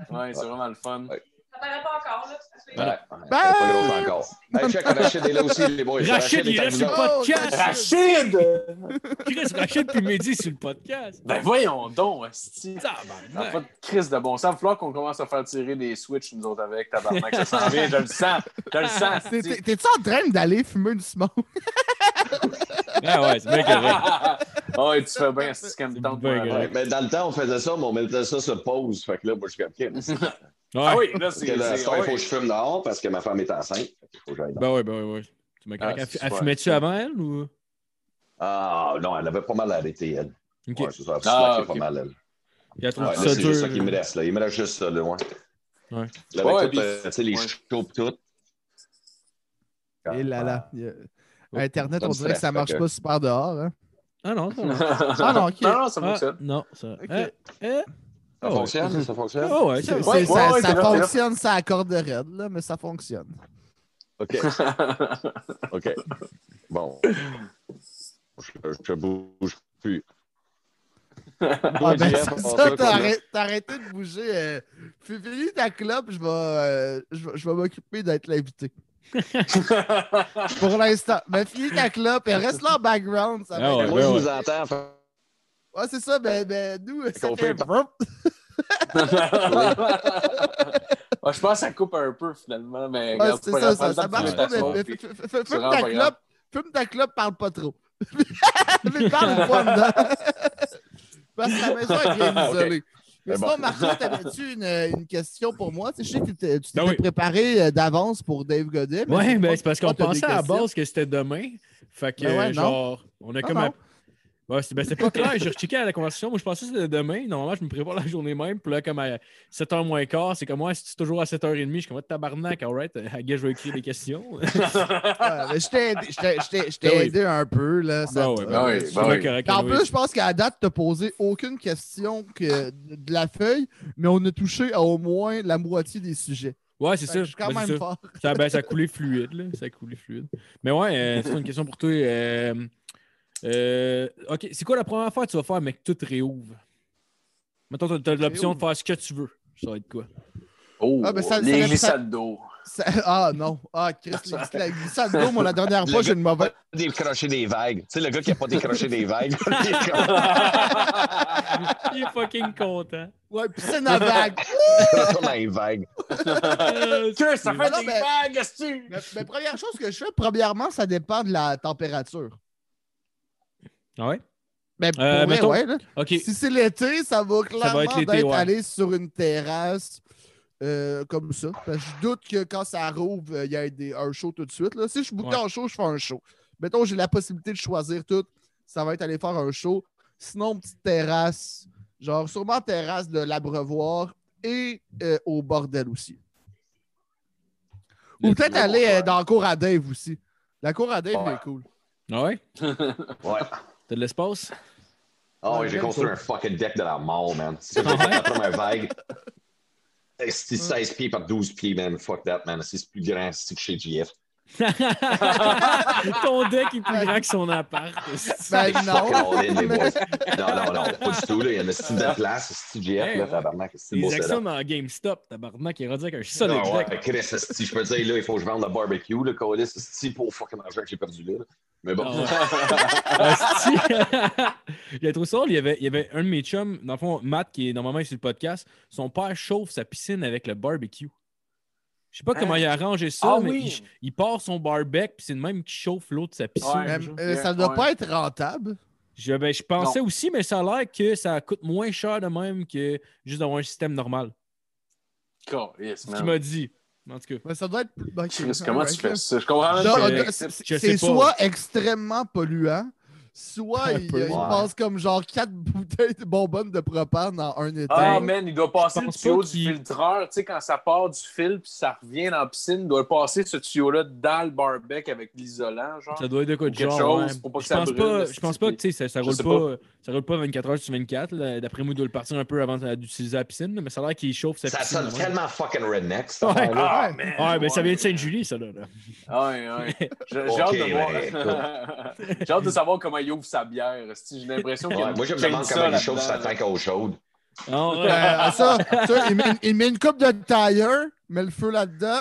Ouais, c'est vraiment le fun. Ouais. Ça paraît pas encore, là. Ouais, ouais, pas gros encore. Hey, check, Rachid est là aussi, les boys. Rachid, il est là sur le podcast! Rachid! Chris, Rachid puis Mehdi sur le podcast! Ben voyons donc, esti. Ça n'a pas de crise de bon sens. Il va falloir qu'on commence à faire tirer des switches, nous autres, avec tabarnak. Ça s'en vient, je le sens. Je le sens, T'es-tu en train d'aller fumer une smoke? Ah ouais, c'est bien correct. Ah ouais, tu fais bien, c'est comme. Ouais, mais dans le temps, on faisait ça, mais on mettait ça sur pause. Fait que là, moi, je suis comme, Ouais. Ah oui, là, Parce c'est. que là, soir, il faut ouais. que je fume dehors parce que ma femme est enceinte. Faut que j'aille. Ben ouais, ben ouais, ouais. Tu m'as. Ah, Elle, c'est elle fumait-tu avant elle ou? Ah non, elle avait pas mal arrêté, elle. Ok. Ouais, c'est ça. Elle Ah, slackait ok. pas mal, elle. Puis elle trouve Ouais, ça là, c'est juste ça qui me reste. Là. Il me reste juste ça, là, ouais. Ouais. Là, avec Ouais, tout, puis- euh, tu sais, les ouais. shows tout. Et là là. il y a- Internet, on dirait que ça marche pas super dehors. Hein? Ah non, ça. Ah non, ok. Non, non, ça Ah, fonctionne. non, ça. Ça ouais. fonctionne? Ça fonctionne? Ouais, C'est- ça. Ouais, fonctionne, ça accorde raide, là, mais ça fonctionne. OK. OK. Bon. Je, je bouge plus. Ah, ben, ça, t'as arrêté, de bouger. Euh, fais- finis ta clope, je vais, euh, je vais, je vais m'occuper d'être l'invité. Pour l'instant. Mais finis ta clope et reste là en background. Ça Ah être- ouais, Moi, ben je vous entends. Ouais, c'est ça, mais, mais nous, ça Qu'on fait... Ouais, je pense que ça coupe un peu finalement, mais Ouais, c'est ça, ça, ça marche pas, ta mais, mais fume ta pas clope, fume ta clope, parle pas trop. mais parle pas dedans. Parce que la maison est bien isolée. Mais Mais sinon, bon. Marco, t'avais-tu une, une question pour moi? Tu sais, je sais que t'étais- tu t'étais Ben oui. préparé euh, d'avance pour Dave Godet. mais Ouais, je ben c'est parce qu'on pensait à la base que c'était demain. Fait que, Ben ouais, genre, on a Ah, comme. Ouais, c'est ben, c'est pas clair, j'ai rechecké à la conversation. Moi, je pensais que c'était demain. Normalement, je me prépare la journée même. Puis là, comme à 7h moins quart, c'est comme moi, si c'est toujours à 7h30, je suis comme tabarnak, alright. Guess je vais écrire des questions. Ouais, je t'ai aidé, je t'ai- je t'ai- je t'ai Ben aidé un peu. Là, ça Ben ouais, ben oui, c'est ben oui. correct. En plus, je pense qu'à date, tu n'as posé aucune question que de la feuille, mais on a touché à au moins la moitié des sujets. Ouais, c'est ça. Je suis quand Ben, même ça. fort. Ça, ben, ça a coulé fluide, là. Ça a coulé fluide. Mais ouais, euh, c'est une question pour toi. euh, euh, OK, c'est quoi la première fois que tu vas faire, mais que tout réouvre? Mettons, tu as, l'option de faire ce que tu veux. Ça va être quoi? Oh, Ah, ben, ça- les dépend- glissades d'eau. Ça- Ah non. Ah, Chris, la, la glissade d'eau, moi, la dernière fois, j'ai une mauvaise. Décrocher des vagues. Tu sais, le gars qui a pas décroché des vagues. il est comme- Il est fucking content. Ouais, puis c'est la vague. retourne dans les vagues. Euh, Chris, ça fait des vagues, est-ce Mais, mais première chose que je fais, premièrement, ça dépend de la température. Ah ouais? Mais pour Euh, vrai, mettons- ouais, là. OK. Si c'est l'été, ça va clairement être ouais. aller sur une terrasse euh, comme ça. Parce que je doute que quand ça rouvre, euh, il y ait des, un show tout de suite. Là. Si je suis Ouais. en show, je fais un show. Mettons, j'ai la possibilité de choisir tout. Ça va être aller faire un show. Sinon, petite terrasse. Genre, sûrement terrasse de l'abreuvoir et euh, au bordel aussi. Ou peut-être aller euh, dans la cour à Dave aussi. La cour à Dave Ouais. est cool. Ah ouais? Ouais. T'as de l'espace? Oh, Ouais, j'ai construit ça. un fucking deck de la mort, man. C'est ouais? la première vague. C'est 16 pieds par 12 pieds, man. Fuck that, man. C'est plus grand c'est que chez GF. Ton deck est plus grand que son appart. Ben non. Non, non, non, pas du tout. Là. Il y a style de place. C'est GF, Hey, là, tabarnak. Les actions dans GameStop, tabarnak, il est rendu avec un solide Ah ouais, deck. Je peux dire, là, il faut que je vende le barbecue, le colis, c'est pour fucking argent que j'ai perdu là. Mais bon. Ah. J'ai trouvé ça il y, avait, il y avait un de mes chums, dans le fond, Matt, qui est normalement sur le podcast, son père chauffe sa piscine avec le barbecue. Je sais pas comment Hein? il a arrangé ça, Ah mais oui. il, il part son barbecue, puis c'est le même qui chauffe l'eau de sa piscine. Ouais. Euh, euh, ça ne doit Ouais. pas être rentable. Je, ben, je pensais aussi, mais ça a l'air que ça coûte moins cher de même que juste d'avoir un système normal. Yes, C'est ce qu'il m'a dit. En tout cas. Mais ça doit être plus. ok, Chris, comment tu fais ça? Je comprends c'est- soit extrêmement polluant, soit il, peu, il ouais. passe comme genre quatre bouteilles de bonbonnes de propane dans un été. Ah, man, il doit passer le tuyau du filtreur. Tu sais, quand ça part du fil puis ça revient dans la piscine, il doit passer ce tuyau-là dans le barbecue avec l'isolant, genre. Ça doit être de quoi de quelque genre. chose ouais. pour pas que je, ça pense brûle, pas, je pense pas que tu sais, ça, ça roule pas, ça roule pas 24 heures sur 24. là. D'après moi, il doit le partir un peu avant d'utiliser la piscine, mais ça a l'air qu'il chauffe sa Ça piscine. sonne de même. tellement fucking redneck, Ouais. affaire-là. Ah, Ouais. man! Ouais, ben ça vient de Sainte-Julie, ça, là. Ouais, ouais. J'ai hâte de mais voir. J'ai hâte de savoir comment il ouvre sa bière. J'ai l'impression a Ouais, moi, je me demande ça comment il chauffe sa tank à eau chaude. Ouais. Euh, ça, ça, il, met, il met une coupe de tire, met le feu là-dedans.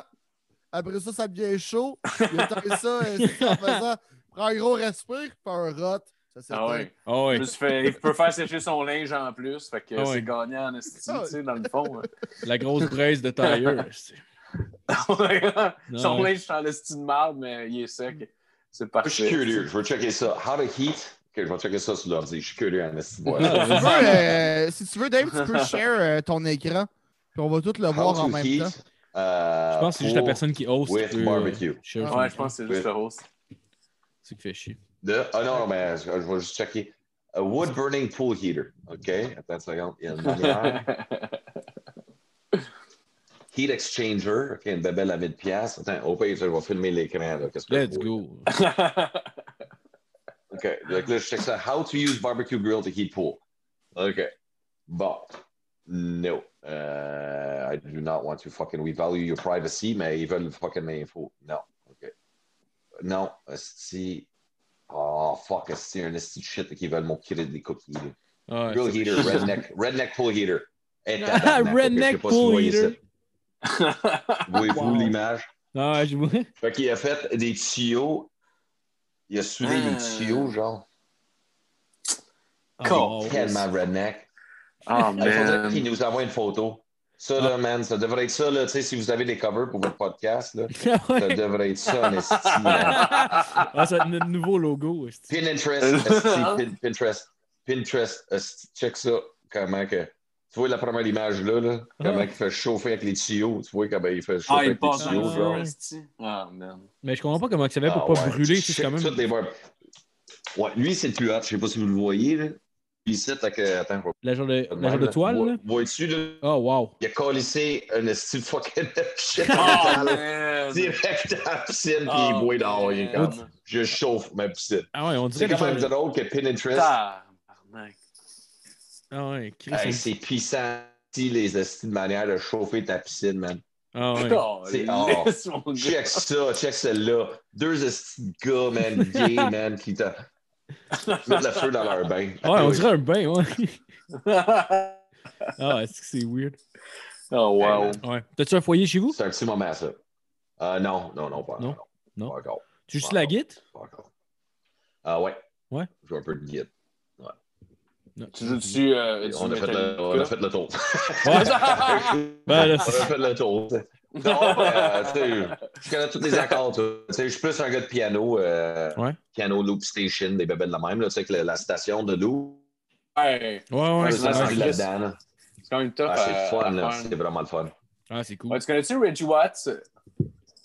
Après ça, ça devient chaud. Il éteint ça, euh, c'est en faisant. Prend un gros respire, fait un rot. Ça. Ah. Ah fait- il peut faire sécher son linge en plus. Fait que Ah c'est gagnant en esti, ouais. tu sais, dans le fond. La grosse braise de tailleur. c'est- son linge, c'est en esti de marde, mais il est sec. C'est je suis curieux. Je veux checker ça. How to heat? Ok, je vais checker ça sur l'ordi. Je suis curieux en. Si tu veux, euh, si tu veux, Dave, tu peux share euh, ton écran. Puis on va tout le How voir en même heat. temps. euh, Je pense que c'est juste la personne qui host. with peut, euh, barbecue. Ouais, je pense que c'est juste le host. C'est qui fait chier. De... Ah non, mais je, je vais juste checker. A wood burning pool heater. OK? Attends une seconde. Il y a une. Heat exchanger. OK, une bébelle à 1000 pièces. Attends, au pire, je vais filmer l'écran. Let's go. OK. Donc là, je check ça. How to use barbecue grill to heat pool. OK. Bon. No. Uh, I do not want to fucking. We value your privacy, mais ils veulent fucking l'info. Non. OK. Non. Si. Oh, fuck. C'est un esti de shit qui veulent mon crédit des cookies. ouais, Grill heater, redneck, redneck pool heater. Redneck pool heater. Voyez-vous Wow. l'image? Ah, je vois. Fait qu'il a fait des tuyaux. Il a soudé Ah. des tuyaux, genre. Ah, Cool. wow. Tellement redneck. Oh, Il faudrait qu'il nous envoie une photo. Ça, là, man, ça devrait être ça, là, tu sais, si vous avez des covers pour votre podcast, là, ça devrait être ça, en esti, man. Ah, ça, notre nouveau logo. Pinterest, Pinterest, Pinterest, esti, check ça, comment que... Tu vois la première image là, là comment Ah. il fait chauffer avec les tuyaux. Tu vois comment il fait chauffer Ah, il avec les passe tuyaux, genre. Ah, man. Mais je comprends pas comment ça fait pour Ah, pas ouais. brûler. C'est quand même. Ouais, lui, c'est le plus hot. Je sais pas si vous le voyez, là. Puis ici, t'as que... Attends, La genre de, pas la genre de là. toile, Vois- là? Vois-tu, là? Oh, wow. Il a collissé un esti de fucking shit Oh, man. direct dans la piscine, puis Oh, il boit dehors. Il est comme, je chauffe ma piscine. Ah ouais, on C'est dirait quand même que drôle que Pinterest. Ah ouais, hey, c'est puissant, si les de manière de chauffer ta piscine, man. Ah ouais. Oh, C'est- oh. Check ça, check celle-là. Deux gars, man, gay, man, qui te mettent le feu dans leur bain. Ouais, on dirait un bain, ouais. Ah, est-ce que c'est weird? oh, wow. Ouais. T'as-tu un foyer chez vous? C'est un petit moment, ça. Euh, non, non, non, pas Non? encore. Non? Pas encore. Tu joues la guitare? Pas encore. Ah ouais. Ouais? Je joue un peu de guide. Tu joues dessus. euh, On a, fait le, on a fait le tour. Ouais. Ben, là, on a fait le tour. Non, euh, je connais tous les accords. tu sais. Je suis plus un gars de piano. euh, Ouais. Piano Loop Station, des bébés de la même. Là, tu sais, avec la, la station de Loop. Ouais, Ouais, ouais, Ouais, c'est quand même tough. Ah, c'est le fun. C'est vraiment le fun. Ah, c'est cool. Ouais, tu connais-tu Reggie Watts?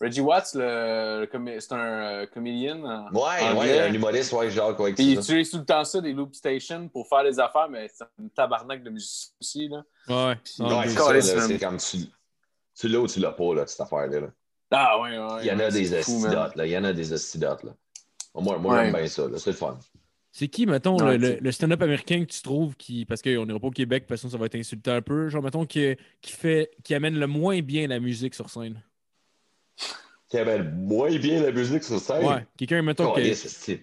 Reggie Watts, le, c'est un euh, comédien. en- Ouais, un humoriste, ouais, genre, ouais, Puis c'est il utilise tout le temps ça, des loop stations, pour faire des affaires, mais c'est un tabarnak de musique aussi. Là. Ouais. Deux. c'est comme tu, tu l'as ou tu l'as pas, là, cette affaire-là. là. Ah ouais, ouais. Il y en a des estidotes, là. Il y en a des estidotes, là. Moi, moi j'aime bien ça, là. C'est le fun. C'est qui, mettons, le, le- c'est- le stand-up américain que tu trouves qui. Parce qu'on n'ira pas au Québec, parce que ça va être insultant un peu. Genre, mettons, qui, qui, fait, qui amène le moins bien la musique sur scène? Qui amène moins bien la musique sur scène. Ouais. Quelqu'un, mettons, que. Il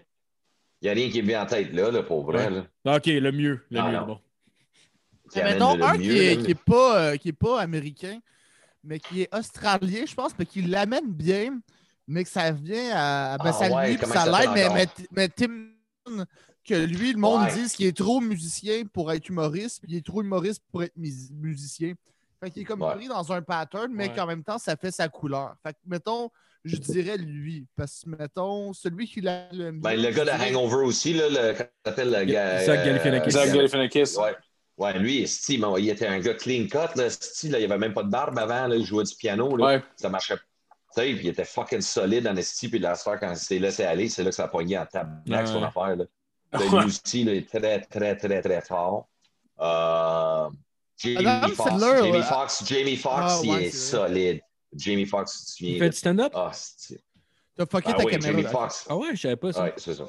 n'y a rien qui me vient en tête, là, là pour vrai. Ouais. Là. Ah, ok, le mieux. Le Ah, mieux, non. bon. Qui mettons, un mieux, qui est, là. qui est pas, euh, qui est pas américain, mais qui est australien, je pense, mais qui l'amène bien, mais que ça vient à. Ben, Ah ça ouais, lui, puis ça l'aide, mais, mais, mais Tim, que lui, le monde Ouais. dit qu'il est trop musicien pour être humoriste, puis il est trop humoriste pour être mus- musicien. Fait qu'il est comme Ouais. pris dans un pattern, mais Ouais. qu'en même temps, ça fait sa couleur. Fait que, mettons, je dirais lui, parce que, mettons, celui qui l'a le mieux, Ben, le gars de Hangover aussi, là, le, comment s'appelle le gars. Zach Galifianakis. Zach euh, Galifianakis. Ouais. Ouais, lui, Steve, il était un gars clean cut. Là, Steve, là, il avait même pas de barbe avant. Là, il jouait du piano. Là, Ouais. Ça marchait. Tu sais, il était fucking solide en esti. Puis la soeur, quand il s'est laissé aller, c'est là que ça a pogné en table Ouais. son affaire. Là. Ouais. lui aussi, là, il est très, très, très, très fort. Euh, Jamie Adam Foxx, Sandler, Jamie. Foxx, Jamie Ah, il ouais, est vrai. solide. Jamie Foxx, tu Il viens fait de... du stand-up? Ah, c'est... T'as fucké Ah ta oui, caméra. Jamie là. Foxx. Ah ouais, je savais pas ça. Ouais, c'est ça.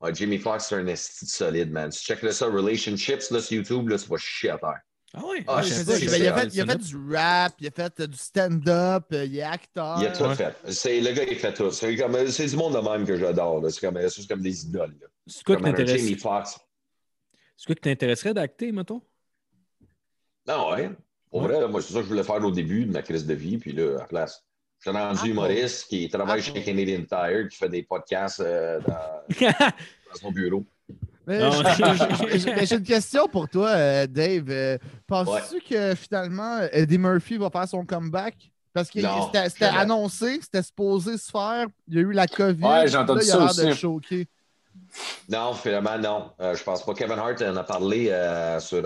Ouais, Jamie Foxx, c'est un esti de solide, man. Tu check ça, Relationships, là, sur YouTube, là, tu vas chier à terre. Ah ouais? Ah, je sais, il, a fait, il a fait du rap, il a fait euh, du stand-up, euh, il est acteur. Il a tout Ouais. fait. C'est, le gars, il fait tout. C'est, du monde de même que j'adore. là. C'est comme, comme des idoles. Là. C'est quoi qui Comme un t'intéresse? Jamie. C'est quoi qui t'intéresserait d'acter, mettons? Non, ouais. Pour Ouais. vrai, moi, c'est ça que je voulais faire au début de ma crise de vie. Puis là, à la place, je suis rendu Ah, humoriste qui travaille Ah, chez. Canadian Tire, qui fait des podcasts euh, dans, dans son bureau. J'ai- une question pour toi, euh, Dave. Euh, Penses-tu que finalement Eddie Murphy va faire son comeback? Parce que c'était annoncé, c'était supposé se faire. Il y a eu la COVID. Ouais, j'ai entendu là, il a ça l'air de aussi. choquer. Non, finalement, non. Euh, je pense pas. Kevin Hart en a parlé euh, sur.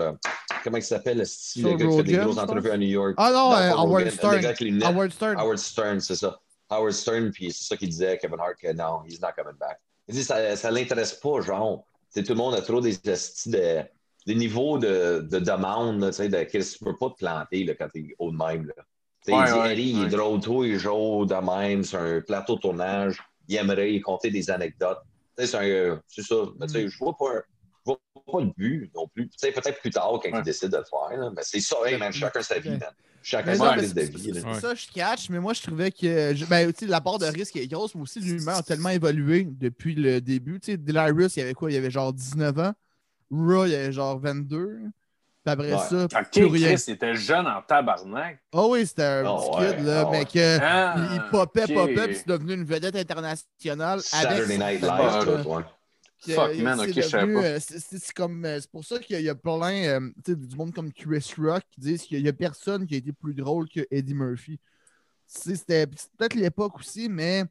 Euh, comment il s'appelle, le style, Sur le gars qui fait des grosses entrevues à New York? Ah non, euh, Howard Stern. les. Howard Stern. Howard Stern, c'est ça. Howard Stern, puis c'est ça qu'il disait, Kevin Hart, que non, he's not coming back. Il dit, ça, ça l'intéresse pas, genre. Tout le monde a trop des, esti de, des niveaux de, de demande, là, tu sais, de, que tu peux pas te planter là, quand t'es haut de même. Là. Ouais, il dit, ouais, Eddie, il est drôle, toi, il est jaune de même, c'est un plateau de tournage, il aimerait y compter des anecdotes. Sais, c'est ça. Mais tu sais, je vois pas vois pas le but non plus. Tu sais, peut-être plus tard quand Ouais. il décide de le faire. là. Mais c'est ça, hey, man, chacun sa vie, man. Chacun sa prise de c'est- vie. là. Ça, je catch, mais moi, je trouvais que. je- Ben, tu sais, la part de risque est grosse, mais aussi l'humain a tellement évolué depuis le début. Tu sais, Delirious, il y avait quoi? Il y avait genre 19 ans. Raw, il y avait genre 22. Puis après Ouais. ça, plus rien. Chris était jeune en tabarnak. Ah oui, c'était un Ah petit ouais, kid, là, ah mais ouais. que. Ah, il, il popait, ok. popait, puis c'est devenu une vedette internationale. avec Saturday Night Live, ouais. Puis, Fuck, euh, man, c'est ok, je savais devenu, pas. euh, c'est- comme, euh, c'est pour ça qu'il y a- il y a plein, euh, tu sais, du monde comme Chris Rock qui disent qu'il n'y a personne qui a été plus drôle que Eddie Murphy. C'était peut-être l'époque aussi, mais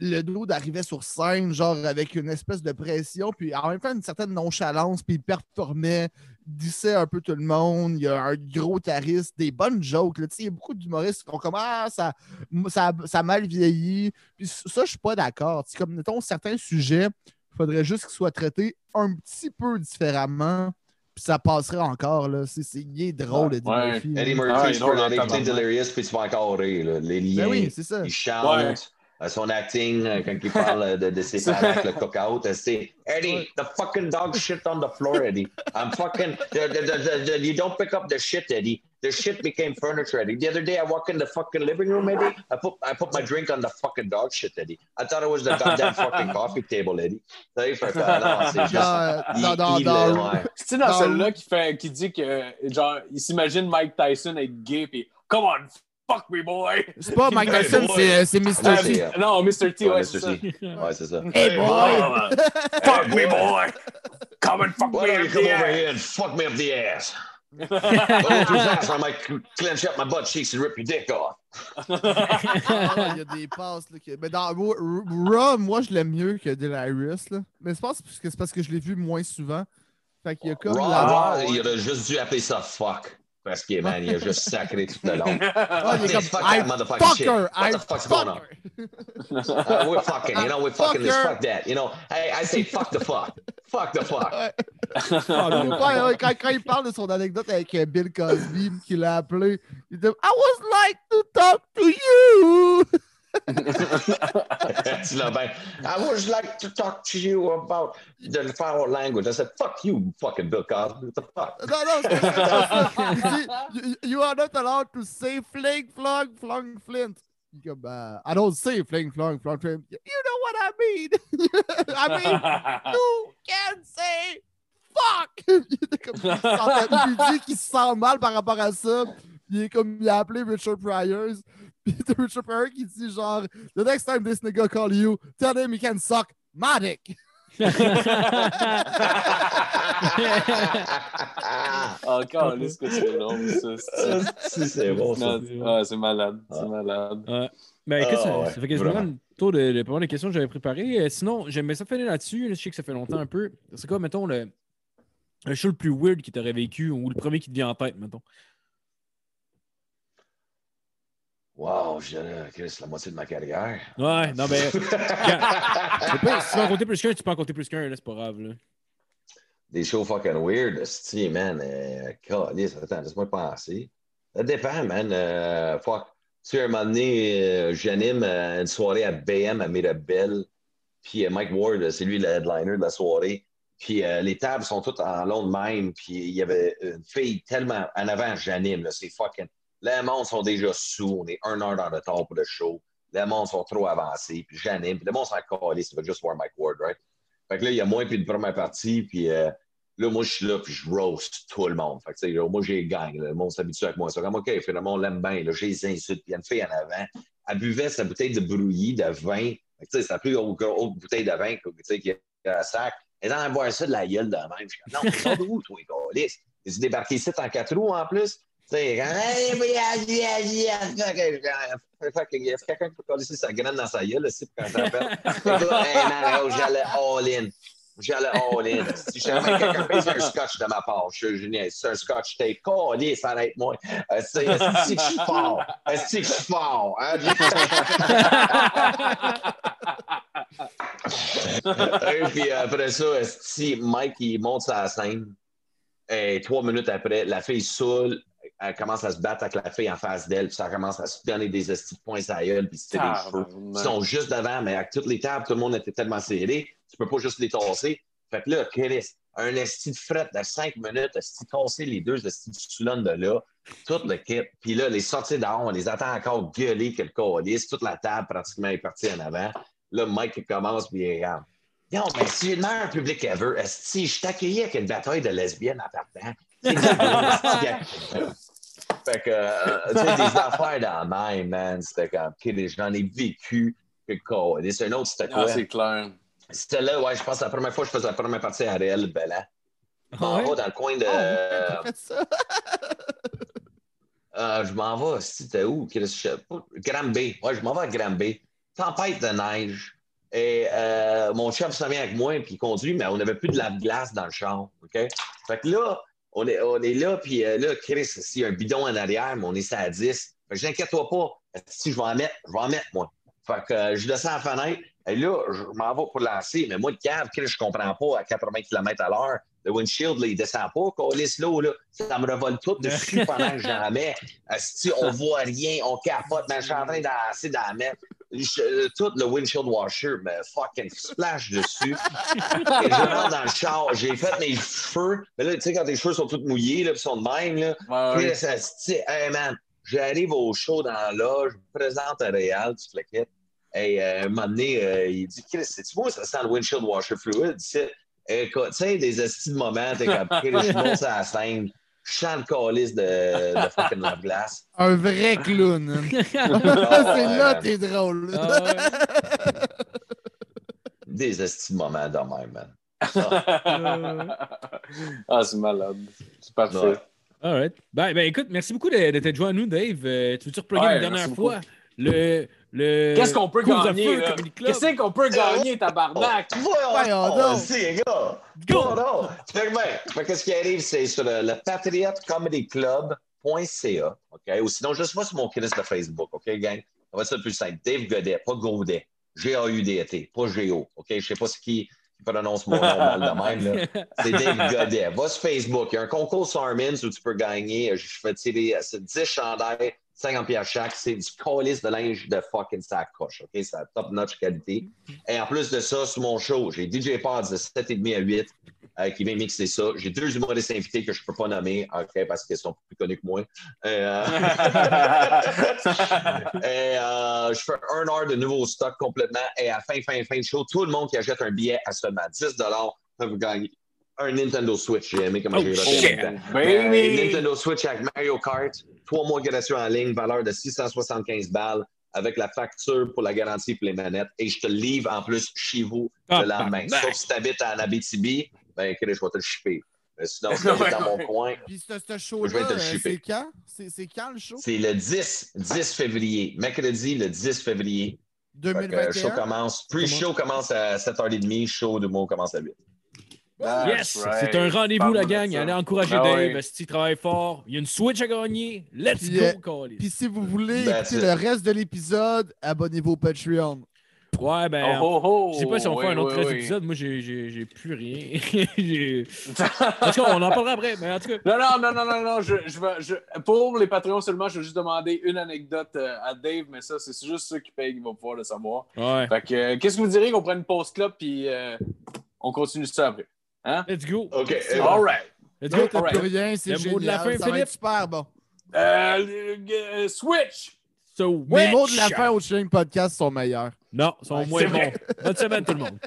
le dos d'arriver sur scène, genre avec une espèce de pression, puis en même temps une certaine nonchalance, puis il performait, dissait un peu tout le monde, il y a un gros tariste, des bonnes jokes. là. Il y a beaucoup d'humoristes qui font comme Ah, ça, ça, ça a mal vieilli. Puis ça, je suis pas d'accord. Comme, mettons, certains sujets, il faudrait juste qu'ils soient traités un petit peu différemment, puis ça passerait encore. Là. C'est, c'est, il est drôle, Eddie Ouais. Murphy. Eddie. Murphy, Ah, tu drôle peux. Delirious, puis tu vas encore rire. là. Les liens, Ben oui, c'est ça. il chante, euh, son acting, euh, quand il parle euh, de, de ses parents avec le cook-out, c'est Eddie, the fucking dog shit on the floor, Eddie. I'm fucking, the, the, the, the, you don't pick up the shit, Eddie. The shit became furniture, Eddie. The other day, I walk in the fucking living room, Eddie. I put, I put my drink on the fucking dog shit, Eddie. I thought it was the goddamn fucking coffee table, Eddie. Tu sais, fait euh, non, c'est juste. Dans, il- dans, dans, il- dans- ouais. C'est-tu dans Dans- celle-là qui, fait, qui dit que, genre, il s'imagine Mike Tyson être gay, puis Come on, Fuck me, boy! C'est pas Mike Tyson, boy. c'est c'est Mr. Ah, T. c'est- Ah, non, Mr. T, ouais, Ouais, c'est ça. Ouais, c'est ça. Hey, boy! fuck me, boy! Come and fuck Why me don't you up come the over ass. here and fuck me up the ass? I might clench up my butt cheeks and rip your dick off. Ah, Il y a des passes. Là, que... Mais dans Raw- moi, je l'aime mieux que Delirious. Là. Mais je pense que c'est parce que je l'ai vu moins souvent. Fait qu'il y a comme Raw, la... Il aurait juste dû appeler ça fuck. Parce que, man, il a juste sacré tout le long. Ah, il est fuck I that motherfucking shit. fucker! What I the fuck's going on? fucker! Uh, we're fucking, you know, we're fucking this, fuck that. You know, hey, I say fuck the fuck. Fuck the fuck. Quand, quand il parle de son anecdote avec Bill Cosby qui l'a appelé, il dit I was like to talk to you! tu l'as bien. I would like to talk to you about the foul language. I said, fuck you, fucking Bill Cosby. What the fuck? Non, non, c'est c'est pas ça. Il you, you are not allowed to say fling, flung, flung, flint. Il est comme, euh, I don't say fling, flung, flung, flint. You know what I mean? I mean, you can say fuck! comme, il, se sentait- il dit qu'il se sent mal par rapport à ça. Il est comme, il a appelé Richard Pryor. Richard Pryor qui dit genre, the next time this nigga call you, tell him he can suck my dick. Encore, là, ce que c'est long, ça. c'est- si, c'est bon, ça. Ah, c'est malade, c'est Ah. malade. Ouais. Ben écoute, Ah, ça, ouais, ça fait quasiment le tour de, de de questions que j'avais préparées. Euh, sinon, j'aimerais ça finir là-dessus. Je sais que ça fait longtemps un peu. C'est quoi, mettons, le, le show le plus weird qui t'aurait vécu ou le premier qui te vient en tête, mettons? Wow, j'ai Chris, la moitié de ma carrière. Ouais, non, c'est pas- si tu peux en compter plus qu'un, tu peux en compter plus qu'un, là, c'est pas grave. Là. Des shows fucking weird, esti, man. Euh, attends, laisse-moi penser. Ça dépend, man. Euh, fuck. Tu sais, un moment donné, euh, j'anime euh, une soirée à BM à Mirabel. Puis Mike Ward, c'est lui le headliner de la soirée. Puis les tables sont toutes en long de même. Puis il y avait une fille tellement en avant, j'anime, là, c'est fucking. Les mondes sont déjà sous. On est un heure dans le temps pour le show. Les mondes sont trop avancés. Puis j'anime. Puis le monde s'en calisse. Ça va juste voir Mike Ward, right? Fait que là, il y a moins puis une première partie. Puis euh, là, moi, je suis là, puis je roast tout le monde. Fait que, moi, j'ai gang. Le monde s'habitue avec moi. C'est comme, OK, finalement, on l'aime bien. Là, j'ai les insultes. Puis il y a une fille en avant. Elle buvait sa bouteille de brouillis de vin. Fait que, tu sais, c'est la plus haute, bouteille de vin tu sais, qu'il y a à sac. Et dans boire ça de la gueule de même. Je suis comme, non, sors de où, toi, câlisse? J'ai débarqué ici en quatre roues en plus. Sais, quand, hey, vas-y, vas-y, vas-y. Fait que, je- fait que, il y a quelqu'un qui peut coller sa graine dans sa gueule, c'est quand ça appelle. Fait que là, hey, oh, j'allais all in. J'allais all in. Si jamais quelqu'un pèse un scotch de ma part, je, niaise. c'est un scotch tape. Collé, ça arrête moi. Euh, c'est que je suis fort? Est-ce que je suis fort? Hein? Et puis après ça, si Mike il monte sur la scène, et trois minutes après, la fille saoule, elle commence à se battre avec la fille en face d'elle, puis ça commence à se donner des estis de points à gueule, puis c'était des cheveux. Ils sont juste devant, mais avec toutes les tables, tout le monde était tellement serré, tu peux pas juste les tasser. Fait que là, Chris, un esti de fret de cinq minutes, esti tasser les deux estis de soulon de là, toute l'équipe. Puis là, les sorties dehors, on les attend encore gueuler que le calice. Toute la table pratiquement est partie en avant. Là, Mike commence, puis il regarde. Non, mais c'est le meilleur public ever. Esti, je t'accueillis avec une bataille de lesbiennes en partant. C'est. Fait que, euh, tu sais, des affaires dans la même, man. C'était comme, OK, j'en ai vécu. que calice. un autre, c'était Ah, quoi? c'est clair. C'était là, ouais, je pense que la première fois que je faisais la première partie à Réel Bellan. Je m'en Ah ouais? vais dans le coin de. Oh, ouais, ça. Euh, je m'en vais, c'était où? Granby. Ouais, je m'en vais à Granby. Tempête de neige. Et euh, mon chef s'en vient avec moi, puis il conduit, mais on n'avait plus de la glace dans le char. OK? Fait que là, on est, on est là, puis euh, là, Chris, s'il y a un bidon en arrière, mais on est ça à 10. Fait que j'inquiète-toi pas. Si je vais en mettre, je vais en mettre, moi. Fait que euh, je descends la fenêtre, et là, je m'en vais pour lancer, mais moi, le cave, Chris, je comprends pas à 80 km à l'heure. Le windshield, là, il descend pas. Calisse l'eau, là, ça me revole tout dessus pendant que j'en mets. Asti, on voit rien, on capote, mais je suis en train d'asser dans la mettre. Je- tout le windshield washer me fucking splash dessus. Et je rentre dans le char, j'ai fait mes cheveux. Mais là, tu sais, quand tes cheveux sont tous mouillés, là, sont de même, là. Ouais, Puis là, ça se dit, hey man, j'arrive au show dans la loge, je me présente à Réal, tu flequettes. Et euh, un moment donné, euh, il dit, Chris, c'est-tu moi, ça sent le windshield washer fluid? Tu sais, des estis de moments, t'es comme, Chris, je monte sur la scène. Chant le calice de, de fucking lave-glace. Un vrai clown. hein. c'est là t'es drôle. Ah ouais. Des estis de moments de même, man. ah, c'est malade. C'est parfait. Ouais. All right. Ben, ben, écoute, merci beaucoup de, de t'être joint à nous, Dave. Euh, tu veux-tu Ouais, une dernière fois? le Qu'est-ce qu'on peut gagner? Club? Qu'est-ce qu'on peut gagner, tabarnak? Voyons Voyons donc, c'est, gars. Go! Fait que, ben, fait que ce qui arrive, c'est sur le, le patriotcomedyclub.ca, OK? Ou sinon, juste va sur mon Chris de Facebook, OK, gang? Ça va être ça le plus simple. Dave Godet, pas Gaudet. G-A-U-D-E-T, pas G-O, OK? Je sais pas ce qui, qui prononce mon nom mal de même, là. C'est Dave Godet. Va sur Facebook. Il y a un concours sur Armins où tu peux gagner. Je fais tirer c'est 10 chandails, 50 pièces chaque. C'est du colis de linge de fucking sacoche. OK? C'est la top-notch qualité. Et en plus de ça, sur mon show, j'ai DJ Pods de 7,5 à 8 euh, qui vient mixer ça. J'ai deux humoristes invités que je ne peux pas nommer OK, parce qu'ils sont plus connus que moi. Euh, et euh, je fais un heure de nouveau stock complètement. Et à fin, fin, fin de show, tout le monde qui achète un billet à seulement 10 peut vous gagner un Nintendo Switch. J'ai aimé comment Oh, j'ai shit. Baby! Euh, Nintendo Switch avec Mario Kart, trois mois gratuits en ligne, valeur de 675 balles, avec la facture pour la garantie pour les manettes. Et je te le livre en plus chez vous Ah, le lendemain. tabarnak. Sauf si tu habites en Abitibi, ben, je vais te le shipper. Mais sinon, si tu habites dans mon coin, Puis ce, ce Je vais show-là, te le euh, shipper. c'est quand? C'est c'est quand le show? c'est le 10, 10 février. Mercredi, le 10 février. Fait que, euh, show 2021? commence. Pre-show commence à 7h30, show de mots commence à 8. That's Yes! right. C'est un rendez-vous, la gang. ça. Allez encourager Ah Dave. oui. Si tu travailles fort, il y a une Switch à gagner. Let's Puis, euh, go, Callis. Puis si vous voulez That's écouter it. le reste de l'épisode, abonnez-vous au Patreon. Ouais, ben. Oh, oh, oh. Je sais pas si on fait Oui, un autre oui, oui. épisodes. Moi, j'ai- j'ai j'ai plus rien. J'ai- en tout cas, on en parlera après. Mais en tout cas, Non, non, non, non, non, non. Je, je vais, je, pour les Patreons seulement, je vais juste demander une anecdote euh, à Dave, mais ça, c'est juste ceux qui payent qui vont pouvoir le savoir. ouais. Fait que, euh, qu'est-ce que vous diriez qu'on prenne une pause club puis euh, on continue ça après? Hein? Let's go. OK. All right. Let's go. t'as Alright. plus rien, c'est Le génial. mot de la fin, ça va être super bon. Euh, euh, switch! So, Les mots de la fin au Chilling Podcast sont meilleurs. Non, ils sont Ouais, moins c'est bons. Bonne semaine, tout le monde.